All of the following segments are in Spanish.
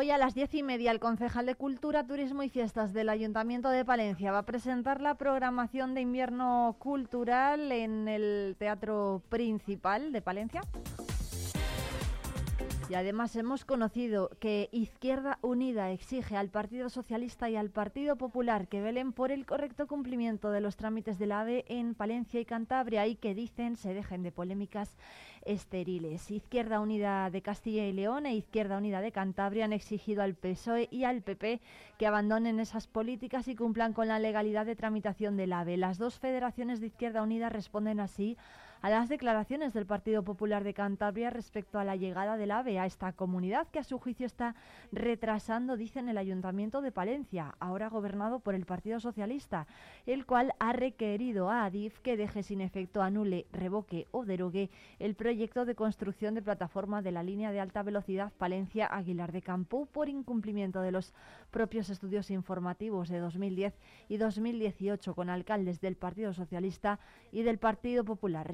Hoy a las diez y media el concejal de Cultura, Turismo y Fiestas del Ayuntamiento de Palencia va a presentar la programación de invierno cultural en el Teatro Principal de Palencia. Y además hemos conocido que Izquierda Unida exige al Partido Socialista y al Partido Popular que velen por el correcto cumplimiento de los trámites del AVE en Palencia y Cantabria y que dicen se dejen de polémicas estériles. Izquierda Unida de Castilla y León e Izquierda Unida de Cantabria han exigido al PSOE y al PP que abandonen esas políticas y cumplan con la legalidad de tramitación del AVE. Las dos federaciones de Izquierda Unida responden así las declaraciones del Partido Popular de Cantabria respecto a la llegada del AVE a esta comunidad que a su juicio está retrasando, dicen el Ayuntamiento de Palencia, ahora gobernado por el Partido Socialista, el cual ha requerido a Adif que deje sin efecto, anule, revoque o derogue el proyecto de construcción de plataforma de la línea de alta velocidad Palencia-Aguilar de Campo por incumplimiento de los propios estudios informativos de 2010 y 2018 con alcaldes del Partido Socialista y del Partido Popular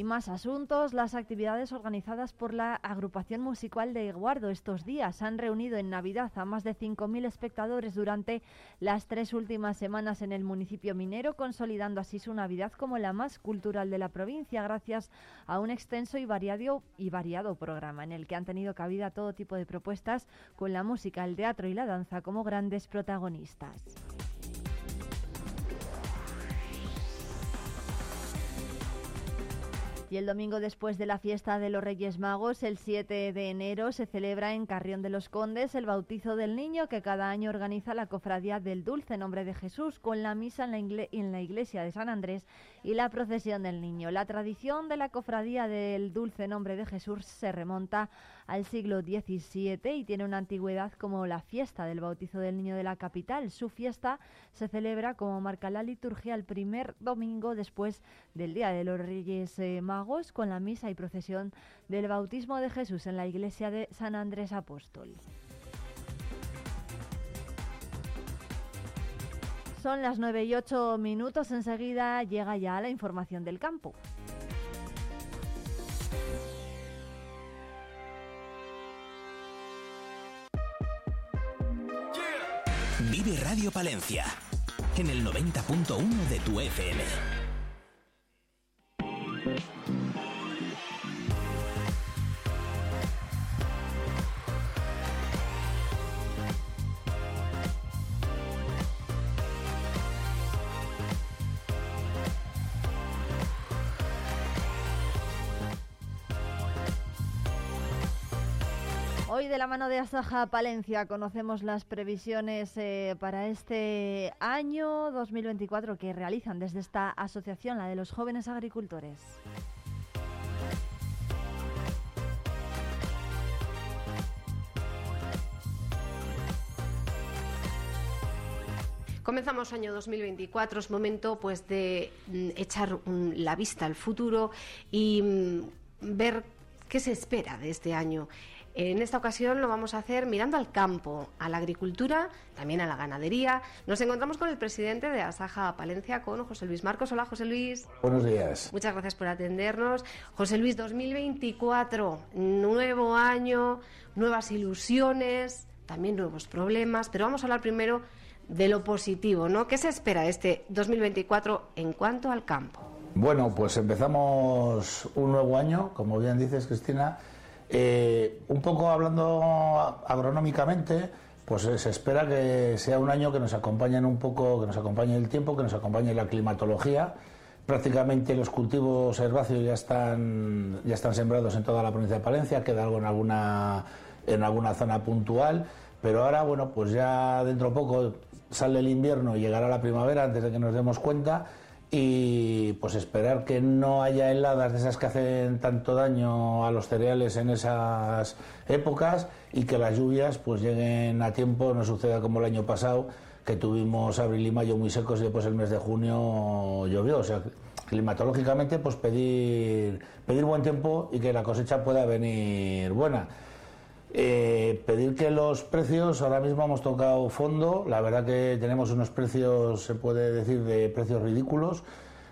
Y más asuntos, las actividades organizadas por la agrupación musical de Guardo estos días han reunido en Navidad a más de 5.000 espectadores durante las tres últimas semanas en el municipio minero, consolidando así su Navidad como la más cultural de la provincia, gracias a un extenso y variado, y variado programa en el que han tenido cabida todo tipo de propuestas con la música, el teatro y la danza como grandes protagonistas. Y el domingo después de la fiesta de los Reyes Magos, el 7 de enero, se celebra en Carrión de los Condes el bautizo del niño que cada año organiza la Cofradía del Dulce Nombre de Jesús con la misa en la, en la iglesia de San Andrés y la procesión del niño. La tradición de la Cofradía del Dulce Nombre de Jesús se remonta al siglo XVII y tiene una antigüedad como la fiesta del bautizo del niño de la capital. Su fiesta se celebra como marca la liturgia el primer domingo después del Día de los Reyes eh, Magos con la misa y procesión del bautismo de Jesús en la iglesia de San Andrés Apóstol. Son las 9 y 8 minutos, enseguida llega ya la información del campo. Vive Radio Palencia en el 90.1 de tu FM. Hoy de la mano de Asaja Palencia conocemos las previsiones eh, para este año 2024 que realizan desde esta asociación, la de los jóvenes agricultores. Comenzamos año 2024, es momento pues de mm, echar la vista al futuro y mm, ver qué se espera de este año. En esta ocasión lo vamos a hacer mirando al campo, a la agricultura, también a la ganadería. Nos encontramos con el presidente de Asaja Palencia, con José Luis Marcos. Hola, José Luis. Buenos días. Muchas gracias por atendernos. José Luis, 2024, nuevo año, nuevas ilusiones, también nuevos problemas, pero vamos a hablar primero de lo positivo, ¿no? ¿Qué se espera de este 2024 en cuanto al campo? Bueno, pues empezamos un nuevo año, como bien dices, Cristina. Eh, un poco hablando agronómicamente, pues se espera que sea un año que nos acompañe un poco, que nos acompañe el tiempo, que nos acompañe la climatología. Prácticamente los cultivos herbáceos ya están, ya están sembrados en toda la provincia de Palencia, queda algo en alguna, en alguna zona puntual, pero ahora, bueno, pues ya dentro de poco sale el invierno y llegará la primavera antes de que nos demos cuenta y pues esperar que no haya heladas de esas que hacen tanto daño a los cereales en esas épocas y que las lluvias pues lleguen a tiempo, no suceda como el año pasado que tuvimos abril y mayo muy secos y después el mes de junio llovió, o sea, climatológicamente pues pedir pedir buen tiempo y que la cosecha pueda venir buena. Eh, pedir que los precios, ahora mismo hemos tocado fondo, la verdad que tenemos unos precios, se puede decir, de precios ridículos.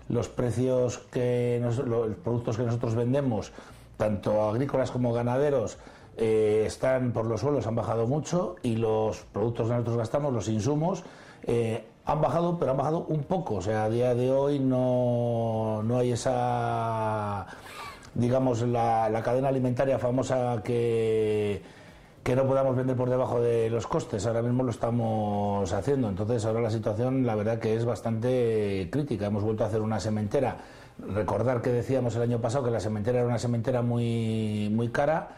Los precios que, nos- los productos que nosotros vendemos tanto agrícolas como ganaderos, eh, están por los suelos, han bajado mucho y los productos que nosotros gastamos, los insumos, eh, han bajado, pero han bajado un poco. O sea, a día de hoy no, no hay esa, digamos, la, la cadena alimentaria famosa que, que no podamos vender por debajo de los costes. Ahora mismo lo estamos haciendo. Entonces, ahora la situación, la verdad, que es bastante crítica. Hemos vuelto a hacer una sementera Recordar que decíamos el año pasado que la sementera era una sementera muy, muy cara,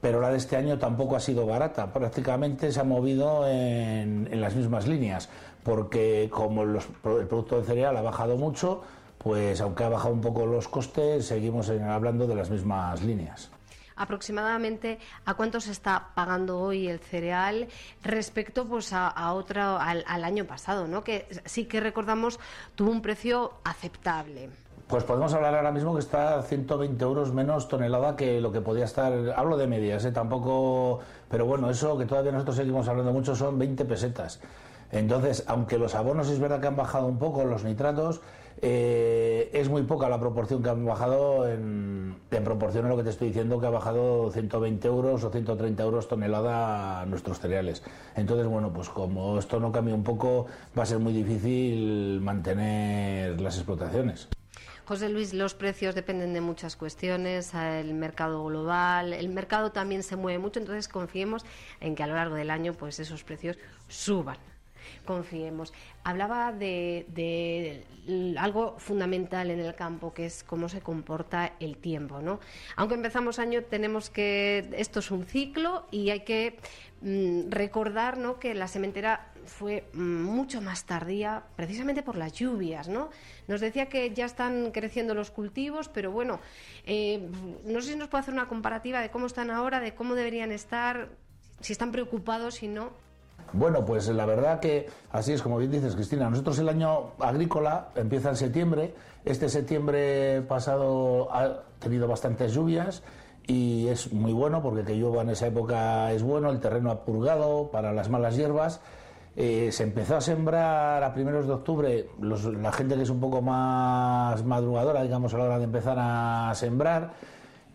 pero la de este año tampoco ha sido barata. Prácticamente se ha movido en, las mismas líneas, porque como el producto de cereal ha bajado mucho, pues aunque ha bajado un poco los costes, seguimos hablando de las mismas líneas aproximadamente a cuánto se está pagando hoy el cereal respecto pues a, otro al, al, año pasado, ¿no? Que sí que recordamos tuvo un precio aceptable. Pues podemos hablar ahora mismo que está a 120 euros menos tonelada que lo que podía estar. Hablo de medias, ¿eh? tampoco. Pero bueno, eso que todavía nosotros seguimos hablando mucho son 20 pesetas. Entonces, aunque los abonos es verdad que han bajado un poco, los nitratos, eh, es muy poca la proporción que han bajado en, proporción a lo que te estoy diciendo, que ha bajado 120 euros o 130 euros tonelada nuestros cereales. Entonces, bueno, pues como esto no cambia un poco, va a ser muy difícil mantener las explotaciones. José Luis, los precios dependen de muchas cuestiones, el mercado global, el mercado también se mueve mucho, entonces confiemos en que a lo largo del año pues esos precios suban confiemos. Hablaba de, algo fundamental en el campo, que es cómo se comporta el tiempo, ¿no? Aunque empezamos año, tenemos que esto es un ciclo y hay que mm, recordar, ¿no? Que la sementera fue mm, mucho más tardía, precisamente por las lluvias, ¿no? Nos decía que ya están creciendo los cultivos, pero bueno, eh, no sé si nos puede hacer una comparativa de cómo están ahora, de cómo deberían estar, si están preocupados, si no. Bueno, pues la verdad que así es como bien dices, Cristina. Nosotros el año agrícola empieza en septiembre. Este septiembre pasado ha tenido bastantes lluvias y es muy bueno porque que llueva en esa época es bueno. El terreno ha purgado para las malas hierbas. Eh, se empezó a sembrar a primeros de octubre la gente que es un poco más madrugadora, digamos, a la hora de empezar a sembrar.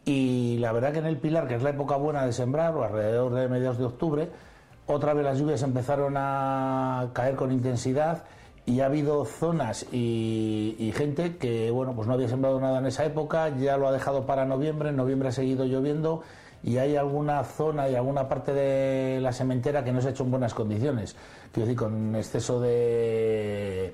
Y la verdad que en el Pilar, que es la época buena de sembrar, o alrededor de mediados de octubre, otra vez las lluvias empezaron a caer con intensidad y ha habido zonas y, gente que bueno pues no había sembrado nada en esa época, ya lo ha dejado para noviembre, en noviembre ha seguido lloviendo y hay alguna zona y alguna parte de la sementera que no se ha hecho en buenas condiciones, quiero decir, con exceso de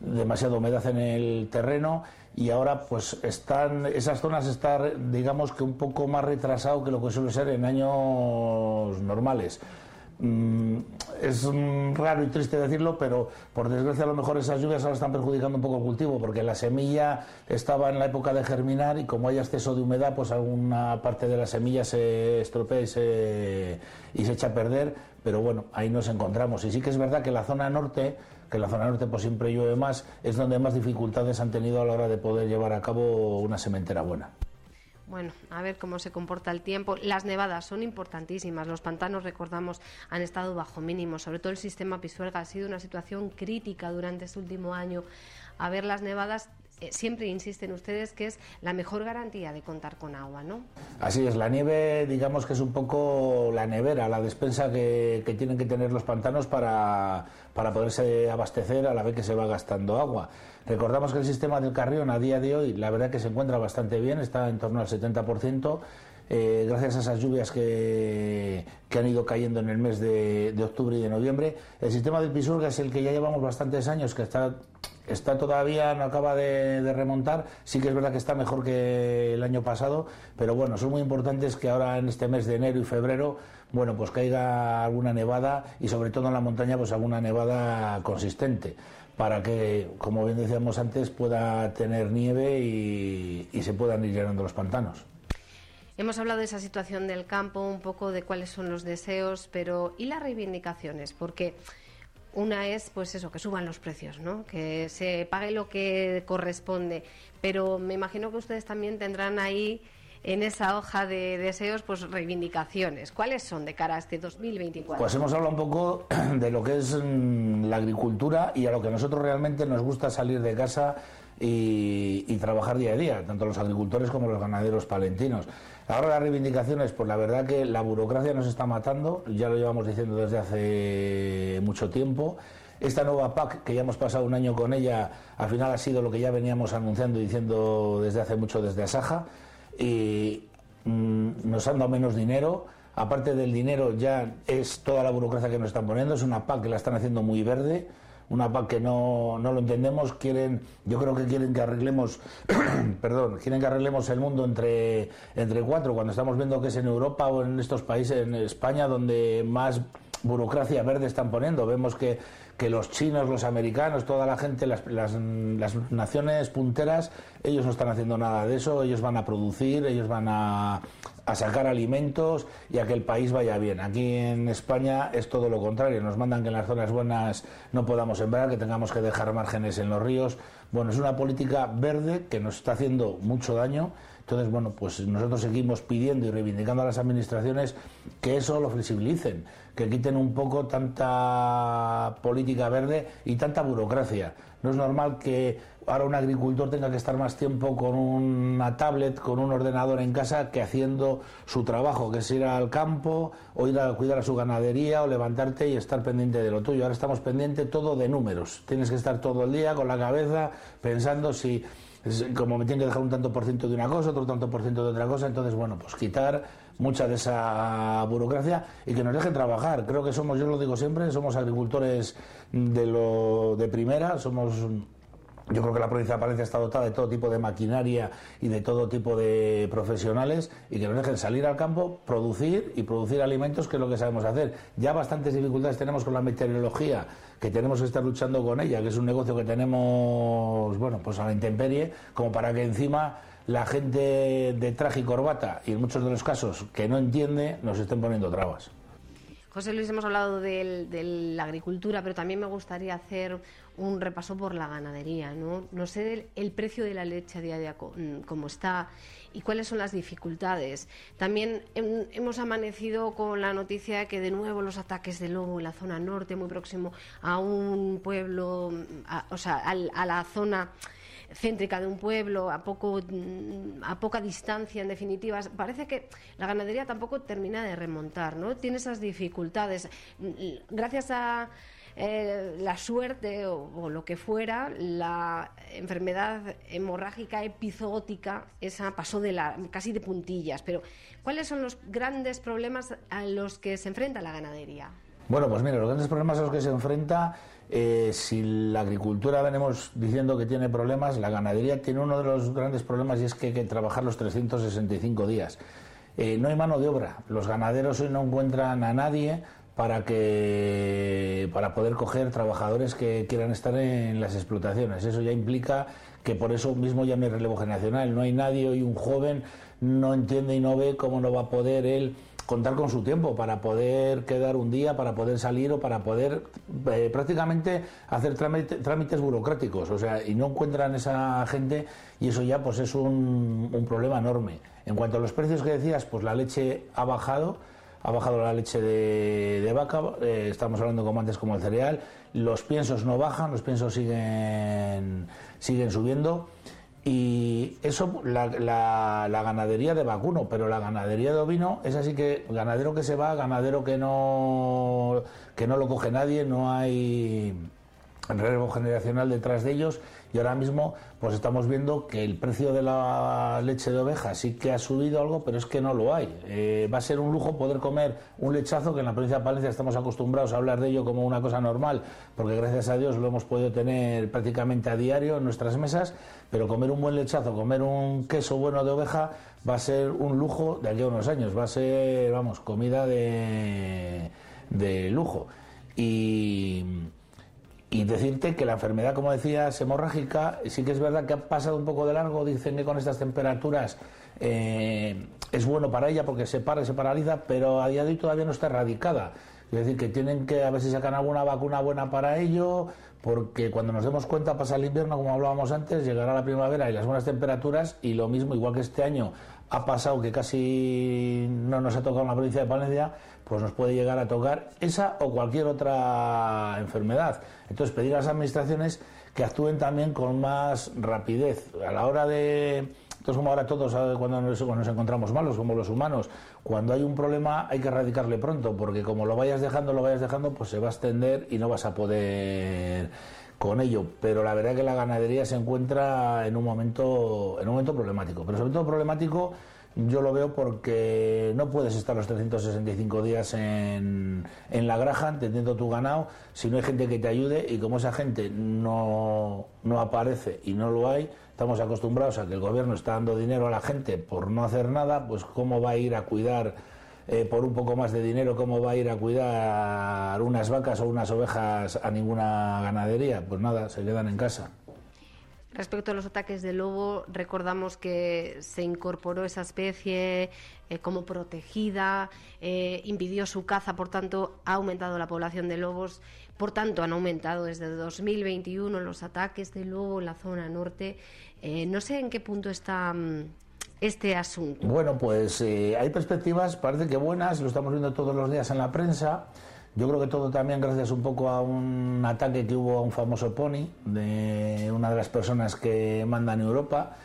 demasiada humedad en el terreno y ahora pues están esas zonas están digamos que un poco más retrasado que lo que suele ser en años normales. Mm, es raro y triste decirlo, pero por desgracia a lo mejor esas lluvias ahora están perjudicando un poco el cultivo, porque la semilla estaba en la época de germinar y como hay exceso de humedad, pues alguna parte de la semilla se estropea y se, y se echa a perder, pero bueno, ahí nos encontramos. Y sí que es verdad que la zona norte, que la zona norte pues siempre llueve más, es donde más dificultades han tenido a la hora de poder llevar a cabo una sementera buena. Bueno, a ver cómo se comporta el tiempo. Las nevadas son importantísimas. Los pantanos, recordamos, han estado bajo mínimo. Sobre todo el sistema Pisuerga ha sido una situación crítica durante este último año. A ver las nevadas eh, siempre insisten ustedes que es la mejor garantía de contar con agua, ¿no? Así es, la nieve digamos que es un poco la nevera, la despensa que, tienen que tener los pantanos para, para poderse abastecer a la vez que se va gastando agua. Recordamos que el sistema del Carrión a día de hoy la verdad que se encuentra bastante bien, está en torno al 70%. Eh, gracias a esas lluvias que, que, han ido cayendo en el mes de, de, octubre y de noviembre. El sistema del Pisurga es el que ya llevamos bastantes años, que está está todavía, no acaba de, remontar, sí que es verdad que está mejor que el año pasado, pero bueno, son muy importantes que ahora en este mes de enero y febrero, bueno, pues caiga alguna nevada y sobre todo en la montaña, pues alguna nevada consistente para que, como bien decíamos antes, pueda tener nieve y, y se puedan ir llenando los pantanos. Hemos hablado de esa situación del campo, un poco de cuáles son los deseos, pero ¿y las reivindicaciones? Porque una es, pues eso, que suban los precios, ¿no? Que se pague lo que corresponde. Pero me imagino que ustedes también tendrán ahí en esa hoja de deseos, pues reivindicaciones. ¿Cuáles son de cara a este 2024? Pues hemos hablado un poco de lo que es mm, la agricultura y a lo que nosotros realmente nos gusta salir de casa y, trabajar día a día, tanto los agricultores como los ganaderos palentinos. Ahora las reivindicaciones, pues la verdad que la burocracia nos está matando, ya lo llevamos diciendo desde hace mucho tiempo. Esta nueva PAC, que ya hemos pasado un año con ella, al final ha sido lo que ya veníamos anunciando y diciendo desde hace mucho desde Asaja, y mm, nos han dado menos dinero. Aparte del dinero, ya es toda la burocracia que nos están poniendo, es una PAC que la están haciendo muy verde una PAC que no, no, lo entendemos, quieren, yo creo que quieren que arreglemos, perdón, quieren que arreglemos el mundo entre, entre cuatro, cuando estamos viendo que es en Europa o en estos países, en España, donde más burocracia verde están poniendo. Vemos que, que los chinos, los americanos, toda la gente, las, las, las, naciones punteras, ellos no están haciendo nada de eso, ellos van a producir, ellos van a, a sacar alimentos y a que el país vaya bien. Aquí en España es todo lo contrario, nos mandan que en las zonas buenas no podamos sembrar, que tengamos que dejar márgenes en los ríos. Bueno, es una política verde que nos está haciendo mucho daño. Entonces, bueno, pues nosotros seguimos pidiendo y reivindicando a las administraciones que eso lo flexibilicen, que quiten un poco tanta política verde y tanta burocracia. No es normal que ahora un agricultor tenga que estar más tiempo con una tablet, con un ordenador en casa, que haciendo su trabajo, que es ir al campo o ir a cuidar a su ganadería o levantarte y estar pendiente de lo tuyo. Ahora estamos pendientes todo de números. Tienes que estar todo el día con la cabeza pensando si como me tiene que dejar un tanto por ciento de una cosa, otro tanto por ciento de otra cosa, entonces bueno, pues quitar mucha de esa burocracia y que nos dejen trabajar. Creo que somos, yo lo digo siempre, somos agricultores de lo de primera, somos yo creo que la provincia de Palencia está dotada de todo tipo de maquinaria y de todo tipo de profesionales y que nos dejen salir al campo, producir y producir alimentos, que es lo que sabemos hacer. Ya bastantes dificultades tenemos con la meteorología, que tenemos que estar luchando con ella, que es un negocio que tenemos, bueno, pues a la intemperie, como para que encima la gente de traje y corbata, y en muchos de los casos que no entiende, nos estén poniendo trabas. José Luis, hemos hablado de, la agricultura, pero también me gustaría hacer un repaso por la ganadería. No, no sé el, precio de la leche a día de hoy cómo está y cuáles son las dificultades. También hemos amanecido con la noticia de que de nuevo los ataques de lobo en la zona norte, muy próximo a un pueblo, o sea, a la zona céntrica de un pueblo, a, poco, mm, a poca distancia, en definitiva. Parece que la ganadería tampoco termina de remontar, ¿no? Tiene esas dificultades. Gracias a eh, la suerte o, lo que fuera, la enfermedad hemorrágica epizootica, esa pasó de la, casi de puntillas. Pero, ¿cuáles son los grandes problemas a los que se enfrenta la ganadería? Bueno, pues mira, los grandes problemas a los que se enfrenta eh, si la agricultura venimos diciendo que tiene problemas, la ganadería tiene uno de los grandes problemas y es que hay que trabajar los 365 días. Eh, no hay mano de obra. Los ganaderos hoy no encuentran a nadie para que para poder coger trabajadores que quieran estar en las explotaciones. Eso ya implica que por eso mismo ya no hay relevo generacional. No hay nadie hoy un joven no entiende y no ve cómo no va a poder él contar con su tiempo para poder quedar un día, para poder salir o para poder eh, prácticamente hacer trámites burocráticos. O sea, y no encuentran esa gente y eso ya pues es un, problema enorme. En cuanto a los precios que decías, pues la leche ha bajado ha bajado la leche de, vaca, eh, estamos hablando como antes como el cereal, los piensos no bajan, los piensos siguen, siguen subiendo y eso, la, la, ganadería de vacuno, pero la ganadería de ovino es así que ganadero que se va, ganadero que no, que no lo coge nadie, no hay relevo generacional detrás de ellos y ahora mismo pues estamos viendo que el precio de la leche de oveja sí que ha subido algo, pero es que no lo hay. Eh, va a ser un lujo poder comer un lechazo, que en la provincia de Palencia estamos acostumbrados a hablar de ello como una cosa normal, porque gracias a Dios lo hemos podido tener prácticamente a diario en nuestras mesas, pero comer un buen lechazo, comer un queso bueno de oveja, va a ser un lujo de aquí a unos años, va a ser, vamos, comida de, de lujo. Y y decirte que la enfermedad, como decías, hemorrágica, sí que es verdad que ha pasado un poco de largo, dicen que con estas temperaturas eh, es bueno para ella porque se para y se paraliza, pero a día de hoy todavía no está erradicada. Es decir, que tienen que a ver si sacan alguna vacuna buena para ello, porque cuando nos demos cuenta pasa el invierno, como hablábamos antes, llegará la primavera y las buenas temperaturas y lo mismo, igual que este año ha pasado que casi no nos ha tocado en la provincia de Palencia, pues nos puede llegar a tocar esa o cualquier otra enfermedad. Entonces, pedir a las administraciones que actúen también con más rapidez. A la hora de entonces como ahora todos cuando nos, cuando nos encontramos malos como los humanos. Cuando hay un problema hay que erradicarle pronto porque como lo vayas dejando lo vayas dejando pues se va a extender y no vas a poder con ello. Pero la verdad es que la ganadería se encuentra en un momento en un momento problemático. Pero sobre todo problemático yo lo veo porque no puedes estar los 365 días en, en la granja teniendo tu ganado si no hay gente que te ayude y como esa gente no, no aparece y no lo hay, estamos acostumbrados a que el gobierno está dando dinero a la gente por no hacer nada, pues cómo va a ir a cuidar eh, por un poco más de dinero, cómo va a ir a cuidar unas vacas o unas ovejas a ninguna ganadería. Pues nada, se quedan en casa. Respecto a los ataques de lobo, recordamos que se incorporó esa especie eh, como protegida, eh, impidió su caza, por tanto, ha aumentado la población de lobos, por tanto, han aumentado desde 2021 los ataques de lobo en la zona norte. Eh, no sé en qué punto está mm, este asunto. Bueno, pues hay perspectivas, parece que buenas, lo estamos viendo todos los días en la prensa. Yo creo que todo también gracias un poco a un ataque que hubo a un famoso pony de una de las personas que manda en Europa.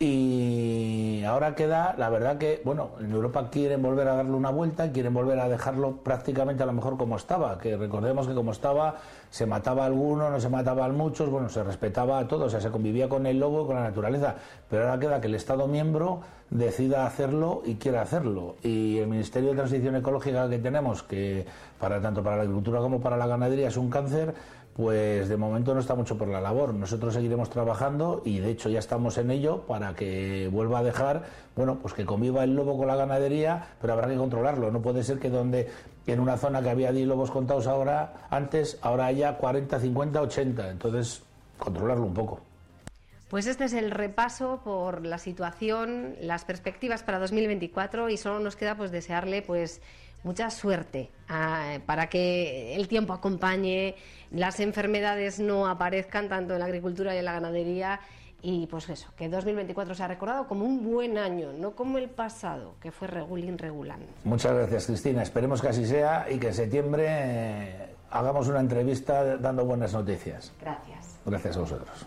Y ahora queda, la verdad que, bueno, en Europa quieren volver a darle una vuelta, quieren volver a dejarlo prácticamente a lo mejor como estaba, que recordemos que como estaba se mataba a alguno, no se mataba a muchos, bueno, se respetaba a todos, o sea, se convivía con el lobo y con la naturaleza, pero ahora queda que el Estado miembro decida hacerlo y quiera hacerlo. Y el Ministerio de Transición Ecológica que tenemos, que para tanto para la agricultura como para la ganadería es un cáncer, pues de momento no está mucho por la labor. Nosotros seguiremos trabajando y de hecho ya estamos en ello para que vuelva a dejar, bueno, pues que conviva el lobo con la ganadería, pero habrá que controlarlo. No puede ser que donde en una zona que había 10 lobos contados ahora, antes, ahora haya 40, 50, 80. Entonces, controlarlo un poco. Pues este es el repaso por la situación, las perspectivas para 2024 y solo nos queda pues desearle pues mucha suerte ah, para que el tiempo acompañe, las enfermedades no aparezcan tanto en la agricultura y en la ganadería y pues eso, que 2024 se ha recordado como un buen año, no como el pasado, que fue regulín regulán. Muchas gracias, Cristina. Esperemos que así sea y que en septiembre eh, hagamos una entrevista dando buenas noticias. Gracias. Gracias a vosotros.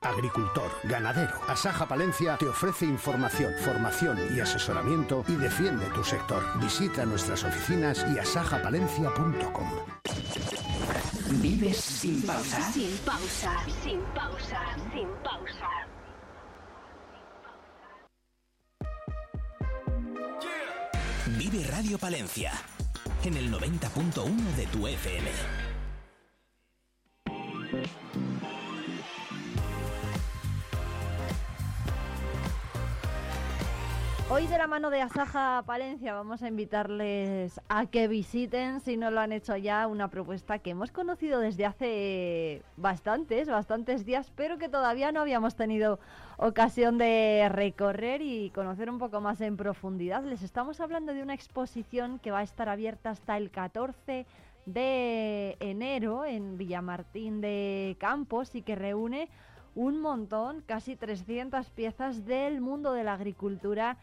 Agricultor, ganadero. Asaja Palencia te ofrece información, formación y asesoramiento y defiende tu sector. Visita nuestras oficinas y asajapalencia.com. Vives sin pausa. Sin pausa, sin pausa, sin pausa. Vive Radio Palencia en el 90.1 de tu FM. Hoy de la mano de Asaja Palencia vamos a invitarles a que visiten, si no lo han hecho ya, una propuesta que hemos conocido desde hace bastantes, bastantes días, pero que todavía no habíamos tenido ocasión de recorrer y conocer un poco más en profundidad. Les estamos hablando de una exposición que va a estar abierta hasta el 14 de enero en Villamartín de Campos y que reúne un montón, casi 300 piezas del mundo de la agricultura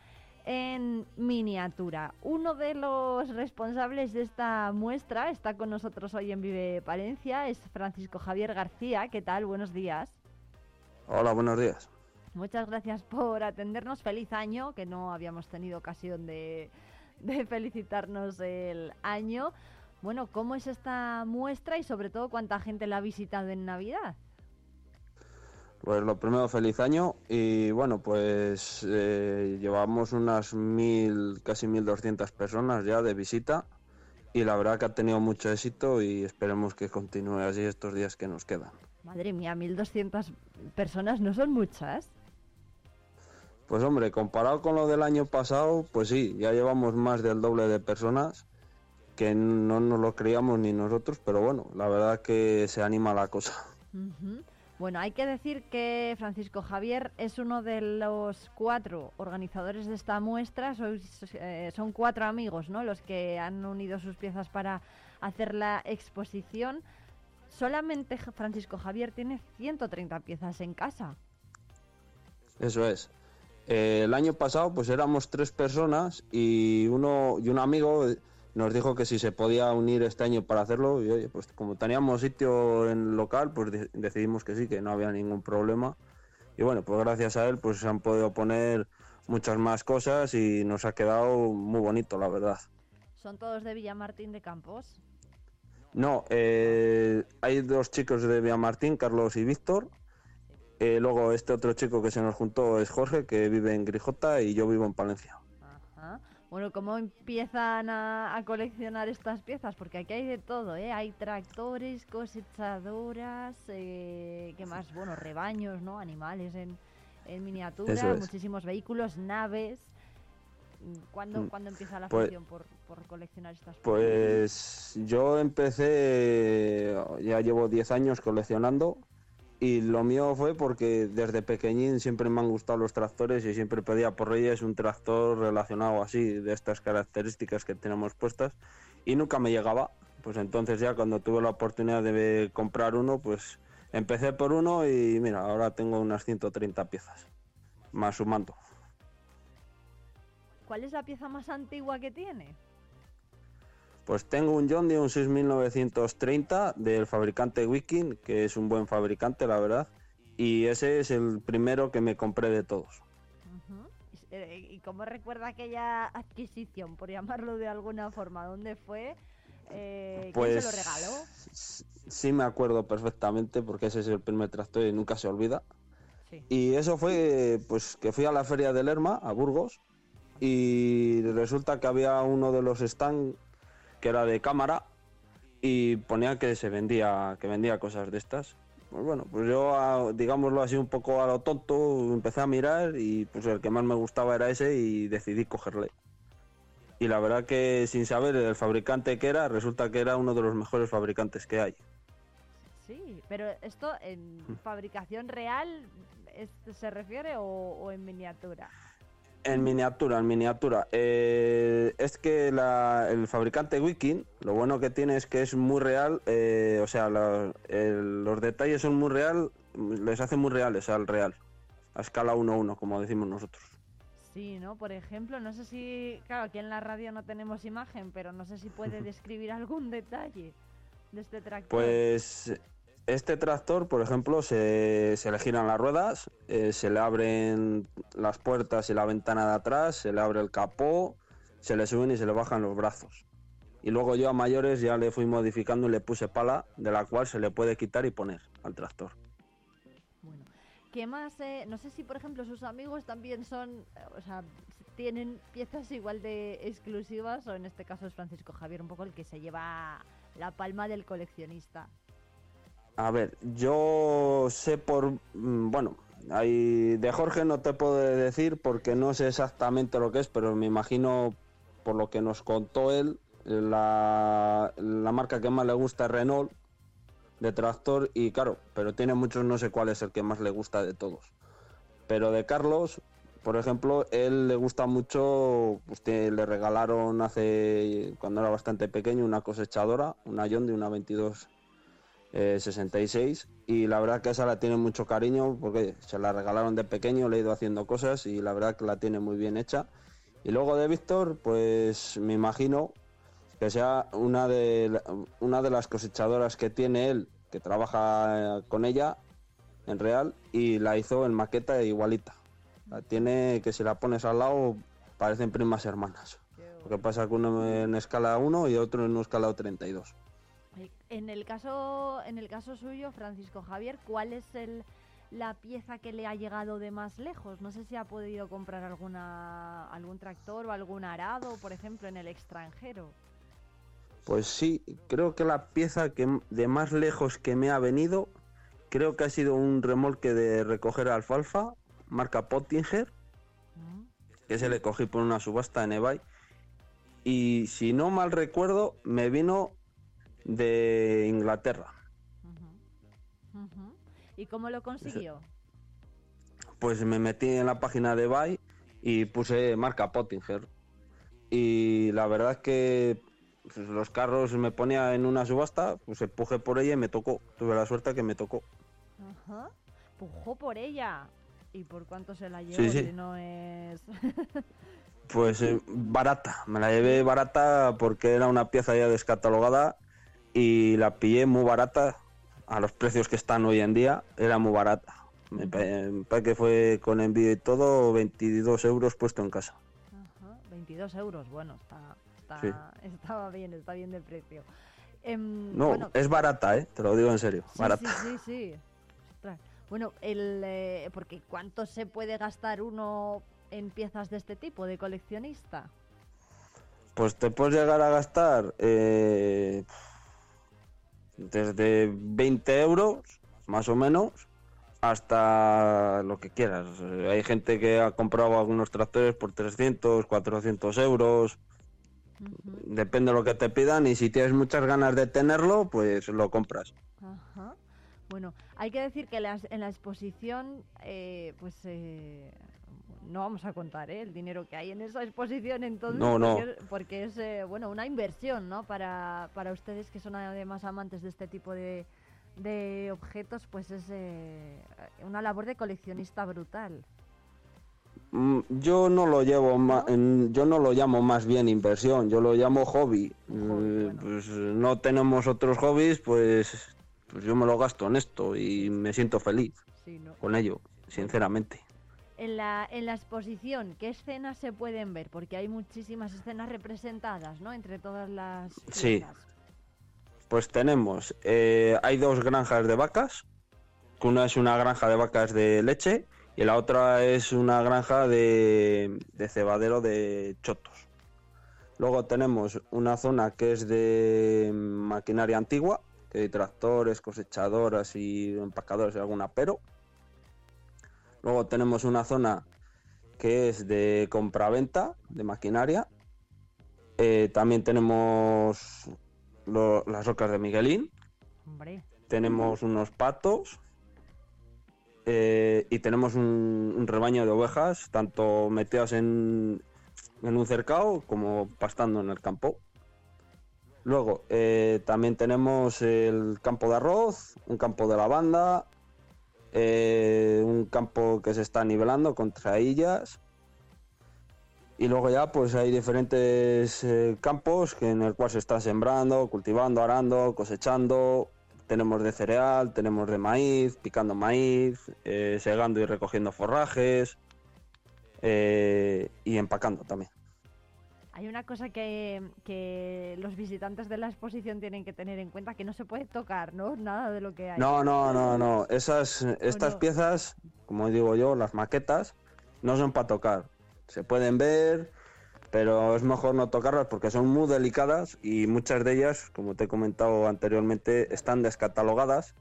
en miniatura. Uno de los responsables de esta muestra está con nosotros hoy en Vive Palencia, es Francisco Javier García. ¿Qué tal? Buenos días. Hola, buenos días. Muchas gracias por atendernos. Feliz año, que no habíamos tenido ocasión de, de felicitarnos el año. Bueno, ¿cómo es esta muestra y sobre todo cuánta gente la ha visitado en Navidad? Pues lo primero, feliz año y bueno, pues eh, llevamos unas mil, casi 1.200 personas ya de visita y la verdad que ha tenido mucho éxito y esperemos que continúe así estos días que nos quedan. Madre mía, 1.200 personas no son muchas. Pues hombre, comparado con lo del año pasado, pues sí, ya llevamos más del doble de personas que no nos lo creíamos ni nosotros, pero bueno, la verdad que se anima la cosa. Ujú. Bueno, hay que decir que Francisco Javier es uno de los cuatro organizadores de esta muestra. Eh, son cuatro amigos, ¿no? Los que han unido sus piezas para hacer la exposición. Solamente Francisco Javier tiene 130 piezas en casa. Eso es. Eh, el año pasado pues éramos tres personas y uno y un amigo nos dijo que si se podía unir este año para hacerlo y oye, pues como teníamos sitio en el local, pues de- decidimos que sí, que no había ningún problema. Y bueno, pues gracias a él pues se han podido poner muchas más cosas y nos ha quedado muy bonito, la verdad. Son todos de Villamartín de Campos. No, eh, hay dos chicos de Villamartín, Carlos y Víctor. Eh, luego este otro chico que se nos juntó es Jorge, que vive en Grijota y yo vivo en Palencia. Bueno, ¿cómo empiezan a, a coleccionar estas piezas? Porque aquí hay de todo, ¿eh? Hay tractores, cosechadoras, eh, ¿qué más? Bueno, rebaños, ¿no? Animales en, en miniatura, es. muchísimos vehículos, naves. ¿Cuándo, Mm. ¿cuándo empieza la Pues- afición por, por coleccionar estas piezas? Pues yo empecé, ya llevo 10 años coleccionando y lo mío fue porque desde pequeñín siempre me han gustado los tractores y siempre pedía por Reyes un tractor relacionado así, de estas características que tenemos puestas y nunca me llegaba. Pues entonces ya cuando tuve la oportunidad de comprar uno, pues empecé por uno y mira, ahora tengo unas 130 piezas, más sumando. ¿Cuál es la pieza más antigua que tiene? Pues tengo un John Deere, un 6930 del fabricante Wiking, que es un buen fabricante, la verdad. Y ese es el primero que me compré de todos. Y eh, ¿Y cómo recuerda aquella adquisición, por llamarlo de alguna forma? ¿Dónde fue? Eh, ¿Quién se lo Pues regaló? sí me acuerdo perfectamente porque ese es el primer tractor y nunca se olvida. Sí. Y eso fue pues que fui a la feria de Lerma, a Burgos, y resulta que había uno de los stands que era de cámara y ponía que se vendía, que vendía cosas de estas. Pues bueno, pues yo, a- digámoslo así un poco a lo tonto, empecé a mirar y pues el que más me gustaba era ese y decidí cogerle. Y la verdad que sin saber el fabricante que era, resulta que era uno de los mejores fabricantes que hay. Sí, pero esto en Mm. fabricación real se refiere o, o en miniatura. En miniatura, en miniatura. Eh, es que la- el fabricante Wiking, lo bueno que tiene es que es muy real, eh, o sea, la- el- los detalles son muy real, les hace muy reales al real, a escala 1-1, como decimos nosotros. Sí, ¿no? Por ejemplo, no sé si, claro, aquí en la radio no tenemos imagen, pero no sé si puede describir algún detalle de este tractor. Pues este tractor, por ejemplo, se, se le giran las ruedas, eh, se le abren las puertas y la ventana de atrás, se le abre el capó, se le suben y se le bajan los brazos. Y luego yo a mayores ya le fui modificando y le puse pala, de la cual se le puede quitar y poner al tractor. Bueno, ¿qué más? eh, no sé si, por ejemplo, sus amigos también son, o sea, tienen piezas igual de exclusivas, o en este caso es Francisco Javier, un poco el que se lleva la palma del coleccionista. A ver, yo sé por... mm, Bueno, de Jorge no te puedo decir porque no sé exactamente lo que es, pero me imagino por lo que nos contó él, la, marca que más le gusta es Renault de tractor y claro, pero tiene muchos, no sé cuál es el que más le gusta de todos. Pero de Carlos, por ejemplo, él le gusta mucho, usted le regalaron hace, cuando era bastante pequeño, una cosechadora, una John de una 22 eh, 66 y la verdad que esa la tiene mucho cariño porque se la regalaron de pequeño, le he ido haciendo cosas y la verdad que la tiene muy bien hecha. Y luego de Víctor, pues me imagino que sea una de, una de las cosechadoras que tiene él, que trabaja eh, con ella en real y la hizo en maqueta igualita. La tiene que si la pones al lado parecen primas hermanas. Lo que pasa que uno en escala 1 y otro en escala 32. En el caso, en el caso suyo, Francisco Javier, ¿cuál es el, la pieza que le ha llegado de más lejos. No sé si ha podido comprar alguna algún tractor o algún arado, por ejemplo, en el extranjero. Pues sí, creo que la pieza que de más lejos que me ha venido, creo que ha sido un remolque de recoger alfalfa, marca Pottinger, Mm, que se le cogí por una subasta en eBay. Y si no mal recuerdo, me vino de Inglaterra. ¿Y cómo lo consiguió? Pues me metí en la página de eBay y puse marca Pottinger. Y la verdad es que pues, los carros me ponía en una subasta, pues empujé por ella y me tocó. Tuve la suerte que me tocó. Ajá. Pujó por ella. ¿Y por cuánto se la llevó? Sí, sí. Si no es. Pues eh, barata, me la llevé barata porque era una pieza ya descatalogada y la pillé muy barata a los precios que están hoy en día, era muy barata. Me pa- me parece que fue con envío y todo 22 euros puesto en casa. Ajá, 22 euros, bueno, está, está, Sí. estaba bien, está bien de precio. Em, No, bueno, es barata, ¿eh? te lo digo en serio, sí, barata. sí, sí, sí. Ostras. Bueno, el, eh, porque ¿cuánto se puede gastar uno en piezas de este tipo, de coleccionista? Pues te puedes llegar a gastar eh, desde 20 euros, más o menos, hasta lo que quieras. Eh, Hay gente que ha comprado algunos tractores por 300, 400 euros, depende de lo que te pidan y si tienes muchas ganas de tenerlo, pues lo compras. Ajá. Bueno, hay que decir que las- en la exposición, eh, pues eh, no vamos a contar ¿eh? el dinero que hay en esa exposición, entonces, No, no. porque, porque es eh, bueno una inversión, ¿no? Para, para ustedes que son además amantes de este tipo de, de objetos, pues es eh, una labor de coleccionista brutal. Mm, Yo no lo llevo en- yo no lo llamo más bien inversión, yo lo llamo hobby. Eh, bueno. Pues no tenemos otros hobbies, pues, pues yo me lo gasto en esto y me siento feliz Sí, ¿no? con ello, sinceramente. En la, en la exposición, ¿qué escenas se pueden ver? Porque hay muchísimas escenas representadas, ¿no? Entre todas las Sí. Pues tenemos, eh, hay dos granjas de vacas, una es una granja de vacas de leche y la otra es una granja de, de cebadero de chotos. Luego tenemos una zona que es de maquinaria antigua, que hay tractores, cosechadoras y empacadores y alguna pero. Luego tenemos una zona que es de compraventa de maquinaria. Eh, también tenemos lo- las rocas de Miguelín, Hombre. tenemos unos patos eh, y tenemos un, un rebaño de ovejas, tanto metidas en, en un cercado como pastando en el campo. Luego eh, también tenemos el campo de arroz, un campo de lavanda, eh, un campo que se está nivelando con traillas. Y luego ya pues hay diferentes eh, campos que en el cual se está sembrando, cultivando, arando, cosechando. Tenemos de cereal, tenemos de maíz, picando maíz, eh, segando y recogiendo forrajes y empacando también. Hay una cosa que, que los visitantes de la exposición tienen que tener en cuenta, que no se puede tocar, ¿no? Nada de lo que hay. No, no, no, no. Esas, estas no? piezas, como digo yo, las maquetas, no son para tocar. Se pueden ver, pero es mejor no tocarlas porque son muy delicadas y muchas de ellas, como te he comentado anteriormente, están descatalogadas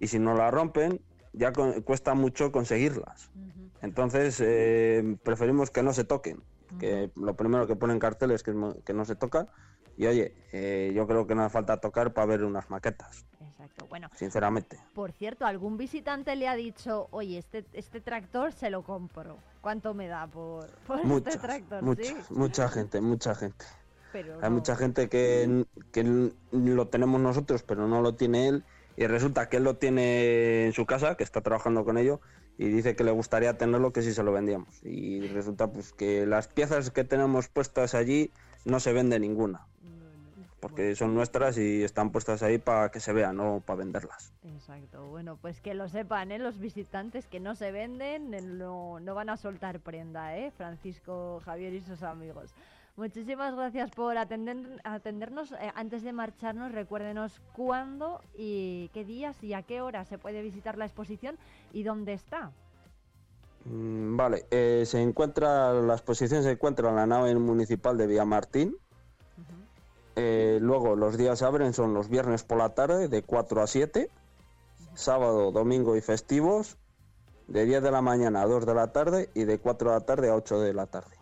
y si no las rompen, ya cu- cuesta mucho conseguirlas. Entonces, eh, preferimos que no se toquen. Que lo primero que ponen carteles que, no- que no se toca. Y oye, eh, yo creo que no hace falta tocar para ver unas maquetas, Exacto. Bueno, sinceramente. por cierto, algún visitante le ha dicho, oye, este, este tractor se lo compro. ¿Cuánto me da por, por Muchas, este tractor? muchas, sí, mucha gente, mucha gente. pero Hay no. mucha gente que, que lo tenemos nosotros, pero no lo tiene él. Y resulta que él lo tiene en su casa, que está trabajando con ello, y dice que le gustaría tenerlo que si se lo vendíamos. Y resulta pues que las piezas que tenemos puestas allí no se vende ninguna, porque son nuestras y están puestas ahí para que se vean, no para venderlas. Exacto, bueno, pues que lo sepan, ¿eh? Los visitantes que no se venden, no, no van a soltar prenda, ¿eh? Francisco, Javier y sus amigos. Muchísimas gracias por atender, atendernos. Eh, antes de marcharnos, recuérdenos cuándo y qué días y a qué hora se puede visitar la exposición y dónde está. Mm, Vale, eh, se encuentra, la exposición se encuentra en la nave municipal de Villamartín. Eh, luego los días abren son los viernes por la tarde de 4 a 7, sábado, domingo y festivos de 10 de la mañana a 2 de la tarde y de 4 de la tarde a 8 de la tarde.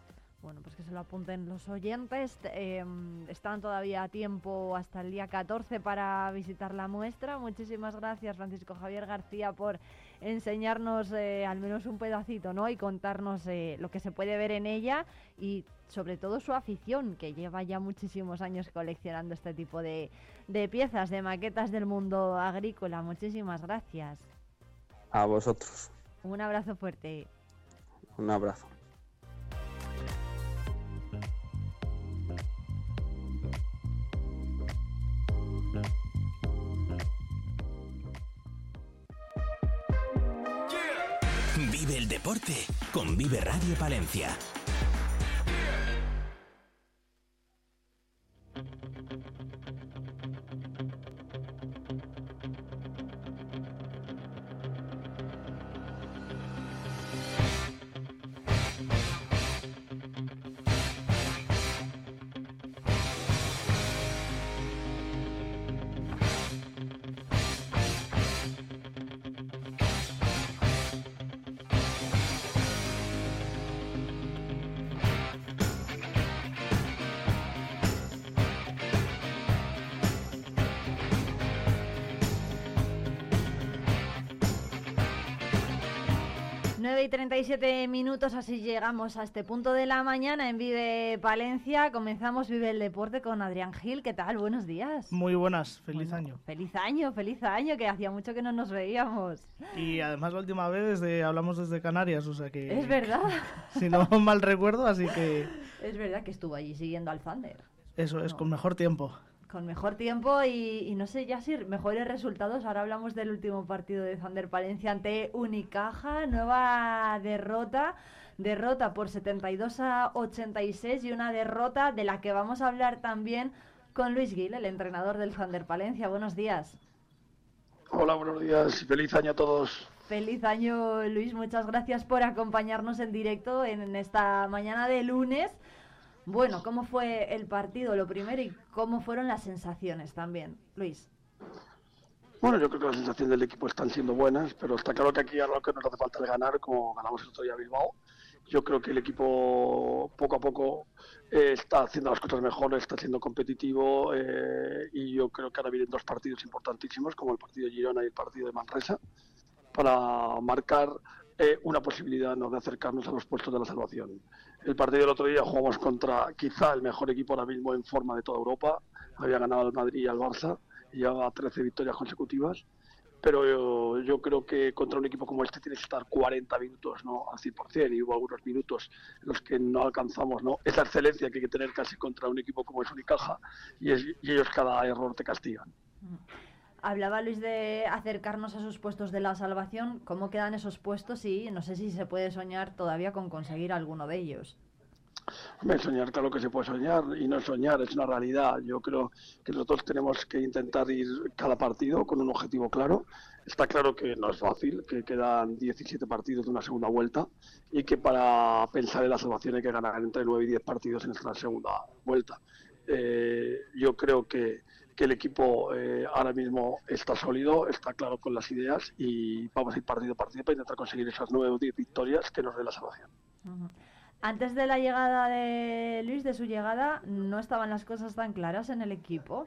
Bueno, pues lo apunten los oyentes. Eh, están todavía a tiempo hasta el día 14 para visitar la muestra. Muchísimas gracias, Francisco Javier García, por enseñarnos eh, al menos un pedacito, ¿no? Y contarnos eh, lo que se puede ver en ella y sobre todo su afición, que lleva ya muchísimos años coleccionando este tipo de, de piezas, de maquetas del mundo agrícola. Muchísimas gracias. A vosotros, Un abrazo fuerte. un abrazo. Con Vive Radio Palencia. 37 minutos, así llegamos a este punto de la mañana en Vive Palencia. Comenzamos Vive el Deporte con Adrián Gil. ¿Qué tal? Buenos días. Muy buenas, feliz Bueno, año. Feliz año, feliz año, que hacía mucho que no nos veíamos. Y además la última vez desde, hablamos desde Canarias, o sea que... Es verdad, Si no mal recuerdo, así que es verdad que estuvo allí siguiendo al Thunder. eso es, con mejor tiempo. Con mejor tiempo y, y no sé ya si mejores resultados. Ahora hablamos del último partido de Thunder Palencia ante Unicaja. Nueva derrota. Derrota por 72 a 86 y una derrota de la que vamos a hablar también con Luis Gil, el entrenador del Thunder Palencia. Buenos días. Hola, buenos días y feliz año a todos. Feliz año, Luis. Muchas gracias por acompañarnos en directo en esta mañana de lunes. Bueno, ¿cómo fue el partido lo primero y cómo fueron las sensaciones también, Luis? Bueno, yo creo que las sensaciones del equipo están siendo buenas, pero está claro que aquí a lo que nos hace falta es ganar, como ganamos el otro día a Bilbao. Yo creo que el equipo poco a poco eh, está haciendo las cosas mejor, está siendo competitivo eh, y yo creo que ahora vienen dos partidos importantísimos, como el partido de Girona y el partido de Manresa, para marcar eh, una posibilidad de acercarnos a los puestos de la salvación. El partido del otro día jugamos contra quizá el mejor equipo ahora mismo en forma de toda Europa. Había ganado al Madrid y al Barça y llevaba 13 victorias consecutivas. Pero yo, yo creo que contra un equipo como este tienes que estar 40 minutos ¿no? al 100% y hubo algunos minutos en los que no alcanzamos ¿no? esa excelencia que hay que tener casi contra un equipo como es Unicaja y, ellos cada error te castigan. Hablaba Luis de acercarnos a esos puestos de la salvación. ¿Cómo quedan esos puestos? Y no sé si se puede soñar todavía con conseguir alguno de ellos. Hombre, soñar, claro que se puede soñar y no soñar, es una realidad. Yo creo que nosotros tenemos que intentar ir cada partido con un objetivo claro. Está claro que no es fácil, que quedan 17 partidos de una segunda vuelta y que para pensar en la salvación hay que ganar entre 9 y 10 partidos en esta segunda vuelta. Eh, yo creo que, que el equipo eh, ahora mismo está sólido, está claro con las ideas y vamos a ir partido a partido para intentar conseguir esas 9 o 10 victorias que nos den la salvación. Antes de la llegada de Luis, de su llegada, no estaban las cosas tan claras en el equipo.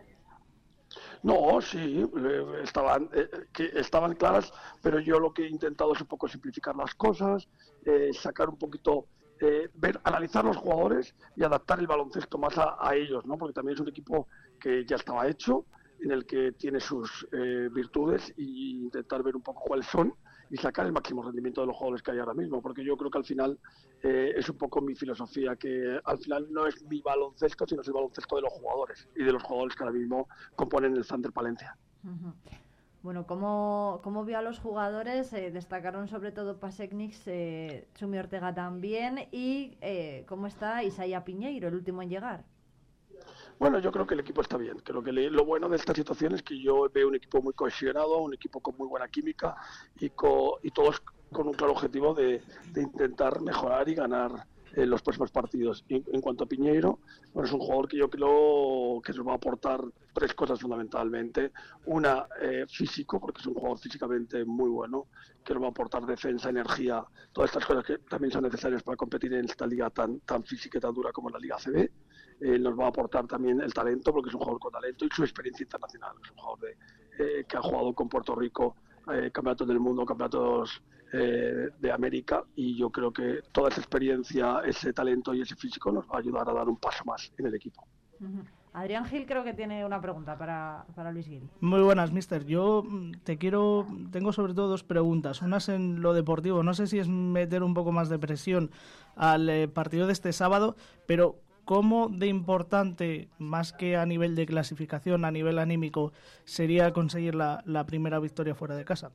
No, sí, eh, estaban, eh, que estaban claras, pero yo lo que he intentado es un poco simplificar las cosas, eh, sacar un poquito, eh, ver, analizar los jugadores y adaptar el baloncesto más a, a ellos, ¿no? Porque también es un equipo que ya estaba hecho, en el que tiene sus eh, virtudes y intentar ver un poco cuáles son y sacar el máximo rendimiento de los jugadores que hay ahora mismo, porque yo creo que al final eh, es un poco mi filosofía, que al final no es mi baloncesto, sino es el baloncesto de los jugadores y de los jugadores que ahora mismo componen el Thunder Palencia. Bueno, ¿cómo, cómo vio a los jugadores? Eh, destacaron sobre todo Paseknix, eh, Chumi Ortega también. ¿Y eh, cómo está Isaiah Piñeiro, el último en llegar? Bueno, yo creo que el equipo está bien. Creo que lo bueno de esta situación es que yo veo un equipo muy cohesionado, un equipo con muy buena química y, co- y todos con un claro objetivo de, intentar mejorar y ganar eh, los próximos partidos. En, en cuanto a Piñeiro, bueno, es un jugador que yo creo que nos va a aportar tres cosas fundamentalmente. Una, eh, físico, porque es un jugador físicamente muy bueno, que nos va a aportar defensa, energía, todas estas cosas que también son necesarias para competir en esta liga tan, tan física y tan dura como la Liga CB. Eh, nos va a aportar también el talento, porque es un jugador con talento y su experiencia internacional. Es un jugador de, eh, que ha jugado con Puerto Rico, eh, campeonatos del mundo, campeonatos eh, de América, y yo creo que toda esa experiencia, ese talento y ese físico nos va a ayudar a dar un paso más en el equipo. Adrián Gil creo que tiene una pregunta para, para Luis Gil. Muy buenas, mister. Yo mm, te quiero, tengo sobre todo dos preguntas. Una es en lo deportivo. No sé si es meter un poco más de presión al eh, partido de este sábado, pero ¿cómo de importante, más que a nivel de clasificación, a nivel anímico, sería conseguir la, primera victoria fuera de casa?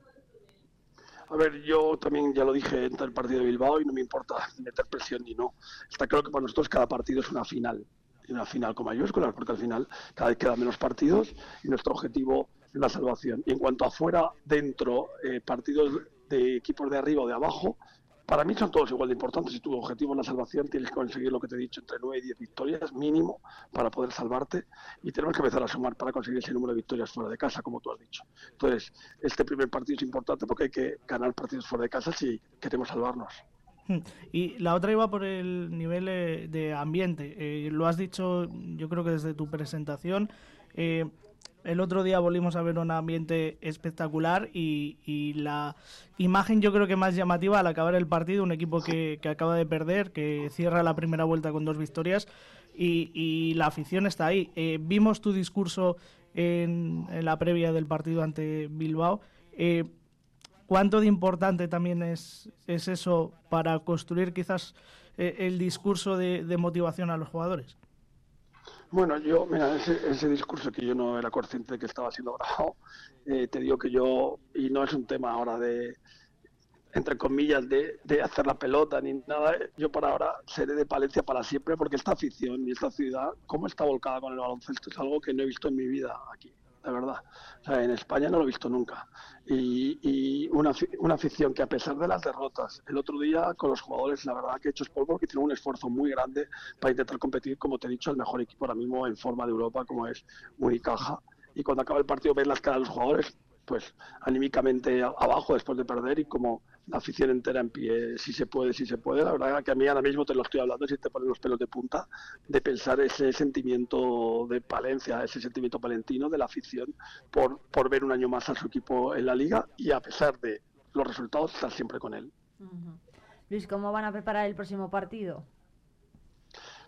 A ver, yo también ya lo dije en el partido de Bilbao y no me importa meter presión ni no. Está claro que para nosotros cada partido es una final, una final con mayúsculas, porque al final cada vez quedan menos partidos y nuestro objetivo es la salvación. Y en cuanto afuera, dentro, eh, partidos de equipos de arriba o de abajo, para mí son todos igual de importantes. Si tu objetivo es la salvación, tienes que conseguir lo que te he dicho, entre 9 y 10 victorias mínimo para poder salvarte. Y tenemos que empezar a sumar para conseguir ese número de victorias fuera de casa, como tú has dicho. Entonces, este primer partido es importante porque hay que ganar partidos fuera de casa si queremos salvarnos. Hmm. Y la otra iba por el nivel eh, de ambiente. Eh, lo has dicho, yo creo que desde tu presentación. Eh, el otro día volvimos a ver un ambiente espectacular y, la imagen yo creo que más llamativa al acabar el partido, un equipo que, acaba de perder, que cierra la primera vuelta con dos victorias y, la afición está ahí. Eh, vimos tu discurso en, la previa del partido ante Bilbao. Eh, ¿Cuánto de importante también es, es eso para construir quizás eh, el discurso de motivación a los jugadores? Bueno, yo, mira, ese, ese discurso que yo no era consciente de que estaba siendo grabado, eh, te digo que yo, y no es un tema ahora de, entre comillas, de, de hacer la pelota ni nada, yo para ahora seré de Palencia para siempre porque esta afición y esta ciudad, cómo está volcada con el baloncesto, es algo que no he visto en mi vida aquí, de verdad. En España no lo he visto nunca. Y, una, una afición que a pesar de las derrotas, el otro día con los jugadores, la verdad que hechos polvo, que tienen un esfuerzo muy grande para intentar competir, como te he dicho, el mejor equipo ahora mismo en forma de Europa, como es Unicaja. Y cuando acaba el partido ves las caras de los jugadores, pues anímicamente abajo después de perder y como la afición entera en pie, si se puede, si se puede. La verdad que a mí ahora mismo te lo estoy hablando, si te ponen los pelos de punta, de pensar ese sentimiento de Palencia, ese sentimiento palentino de la afición por, por ver un año más a su equipo en la liga y a pesar de los resultados, estar siempre con él. Luis, ¿cómo van a preparar el próximo partido?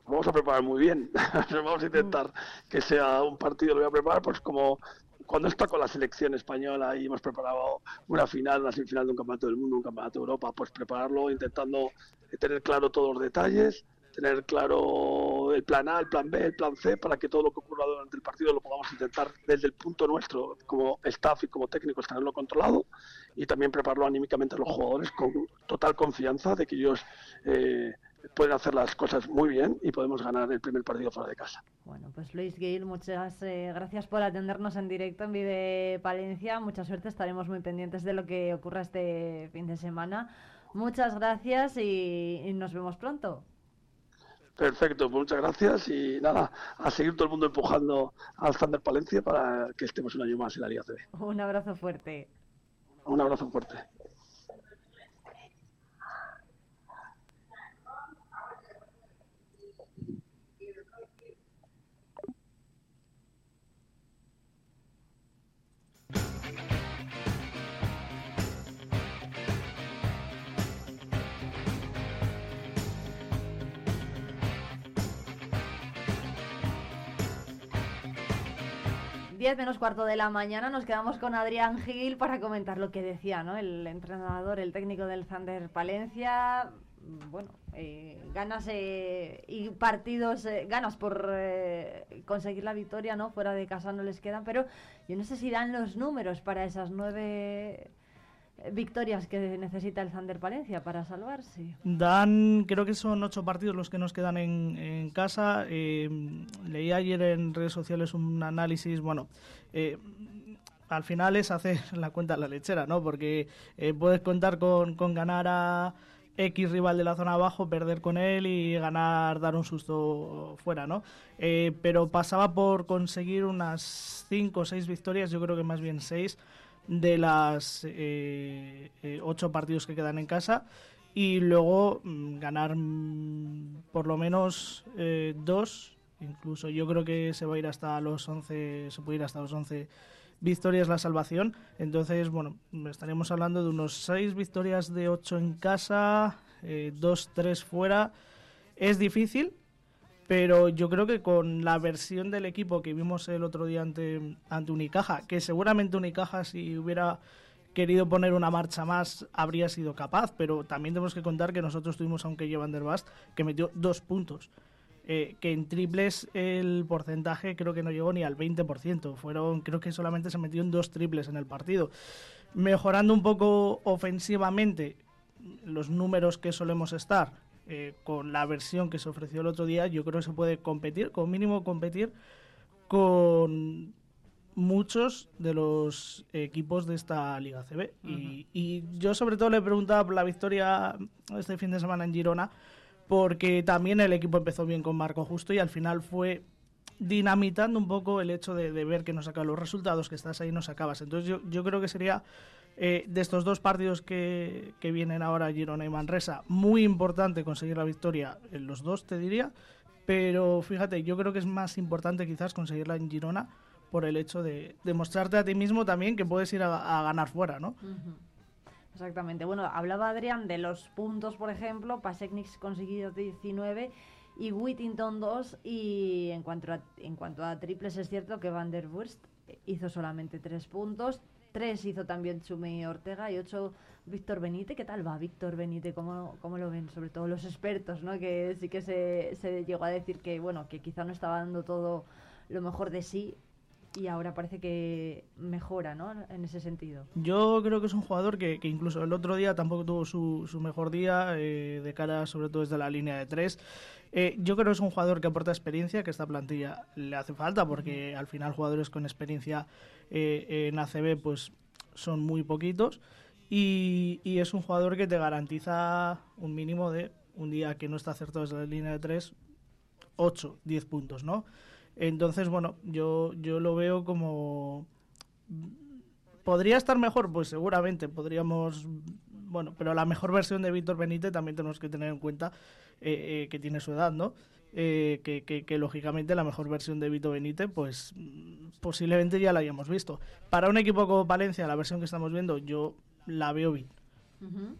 vamos a preparar muy bien. vamos a intentar que sea un partido, lo voy a preparar pues como cuando está con la selección española y hemos preparado una final, una semifinal de un campeonato del mundo, un campeonato de Europa, pues prepararlo intentando tener claro todos los detalles, tener claro el plan A, el plan B, el plan C, para que todo lo que ocurra durante el partido lo podamos intentar desde el punto nuestro, como staff y como técnicos, tenerlo controlado y también prepararlo anímicamente a los jugadores con total confianza de que ellos eh, pueden hacer las cosas muy bien y podemos ganar el primer partido fuera de casa. Bueno, pues Luis Gil, muchas eh, gracias por atendernos en directo en Vive Palencia. Mucha suerte, estaremos muy pendientes de lo que ocurra este fin de semana. Muchas gracias y, y nos vemos pronto. Perfecto, pues muchas gracias y nada, a seguir todo el mundo empujando al Thunder Palencia para que estemos un año más en la Liga CB. Un abrazo fuerte. Un abrazo fuerte. Diez menos cuarto de la mañana nos quedamos con Adrián Gil para comentar lo que decía, ¿no? El entrenador, el técnico del Thunder Palencia. bueno, eh, ganas eh, y partidos, eh, ganas por conseguir la victoria, ¿no? Fuera de casa no les quedan, pero yo no sé si dan los números para esas nueve victorias que necesita el Thunder Palencia para salvarse. Dan, creo que son ocho partidos los que nos quedan en, casa. Eh, leí ayer en redes sociales un análisis, bueno, eh, al final es hacer la cuenta a la lechera, ¿no? Porque eh, puedes contar con, con ganar a X rival de la zona abajo, perder con él y ganar, dar un susto fuera, ¿no? Pero pasaba por conseguir unas cinco o seis victorias, yo creo que más bien seis, de las eh, eh, ocho partidos que quedan en casa y luego mm, ganar mm, por lo menos eh, dos, incluso yo creo que se va a ir hasta los 11, se puede ir hasta los 11 victorias la salvación. Entonces, bueno, estaremos hablando de unos 6 victorias de 8 en casa, 2-3 fuera. Es difícil, pero yo creo que con la versión del equipo que vimos el otro día ante, ante Unicaja, que seguramente Unicaja si hubiera querido poner una marcha más habría sido capaz, pero también tenemos que contar que nosotros tuvimos a un Bast que metió dos puntos. Eh, que en triples el porcentaje creo que no llegó ni al 20%. Fueron, creo que solamente se metió en dos triples en el partido. Mejorando un poco ofensivamente los números que solemos estar eh, con la versión que se ofreció el otro día, yo creo que se puede competir, con mínimo competir con muchos de los equipos de esta Liga CB. y, y yo sobre todo le preguntaba por la victoria este fin de semana en Girona, porque también el equipo empezó bien con Marco Justo y al final fue dinamitando un poco el hecho de, de ver que no sacas los resultados, que estás ahí y no sacabas. Entonces yo, yo creo que sería eh, de estos dos partidos que, que vienen ahora Girona y Manresa, muy importante conseguir la victoria en los dos, te diría. Pero fíjate, yo creo que es más importante quizás conseguirla en Girona por el hecho de demostrarte a ti mismo también que puedes ir a, ganar fuera, ¿no? Exactamente. Bueno, hablaba Adrián de los puntos, por ejemplo. Paseknik consiguió 19 y Whittington 2. Y en cuanto a, en cuanto a triples, es cierto que Van der Wurst hizo solamente 3 puntos. 3 hizo también Chumi Ortega y 8 Víctor Benite. ¿Qué tal va Víctor Benite? ¿Cómo, ¿Cómo lo ven? Sobre todo los expertos, ¿no? Que sí que se, se llegó a decir que, bueno, que quizá no estaba dando todo lo mejor de sí y ahora parece que mejora, ¿no? En ese sentido. Yo creo que es un jugador que, que incluso el otro día tampoco tuvo su, su mejor día, eh, de cara sobre todo desde la línea de tres. Eh, yo creo que es un jugador que aporta experiencia, que esta plantilla le hace falta, porque al final jugadores con experiencia eh, en ACB pues son muy poquitos. Y, es un jugador que te garantiza un mínimo de un día que no está acertado desde la línea de tres, 8, 10 puntos, ¿no? Entonces, bueno, yo, yo lo veo como... ¿Podría estar mejor? Pues seguramente podríamos... Bueno, pero la mejor versión de Víctor Benítez también tenemos que tener en cuenta eh, eh, que tiene su edad, ¿no? Eh, que, que, que, lógicamente la mejor versión de Vito Benítez, pues posiblemente ya la hayamos visto. Para un equipo como Valencia, la versión que estamos viendo, yo la veo bien. Uh -huh.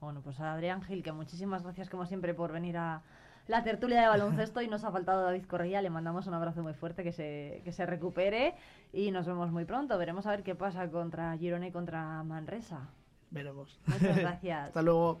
Bueno, pues a Adrián Gil, que muchísimas gracias como siempre por venir a, la tertulia de baloncesto y nos ha faltado David Correa. Le mandamos un abrazo muy fuerte, que se, que se recupere y nos vemos muy pronto. Veremos a ver qué pasa contra Girona y contra Manresa. Veremos. Muchas gracias. Hasta luego.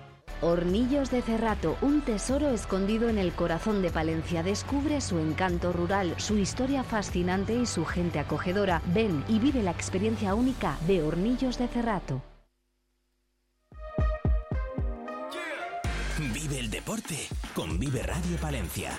Hornillos de Cerrato, un tesoro escondido en el corazón de Palencia. Descubre su encanto rural, su historia fascinante y su gente acogedora. Ven y vive la experiencia única de Hornillos de Cerrato. Vive el deporte con Vive Radio Palencia.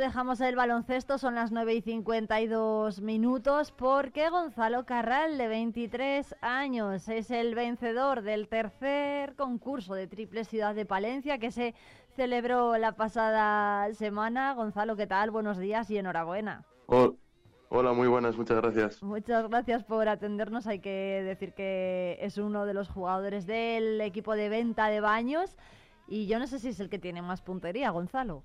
Dejamos el baloncesto, son las 9 y 52 minutos, porque Gonzalo Carral, de 23 años, es el vencedor del tercer concurso de Triple Ciudad de Palencia que se celebró la pasada semana. Gonzalo, ¿qué tal? Buenos días y enhorabuena. Hol- Hola, muy buenas, muchas gracias. Muchas gracias por atendernos. Hay que decir que es uno de los jugadores del equipo de venta de baños. Y yo no sé si es el que tiene más puntería, Gonzalo.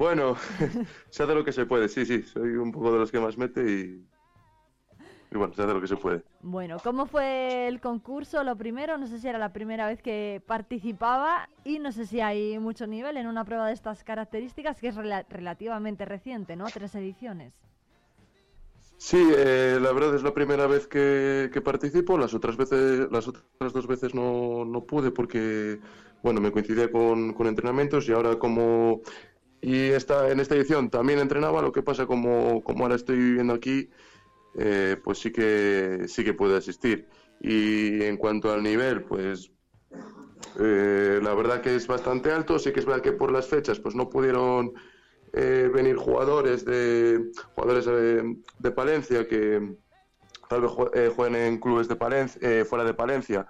Bueno, se hace lo que se puede, sí, sí, soy un poco de los que más mete y, y bueno, se hace lo que se puede. Bueno, ¿cómo fue el concurso? Lo primero, no sé si era la primera vez que participaba y no sé si hay mucho nivel en una prueba de estas características, que es rela- relativamente reciente, ¿no? Tres ediciones. Sí, eh, la verdad es la primera vez que, que participo, las otras veces, las otras dos veces no, no pude porque, bueno, me coincidía con, con entrenamientos y ahora como, y esta, en esta edición también entrenaba, lo que pasa como, como ahora estoy viviendo aquí, eh, pues sí que, sí que puedo asistir. Y en cuanto al nivel, pues eh, la verdad que es bastante alto, sí que es verdad que por las fechas pues no pudieron eh, venir jugadores de jugadores eh, de Palencia que tal vez eh, jueguen en clubes de Palencia, fuera de Palencia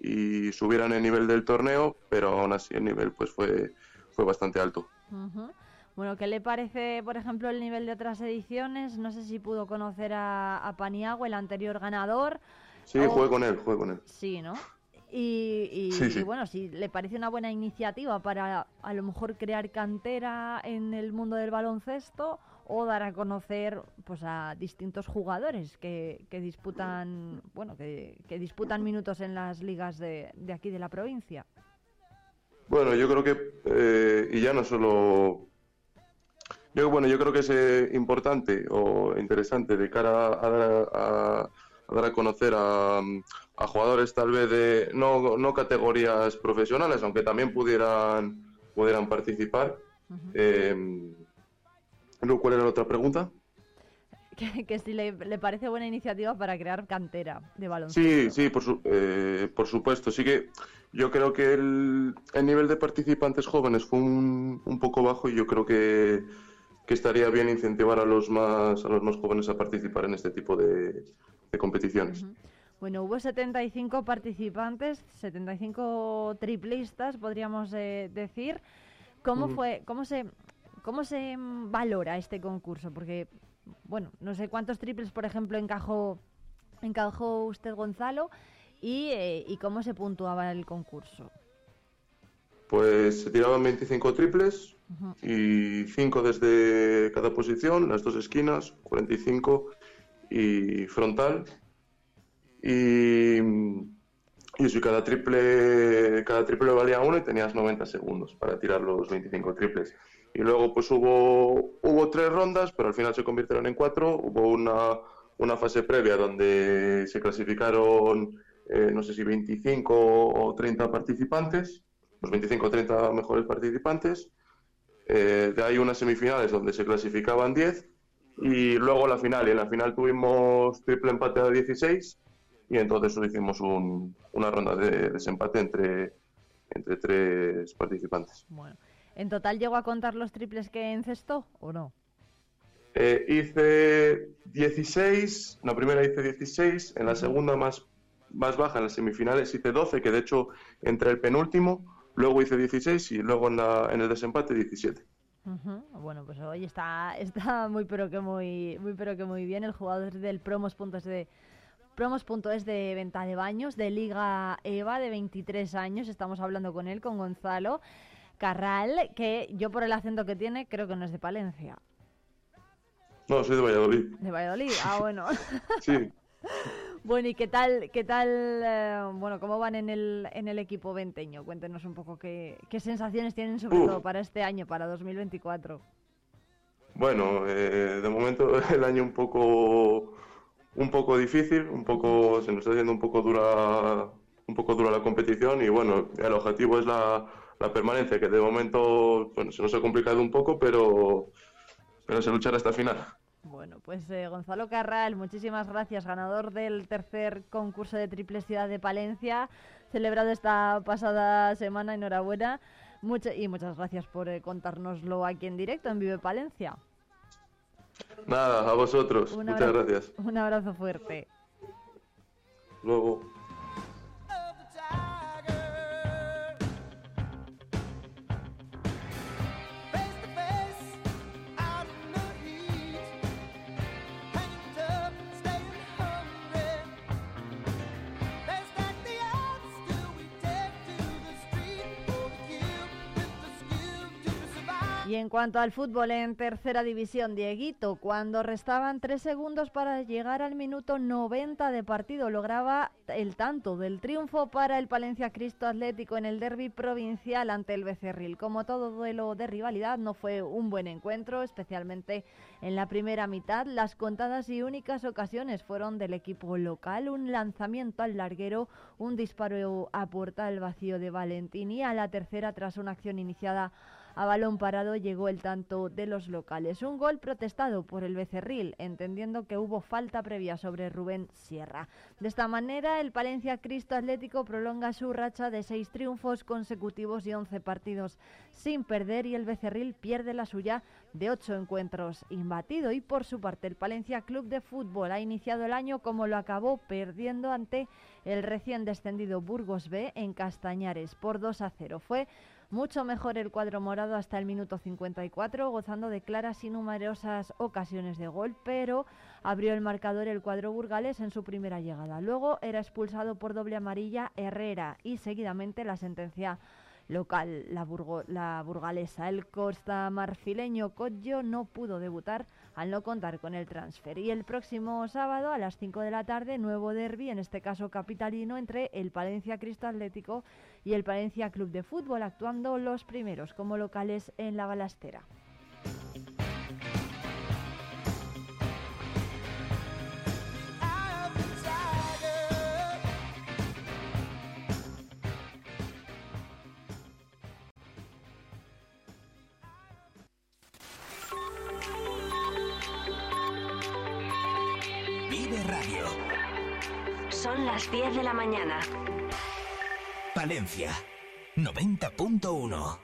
y subieran el nivel del torneo, pero aún así el nivel pues fue, fue bastante alto. Bueno, ¿qué le parece, por ejemplo, el nivel de otras ediciones? No sé si pudo conocer a, a Paniagua, el anterior ganador. Sí, o- jugué con él, jugué con él. Sí, ¿no? Y, y- Sí, sí. y bueno, si le parece una buena iniciativa para a lo mejor crear cantera en el mundo del baloncesto o dar a conocer pues a distintos jugadores que, que disputan bueno que, que disputan minutos en las ligas de, de aquí de la provincia. Bueno, yo creo que, eh, y ya no solo. Yo, bueno, yo creo que es eh, importante o interesante de cara a, dar a, a dar a conocer a, a jugadores tal vez de no, no categorías profesionales, aunque también pudieran, pudieran participar. Eh, ¿no? ¿Cuál era la otra pregunta? Que, que si le, le parece buena iniciativa para crear cantera de baloncesto. Sí, sí, por, su- eh, por supuesto. Sí que yo creo que el, el nivel de participantes jóvenes fue un, un poco bajo y yo creo que, que estaría bien incentivar a los más a los más jóvenes a participar en este tipo de, de competiciones. Bueno, hubo 75 participantes, 75 triplistas, podríamos eh, decir. ¿Cómo fue, cómo se, cómo se valora este concurso? Porque, bueno, no sé cuántos triples, por ejemplo, encajó, encajó usted, Gonzalo, y, eh, y cómo se puntuaba el concurso. Pues se tiraban 25 triples y 5 desde cada posición, las dos esquinas, 45 y frontal. Y, Y y cada triple, cada triple valía uno y tenías 90 segundos para tirar los 25 triples. Y luego pues hubo, hubo tres rondas, pero al final se convirtieron en cuatro. Hubo una, una fase previa donde se clasificaron, eh, no sé si 25 o 30 participantes, los 25 o 30 mejores participantes. Eh, de ahí unas semifinales donde se clasificaban 10 y luego la final. Y en la final tuvimos triple empate a 16 y entonces hicimos un, una ronda de desempate entre, entre tres participantes. Bueno, ¿en total llegó a contar los triples que encestó o no? Eh, hice 16, en la primera hice 16, en la segunda más, más baja, en las semifinales hice 12, que de hecho entre el penúltimo, luego hice 16 y luego en, la, en el desempate 17. Ujú, Bueno, pues hoy está, está muy pero que muy, muy pero que muy bien el jugador del promos.es de promos.es de venta de baños de Liga EVA de 23 años. Estamos hablando con él, con Gonzalo Carral, que yo por el acento que tiene creo que no es de Palencia. No, soy de Valladolid. De Valladolid. Ah, bueno. Sí. Bueno, ¿y qué tal, qué tal, eh, bueno, cómo van en el, en el equipo venteño? Cuéntenos un poco qué, qué sensaciones tienen sobre todo para este año, para 2024. Bueno, eh, de momento el año un poco un poco difícil, un poco se nos está haciendo un poco dura un poco dura la competición y bueno, el objetivo es la, la permanencia que de momento bueno, se nos ha complicado un poco, pero pero se luchará hasta final. Bueno, pues eh, Gonzalo Carral, muchísimas gracias, ganador del tercer concurso de triple ciudad de Palencia, celebrado esta pasada semana, enhorabuena. Mucha- y muchas gracias por eh, contárnoslo aquí en directo en Vive Palencia. Nada, a vosotros. Un Muchas abrazo- gracias. Un abrazo fuerte. Luego. Y en cuanto al fútbol en tercera división, Dieguito, cuando restaban tres segundos para llegar al minuto 90 de partido, lograba el tanto del triunfo para el Palencia Cristo Atlético en el derby provincial ante el Becerril. Como todo duelo de rivalidad, no fue un buen encuentro, especialmente en la primera mitad. Las contadas y únicas ocasiones fueron del equipo local, un lanzamiento al larguero, un disparo a puerta al vacío de Valentini, a la tercera tras una acción iniciada a balón parado llegó el tanto de los locales. Un gol protestado por el Becerril, entendiendo que hubo falta previa sobre Rubén Sierra. De esta manera, el Palencia Cristo Atlético prolonga su racha de seis triunfos consecutivos y once partidos sin perder y el Becerril pierde la suya de ocho encuentros imbatido. Y por su parte, el Palencia Club de Fútbol ha iniciado el año como lo acabó perdiendo ante el recién descendido Burgos B en Castañares por 2 a 0. Fue mucho mejor el cuadro morado hasta el minuto 54, gozando de claras y numerosas ocasiones de gol, pero abrió el marcador el cuadro burgales en su primera llegada. Luego era expulsado por doble amarilla Herrera y seguidamente la sentencia local, la, burgo- la burgalesa. El costa marfileño Coggio no pudo debutar al no contar con el transfer. Y el próximo sábado a las 5 de la tarde, nuevo derby, en este caso capitalino, entre el Palencia Cristo Atlético y el Palencia Club de Fútbol, actuando los primeros como locales en la balastera. La mañana. Palencia 90.1.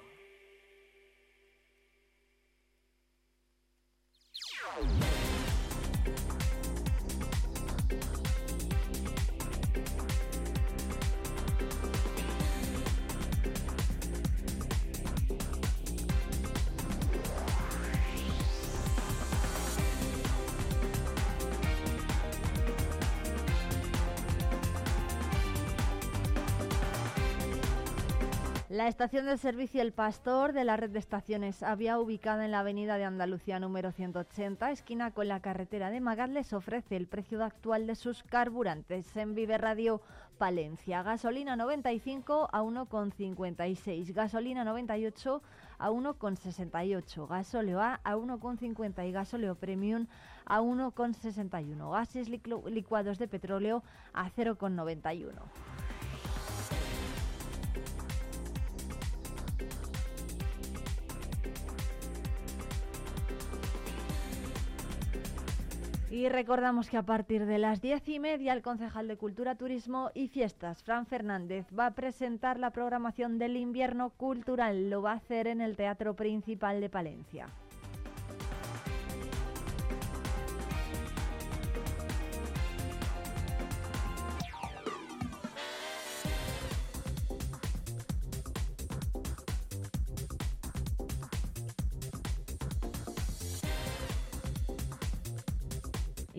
La estación del servicio El Pastor de la red de estaciones había ubicada en la avenida de Andalucía número 180, esquina con la carretera de Magat, les ofrece el precio actual de sus carburantes en Vive Radio Palencia. Gasolina 95 a 1,56, gasolina 98 a 1,68, gasóleo A a 1,50 y gasóleo Premium a 1,61, gases licuados de petróleo a 0,91. Y recordamos que a partir de las diez y media el concejal de Cultura, Turismo y Fiestas, Fran Fernández, va a presentar la programación del invierno cultural. Lo va a hacer en el Teatro Principal de Palencia.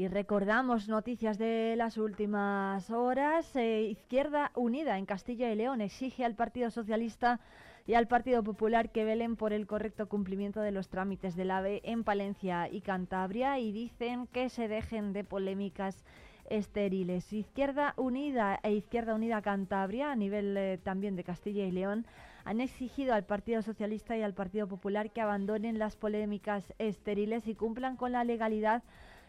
Y recordamos noticias de las últimas horas. Eh, Izquierda Unida en Castilla y León exige al Partido Socialista y al Partido Popular que velen por el correcto cumplimiento de los trámites del AVE en Palencia y Cantabria y dicen que se dejen de polémicas estériles. Izquierda Unida e Izquierda Unida Cantabria, a nivel eh, también de Castilla y León, han exigido al Partido Socialista y al Partido Popular que abandonen las polémicas estériles y cumplan con la legalidad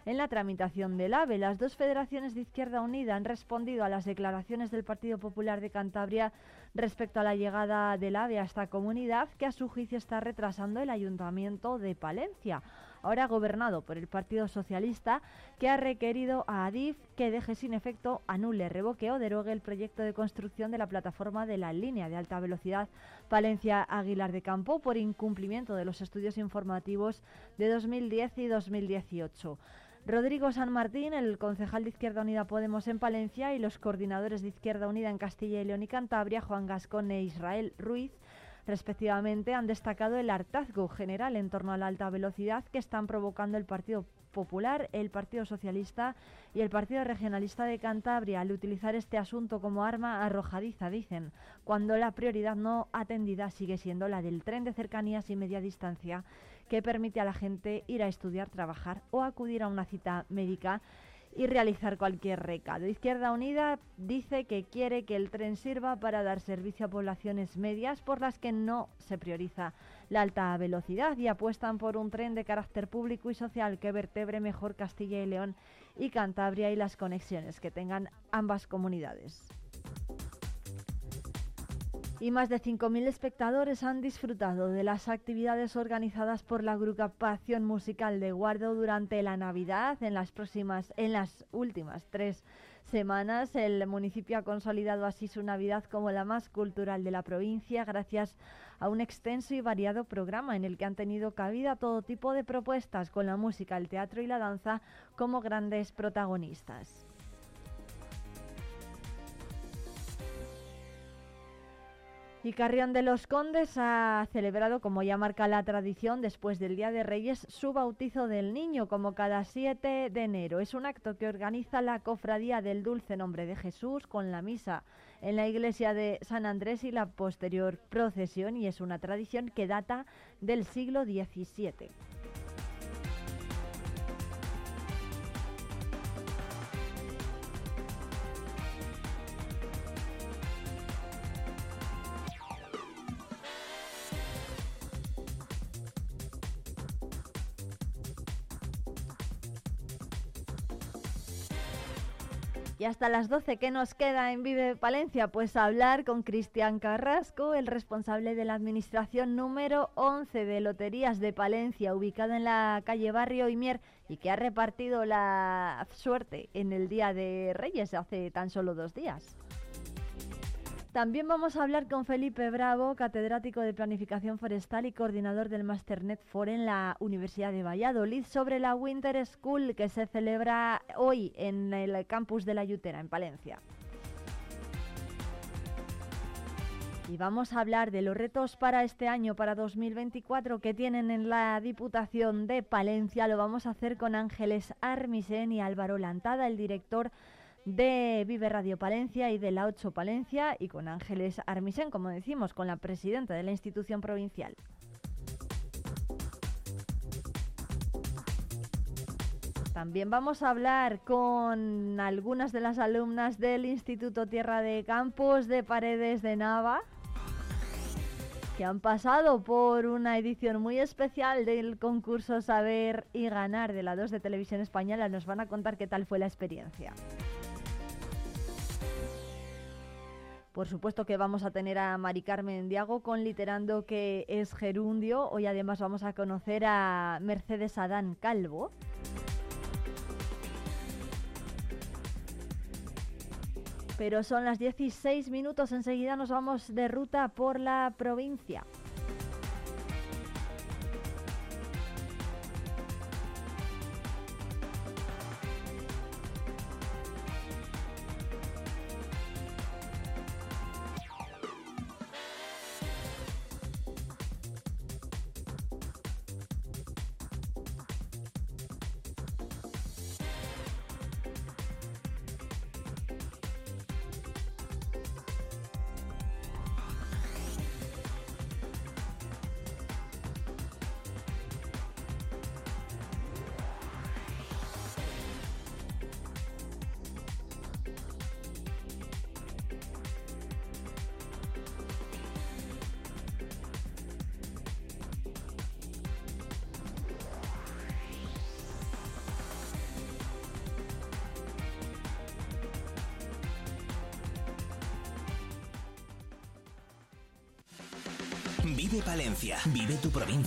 en la tramitación del AVE. Las dos federaciones de Izquierda Unida han respondido a las declaraciones del Partido Popular de Cantabria respecto a la llegada del AVE a esta comunidad, que a su juicio está retrasando el Ayuntamiento de Palencia ahora gobernado por el Partido Socialista, que ha requerido a Adif que deje sin efecto, anule, revoque o derogue el proyecto de construcción de la plataforma de la línea de alta velocidad Palencia-Aguilar de Campo por incumplimiento de los estudios informativos de 2010 y 2018. Rodrigo San Martín, el concejal de Izquierda Unida Podemos en Palencia y los coordinadores de Izquierda Unida en Castilla y León y Cantabria, Juan Gascón e Israel Ruiz, respectivamente, han destacado el hartazgo general en torno a la alta velocidad que están provocando el Partido Popular, el Partido Socialista y el Partido Regionalista de Cantabria al utilizar este asunto como arma arrojadiza, dicen, cuando la prioridad no atendida sigue siendo la del tren de cercanías y media distancia que permite a la gente ir a estudiar, trabajar o acudir a una cita médica y realizar cualquier recado. Izquierda Unida dice que quiere que el tren sirva para dar servicio a poblaciones medias por las que no se prioriza la alta velocidad y apuestan por un tren de carácter público y social que vertebre mejor Castilla y León y Cantabria y las conexiones que tengan ambas comunidades y más de 5.000 espectadores han disfrutado de las actividades organizadas por la agrupación musical de Guardo durante la Navidad. En las próximas, en las últimas tres semanas, el municipio ha consolidado así su Navidad como la más cultural de la provincia, gracias a un extenso y variado programa en el que han tenido cabida todo tipo de propuestas, con la música, el teatro y la danza como grandes protagonistas. Y Carrión de los Condes ha celebrado, como ya marca la tradición, después del Día de Reyes, su bautizo del niño, como cada 7 de enero. Es un acto que organiza la Cofradía del Dulce Nombre de Jesús con la misa en la iglesia de San Andrés y la posterior procesión, y es una tradición que data del siglo XVII. Y hasta las 12, ¿qué nos queda en Vive Palencia? Pues hablar con Cristian Carrasco, el responsable de la administración número 11 de Loterías de Palencia, ubicado en la calle Barrio Imier y que ha repartido la suerte en el Día de Reyes hace tan solo dos días. También vamos a hablar con Felipe Bravo, catedrático de Planificación Forestal y coordinador del Masternet For en la Universidad de Valladolid, sobre la Winter School que se celebra hoy en el campus de la Yutera, en Palencia. Y vamos a hablar de los retos para este año, para 2024, que tienen en la Diputación de Palencia. Lo vamos a hacer con Ángeles Armisen y Álvaro Lantada, el director de Vive Radio Palencia y de la 8 Palencia y con Ángeles Armisen, como decimos, con la presidenta de la institución provincial. También vamos a hablar con algunas de las alumnas del Instituto Tierra de Campos de Paredes de Nava, que han pasado por una edición muy especial del concurso Saber y Ganar de la 2 de Televisión Española. Nos van a contar qué tal fue la experiencia. Por supuesto que vamos a tener a Mari Carmen Diago con Literando que es gerundio. Hoy además vamos a conocer a Mercedes Adán Calvo. Pero son las 16 minutos, enseguida nos vamos de ruta por la provincia.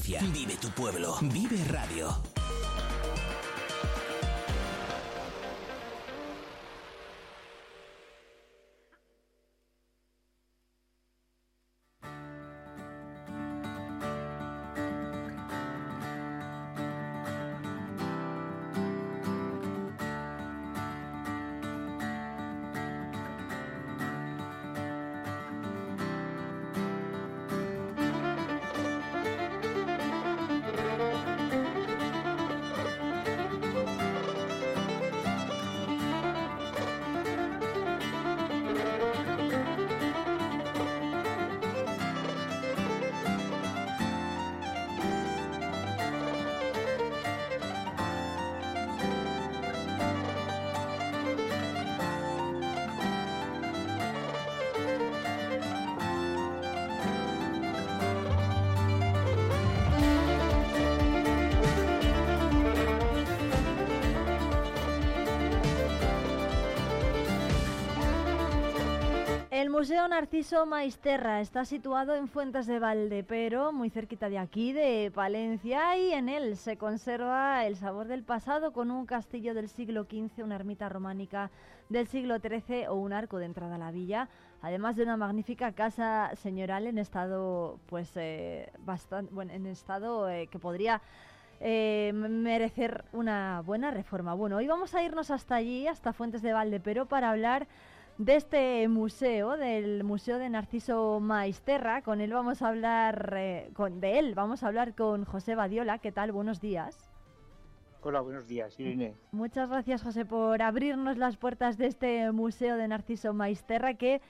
Vive tu pueblo, vive radio. Museo Narciso Maisterra está situado en Fuentes de Valdepero, muy cerquita de aquí, de Palencia, y en él se conserva el sabor del pasado con un castillo del siglo XV, una ermita románica del siglo XIII o un arco de entrada a la villa, además de una magnífica casa señoral en estado, pues, eh, bastante, bueno, en estado eh, que podría eh, merecer una buena reforma. Bueno, hoy vamos a irnos hasta allí, hasta Fuentes de Valdepero, para hablar de este museo, del Museo de Narciso Maisterra. Con él vamos a hablar, eh, con, de él vamos a hablar con José Badiola. ¿Qué tal? Buenos días. Hola, buenos días, Irene. Muchas gracias, José, por abrirnos las puertas de este Museo de Narciso Maisterra. Que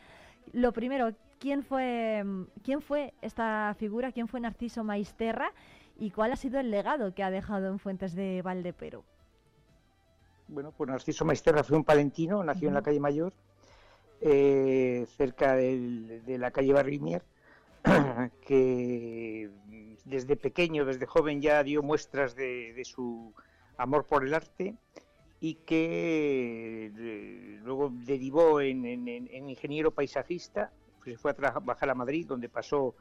lo primero, ¿quién fue, quién fue esta figura? ¿Quién fue Narciso Maisterra? ¿Y cuál ha sido el legado que ha dejado en Fuentes de Valdepero? Bueno, pues Narciso Maisterra fue un palentino, nació en la calle Mayor, eh, cerca del- de la calle Barrimier, que desde pequeño, desde joven ya dio muestras de, de su amor por el arte y que eh, luego derivó en, en- en- en ingeniero paisajista, pues se fue a trabajar a Madrid, donde pasó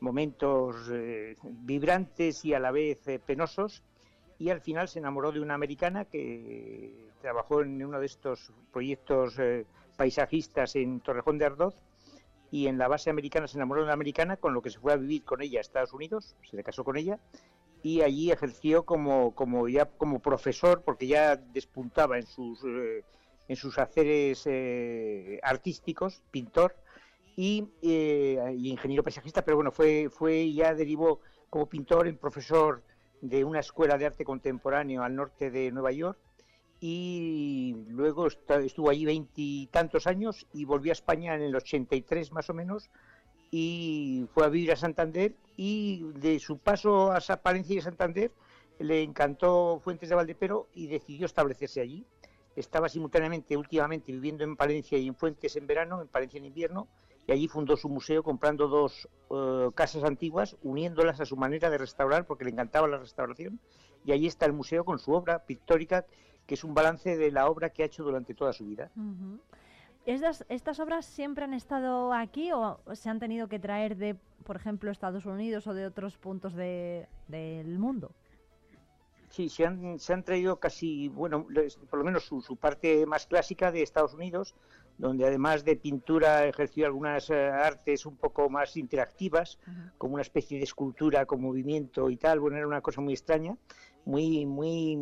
momentos eh, vibrantes y a la vez eh, penosos, y al final se enamoró de una americana que trabajó en uno de estos proyectos eh, paisajistas en Torrejón de Ardoz y en la base americana se enamoró de una americana con lo que se fue a vivir con ella a Estados Unidos, se casó con ella y allí ejerció como, como ya como profesor porque ya despuntaba en sus eh, en sus haceres eh, artísticos, pintor y, eh, y ingeniero paisajista, pero bueno, fue, fue ya derivó como pintor en profesor de una escuela de arte contemporáneo al norte de Nueva York y luego estuvo allí veintitantos años y volvió a España en el 83 más o menos y fue a vivir a Santander y de su paso a Palencia y Santander le encantó Fuentes de Valdepero y decidió establecerse allí. Estaba simultáneamente, últimamente, viviendo en Palencia y en Fuentes en verano, en Palencia en invierno, y allí fundó su museo comprando dos eh, casas antiguas, uniéndolas a su manera de restaurar, porque le encantaba la restauración, y allí está el museo con su obra pictórica, que es un balance de la obra que ha hecho durante toda su vida. ¿Estas, ¿Estas obras siempre han estado aquí o se han tenido que traer de, por ejemplo, Estados Unidos o de otros puntos de, del mundo? Sí, se han, se han traído casi, bueno, por lo menos su, parte más clásica de Estados Unidos, donde además de pintura ejerció algunas eh, artes un poco más interactivas, como una especie de escultura con movimiento y tal. Bueno, era una cosa muy extraña, muy, muy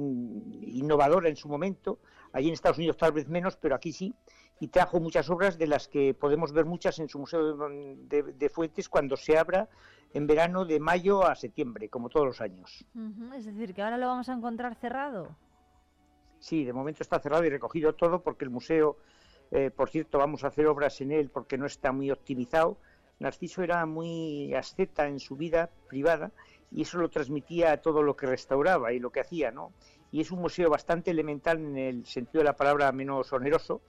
innovadora en su momento. Allí en Estados Unidos tal vez menos, pero aquí sí y trajo muchas obras de las que podemos ver muchas en su Museo de, Fuentes cuando se abra en verano de mayo a septiembre, como todos los años. Es decir, que ahora lo vamos a encontrar cerrado. Sí, de momento está cerrado y recogido todo porque el museo, eh, por cierto, vamos a hacer obras en él porque no está muy optimizado. Narciso era muy asceta en su vida privada y eso lo transmitía a todo lo que restauraba y lo que hacía, ¿no? Y es un museo bastante elemental en el sentido de la palabra menos oneroso,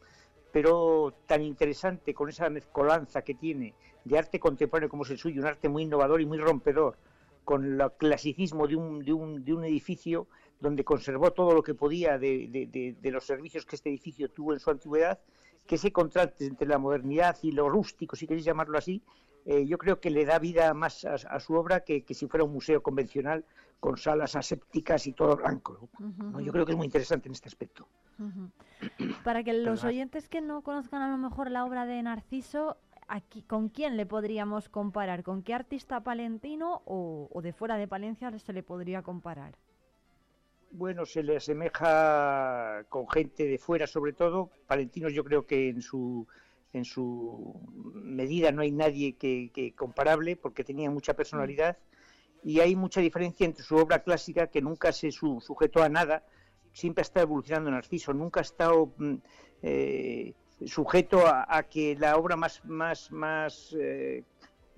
pero tan interesante con esa mezcolanza que tiene de arte contemporáneo como es el suyo, un arte muy innovador y muy rompedor, con el clasicismo de un, de un, de un edificio donde conservó todo lo que podía de, de, los servicios que este edificio tuvo en su antigüedad, que ese contraste entre la modernidad y lo rústico, si queréis llamarlo así, eh, yo creo que le da vida más a, su obra que, si fuera un museo convencional con salas asépticas y todo blanco. Yo creo que es muy interesante en este aspecto. Para que los oyentes que no conozcan a lo mejor la obra de Narciso, aquí, ¿con quién le podríamos comparar? ¿Con qué artista palentino o, de fuera de Palencia se le podría comparar? Bueno, se le asemeja con gente de fuera sobre todo. Palentinos yo creo que en su en su medida no hay nadie que, comparable porque tenía mucha personalidad y hay mucha diferencia entre su obra clásica que nunca se sujetó a nada, siempre ha estado evolucionando Narciso, nunca ha estado mm, eh, sujeto a, que la obra más, más, más eh,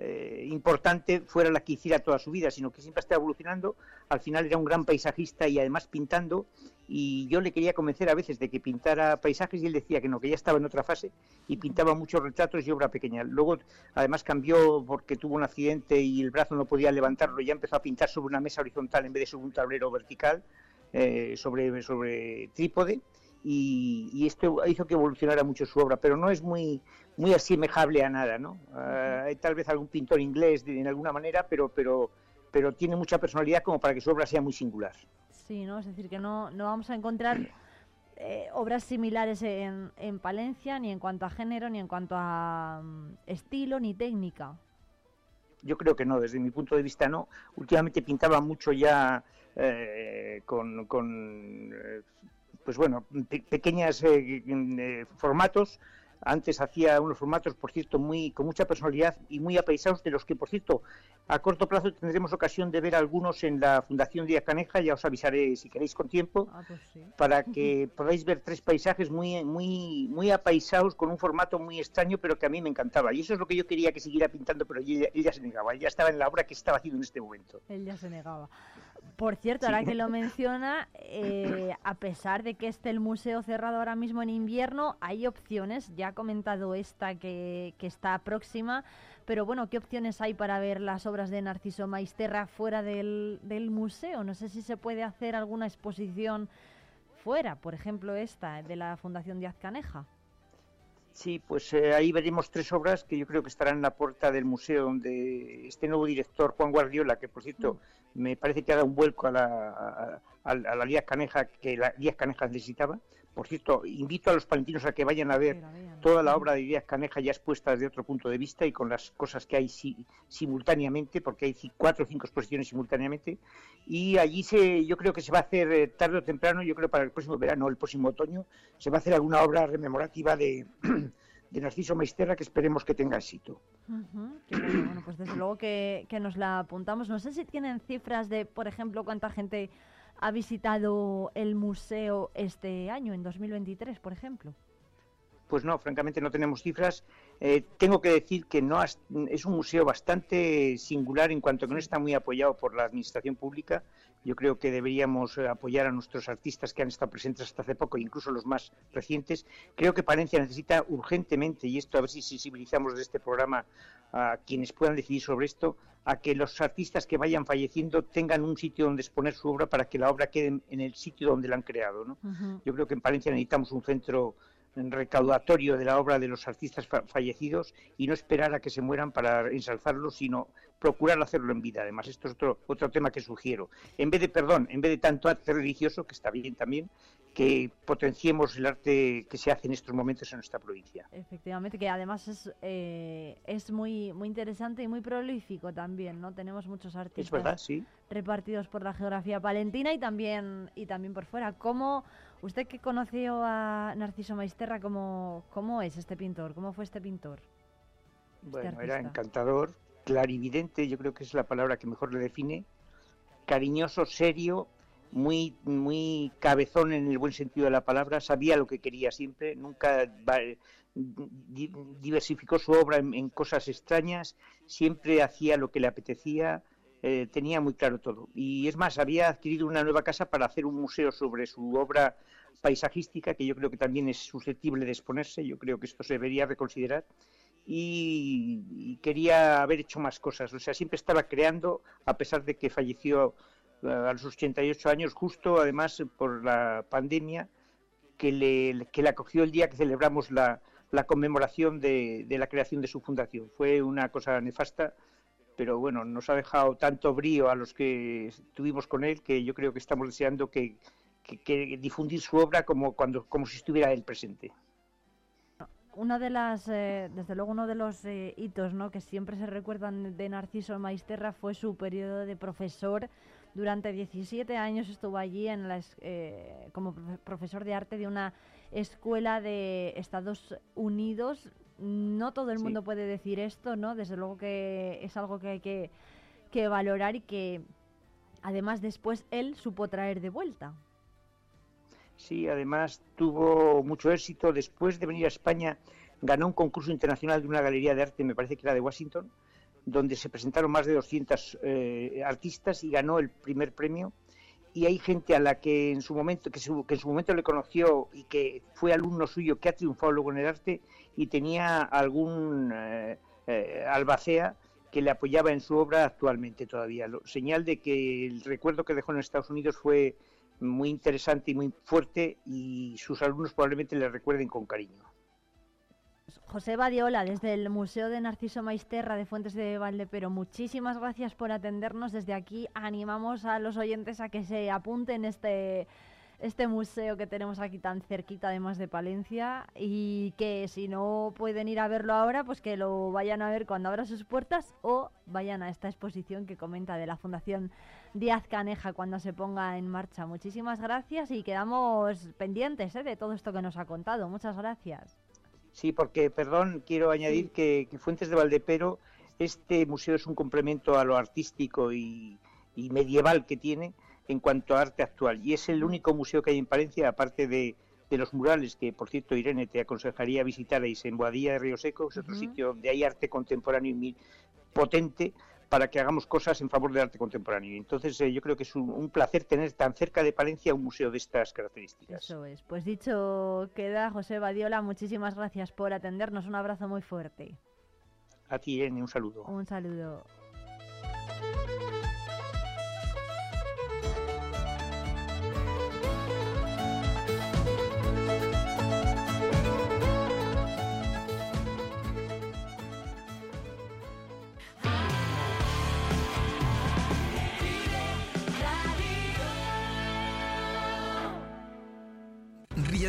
eh, importante fuera la que hiciera toda su vida, sino que siempre está evolucionando. Al final era un gran paisajista y además pintando. Y yo le quería convencer a veces de que pintara paisajes y él decía que no, que ya estaba en otra fase y pintaba muchos retratos y obra pequeña. Luego, además, cambió porque tuvo un accidente y el brazo no podía levantarlo. Y ya empezó a pintar sobre una mesa horizontal en vez de sobre un tablero vertical, eh, sobre, sobre trípode y, esto hizo que evolucionara mucho su obra, pero no es muy, muy asemejable a nada, ¿no? Ah, hay tal vez algún pintor inglés de, en alguna manera, pero, pero, pero tiene mucha personalidad como para que su obra sea muy singular. Sí, ¿no? Es decir, que no, no vamos a encontrar eh, obras similares en, en, Palencia, ni en cuanto a género, ni en cuanto a mm, estilo, ni técnica. Yo creo que no, desde mi punto de vista no. Últimamente pintaba mucho ya eh, con, con eh, pues bueno, pequeños eh, eh, formatos. Antes hacía unos formatos, por cierto, muy con mucha personalidad y muy apaisados, de los que, por cierto, a corto plazo tendremos ocasión de ver algunos en la Fundación Díaz Caneja, ya os avisaré si queréis con tiempo, ah, pues para que podáis ver tres paisajes muy, muy, muy apaisados, con un formato muy extraño, pero que a mí me encantaba. Y eso es lo que yo quería que siguiera pintando, pero ella, ella se negaba, ella estaba en la obra que estaba haciendo en este momento. Él ya se negaba. Por cierto, ahora que lo menciona, eh, a pesar de que esté el museo cerrado ahora mismo en invierno, hay opciones. Ya ha comentado esta que, está próxima, pero bueno, ¿qué opciones hay para ver las obras de Narciso Maisterra fuera del, del museo? No sé si se puede hacer alguna exposición fuera, por ejemplo esta de la Fundación Díaz Caneja. Sí, pues eh, ahí veremos tres obras que yo creo que estarán en la puerta del museo, donde este nuevo director, Juan Guardiola, que por cierto me parece que ha dado un vuelco a la, a, la Díaz Caneja que la Díaz Caneja necesitaba, por cierto, invito a los palentinos a que vayan a ver toda la obra de Díaz Caneja ya expuesta desde otro punto de vista y con las cosas que hay simultáneamente, porque hay cuatro o cinco exposiciones simultáneamente. Y allí se, yo creo que se va a hacer eh, tarde o temprano, yo creo para el próximo verano o el próximo otoño, se va a hacer alguna obra rememorativa de, de Narciso Maisterra que esperemos que tenga éxito. bueno, pues desde luego que, que nos la apuntamos. No sé si tienen cifras de, por ejemplo, cuánta gente ha visitado el museo este año, en 2023, por ejemplo? Pues no, francamente no tenemos cifras. Eh, tengo que decir que no es un museo bastante singular en cuanto que no está muy apoyado por la administración pública. Yo creo que deberíamos eh, apoyar a nuestros artistas que han estado presentes hasta hace poco, incluso los más recientes. Creo que Palencia necesita urgentemente, y esto a ver si sensibilizamos de este programa a quienes puedan decidir sobre esto, a que los artistas que vayan falleciendo tengan un sitio donde exponer su obra para que la obra quede en el sitio donde la han creado. ¿no? Yo creo que en Palencia necesitamos un centro recaudatorio de la obra de los artistas fallecidos y no esperar a que se mueran para ensalzarlos, sino procurar hacerlo en vida. Además, esto es otro, otro tema que sugiero. En vez de, perdón, en vez de tanto arte religioso, que está bien también, que potenciemos el arte que se hace en estos momentos en nuestra provincia. Efectivamente, que además es, eh, es muy, muy interesante y muy prolífico también, ¿no? Tenemos muchos artistas repartidos por la geografía palentina y también, y también por fuera. ¿Cómo, usted que conoció a Narciso Maisterra, cómo, cómo es este pintor? ¿Cómo fue este pintor? Este bueno, era encantador, clarividente, yo creo que es la palabra que mejor le define, cariñoso, serio, muy, muy cabezón en el buen sentido de la palabra, sabía lo que quería siempre, nunca diversificó su obra en, cosas extrañas, siempre hacía lo que le apetecía, eh, tenía muy claro todo. Y es más, había adquirido una nueva casa para hacer un museo sobre su obra paisajística, que yo creo que también es susceptible de exponerse, yo creo que esto se debería reconsiderar. Y, quería haber hecho más cosas. O sea, siempre estaba creando, a pesar de que falleció a los 88 años, justo además por la pandemia que le, que acogió el día que celebramos la, la conmemoración de, de, la creación de su fundación. Fue una cosa nefasta, pero bueno, nos ha dejado tanto brío a los que estuvimos con él que yo creo que estamos deseando que, que, difundir su obra como, cuando, como si estuviera él presente una de las, eh, desde luego uno de los eh, hitos ¿no? que siempre se recuerdan de Narciso Maisterra fue su periodo de profesor durante 17 años estuvo allí en eh, como profesor de arte de una escuela de Estados Unidos. No todo el mundo puede decir esto, ¿no? Desde luego que es algo que hay que, que valorar y que además después él supo traer de vuelta. Sí, además tuvo mucho éxito. Después de venir a España, ganó un concurso internacional de una galería de arte, me parece que era de Washington, donde se presentaron más de 200 eh, artistas y ganó el primer premio. Y hay gente a la que en su momento que, en su momento le conoció y que fue alumno suyo que ha triunfado luego en el arte y tenía algún eh, eh, albacea que le apoyaba en su obra actualmente todavía. señal de que el recuerdo que dejó en Estados Unidos fue muy interesante y muy fuerte y sus alumnos probablemente le recuerden con cariño. José Badiola, desde el Museo de Narciso Maisterra de Fuentes de Valdepero, muchísimas gracias por atendernos. Desde aquí animamos a los oyentes a que se apunten este este museo que tenemos aquí tan cerquita, además de Palencia, y que si no pueden ir a verlo ahora, pues que lo vayan a ver cuando abra sus puertas o vayan a esta exposición que comenta de la Fundación Díaz Caneja cuando se ponga en marcha. Muchísimas gracias y quedamos pendientes ¿eh? de todo esto que nos ha contado. Muchas gracias. Sí, porque, perdón, quiero añadir que, Fuentes de Valdepero, este museo es un complemento a lo artístico y, medieval que tiene en cuanto a arte actual. Y es el único museo que hay en Palencia, aparte de, los murales, que por cierto, Irene, te aconsejaría visitar ahí en Boadilla de Río Seco, es otro sitio donde hay arte contemporáneo y potente para que hagamos cosas en favor del arte contemporáneo. Entonces, eh, yo creo que es un, placer tener tan cerca de Palencia un museo de estas características. Eso es. Pues dicho queda, José Badiola, muchísimas gracias por atendernos. Un abrazo muy fuerte. A ti, Irene, un saludo. Un saludo.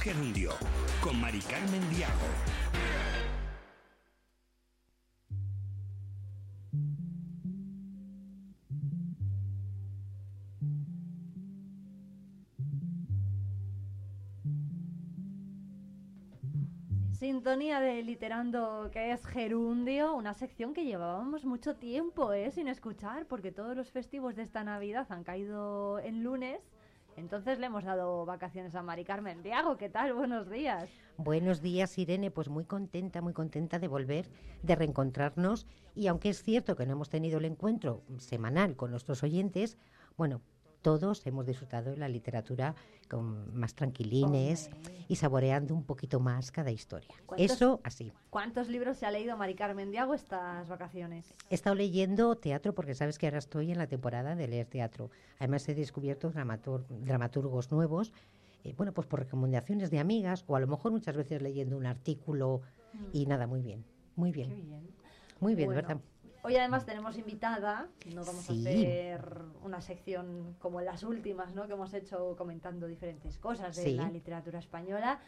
Gerundio, con Mari Carmen Diago. Sintonía de Literando, que es Gerundio, una sección que llevábamos mucho tiempo ¿eh? sin escuchar, porque todos los festivos de esta Navidad han caído en lunes. Entonces le hemos dado vacaciones a Mari Carmen. Diago, ¿qué tal? Buenos días. Buenos días, Irene. Pues muy contenta, muy contenta de volver, de reencontrarnos. Y aunque es cierto que no hemos tenido el encuentro semanal con nuestros oyentes, bueno, todos hemos disfrutado de la literatura con más tranquilines y saboreando un poquito más cada historia. Eso así. ¿Cuántos libros se ha leído Mari Carmen Diago estas vacaciones? He estado leyendo teatro porque sabes que ahora estoy en la temporada de leer teatro. Además he descubierto dramatur- dramaturgos nuevos, eh, bueno, pues por recomendaciones de amigas o a lo mejor muchas veces leyendo un artículo y nada, muy bien, muy bien. Muy bien, Bueno, ¿verdad? Hoy además tenemos invitada, no vamos Sí. a hacer una sección como las últimas, ¿no? Que hemos hecho comentando diferentes cosas de Sí. la literatura española.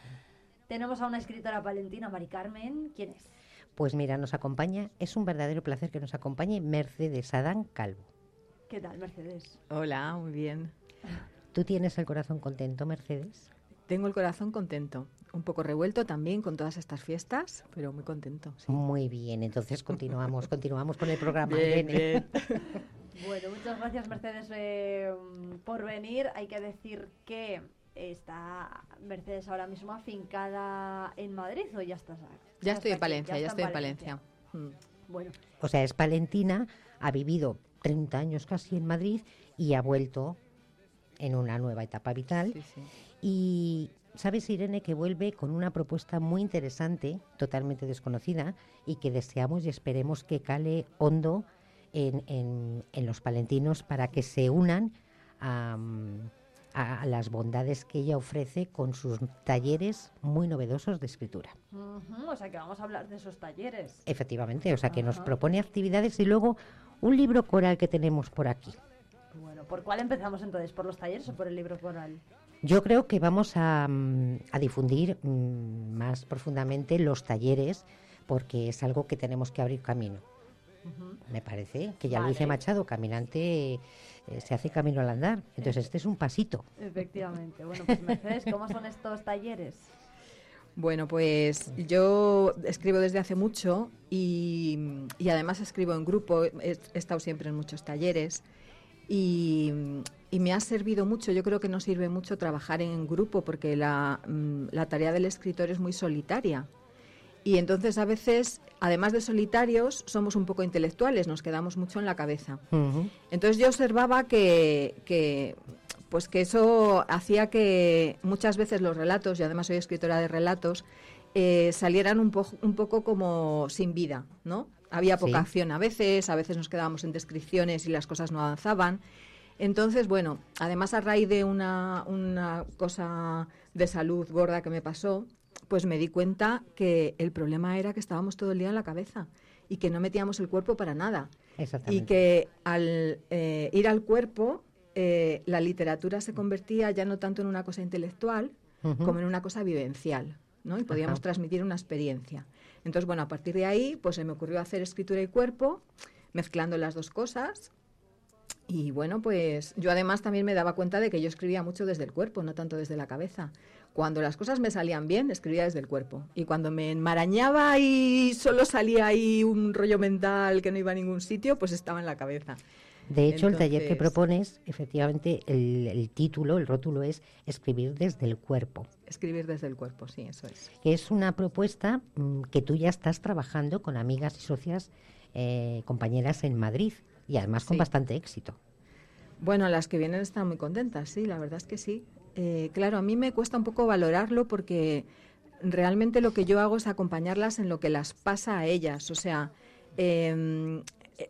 Tenemos a una escritora palentina, Mari Carmen. ¿Quién es? Pues mira, nos acompaña, es un verdadero placer que nos acompañe Mercedes Adán Calvo. ¿Qué tal, Mercedes? Hola, muy bien. ¿Tú tienes el corazón contento, Mercedes? Tengo el corazón contento, un poco revuelto también con todas estas fiestas, pero muy contento. sí. Muy bien, entonces continuamos, continuamos con el programa. Bien, Irene. bien. Bueno, muchas gracias, Mercedes, eh, por venir. Hay que decir que está Mercedes ahora mismo afincada en Madrid o ya estás Ya estoy en Palencia, ya estoy en Palencia. Mm. Bueno, O sea, es palentina, ha vivido 30 años casi en Madrid y ha vuelto en una nueva etapa vital. Y sabes, Irene, que vuelve con una propuesta muy interesante, totalmente desconocida, y que deseamos y esperemos que cale hondo en, en- en los palentinos para que se unan a, las bondades que ella ofrece con sus talleres muy novedosos de escritura. o sea que vamos a hablar de esos talleres. Efectivamente, o sea que nos propone actividades y luego un libro coral que tenemos por aquí. Bueno, ¿por cuál empezamos entonces? ¿Por los talleres o por el libro coral? Yo creo que vamos a, mm, a difundir mm, más profundamente los talleres porque es algo que tenemos que abrir camino. Me parece que ya lo dice. Machado, caminante eh, se hace camino al andar. Entonces este es un pasito. Efectivamente. Bueno, pues Mercedes, ¿cómo son estos talleres? Bueno, pues yo escribo desde hace mucho y, y además escribo en grupo, he, he estado siempre en muchos talleres y, y me ha servido mucho, yo creo que nos sirve mucho trabajar en grupo porque la, mm, la tarea del escritor es muy solitaria. Y entonces a veces, además de solitarios, somos un poco intelectuales, nos quedamos mucho en la cabeza. Entonces yo observaba que, que, pues que eso hacía que muchas veces los relatos, y además soy escritora de relatos, eh, salieran un, po- un poco como sin vida, ¿no? Había poca Sí. acción a veces, a veces nos quedábamos en descripciones y las cosas no avanzaban. Entonces, bueno, además a raíz de una, una cosa de salud gorda que me pasó, pues me di cuenta que el problema era que estábamos todo el día en la cabeza y que no metíamos el cuerpo para nada. Y que al eh, ir al cuerpo, eh, la literatura se convertía ya no tanto en una cosa intelectual como en una cosa vivencial, ¿no? Y podíamos Ajá. transmitir una experiencia. Entonces, bueno, a partir de ahí, pues se me ocurrió hacer escritura y cuerpo, mezclando las dos cosas. Y bueno, pues yo además también me daba cuenta de que yo escribía mucho desde el cuerpo, no tanto desde la cabeza. Cuando las cosas me salían bien, escribía desde el cuerpo. Y cuando me enmarañaba y solo salía ahí un rollo mental que no iba a ningún sitio, pues estaba en la cabeza. De hecho, el taller que propones, efectivamente, el, el título, el rótulo es Escribir desde el cuerpo. Escribir desde el cuerpo, sí, eso es. que es una propuesta mm, que tú ya estás trabajando con amigas y socias, eh, compañeras en Madrid, y además con Sí. bastante éxito. Bueno, las que vienen están muy contentas, sí, la verdad es que sí. eh, claro, a mí me cuesta un poco valorarlo porque realmente lo que yo hago es acompañarlas en lo que las pasa a ellas. O sea, em,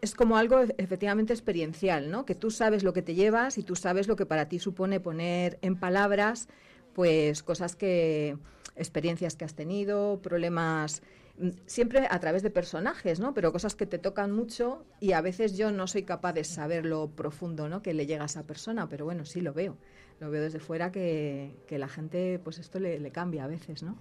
es como algo efectivamente experiencial, ¿no? Que tú sabes lo que te llevas y tú sabes lo que para ti supone poner en palabras, pues cosas que, experiencias que has tenido, problemas siempre a través de personajes, ¿no? Pero cosas que te tocan mucho y a veces yo no soy capaz de saber lo profundo, ¿no? Que le llega a esa persona, pero bueno, sí lo veo. Lo veo desde fuera que, que la gente, pues esto le, le cambia a veces, ¿no?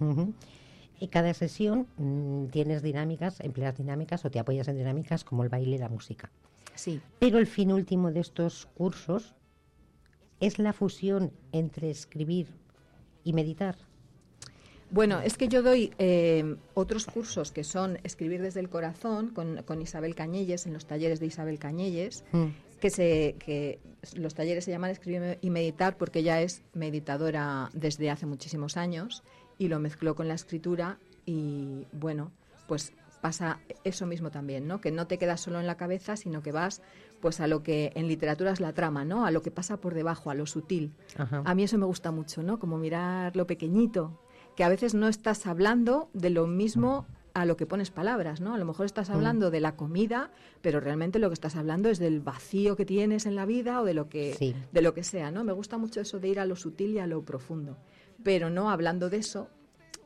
Y cada sesión mm, tienes dinámicas, empleas dinámicas o te apoyas en dinámicas como el baile y la música. Sí. Pero el fin último de estos cursos es la fusión entre escribir y meditar. Bueno, es que yo doy eh, otros cursos que son Escribir desde el corazón con, con Isabel Cañelles, en los talleres de Isabel Cañelles, Mm. que, se, que los talleres se llaman Escribir y Meditar porque ella es meditadora desde hace muchísimos años y lo mezcló con la escritura y bueno, pues pasa eso mismo también, ¿no? Que no te quedas solo en la cabeza, sino que vas pues a lo que en literatura es la trama, ¿no? A lo que pasa por debajo, a lo sutil. Ajá. A mí eso me gusta mucho, ¿no? Como mirar lo pequeñito, que a veces no estás hablando de lo mismo a lo que pones palabras, ¿no? A lo mejor estás Mm. hablando de la comida, pero realmente lo que estás hablando es del vacío que tienes en la vida o de lo que Sí. de lo que sea, ¿no? Me gusta mucho eso de ir a lo sutil y a lo profundo, pero no hablando de eso,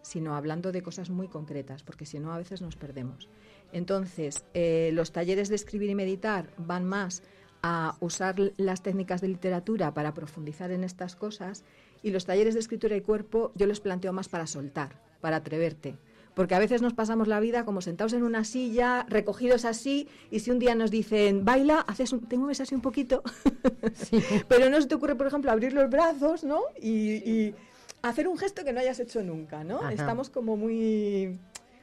sino hablando de cosas muy concretas, porque si no a veces nos perdemos. Entonces, eh, los talleres de escribir y meditar van más a usar las técnicas de literatura para profundizar en estas cosas y los talleres de escritura y cuerpo yo los planteo más para soltar, para atreverte. Porque a veces nos pasamos la vida como sentados en una silla, recogidos así, y si un día nos dicen, baila, haces un, te mueves así un poquito, pero no se te ocurre, por ejemplo, abrir los brazos, ¿no? Y, y hacer un gesto que no hayas hecho nunca, ¿no? Ajá. Estamos como muy,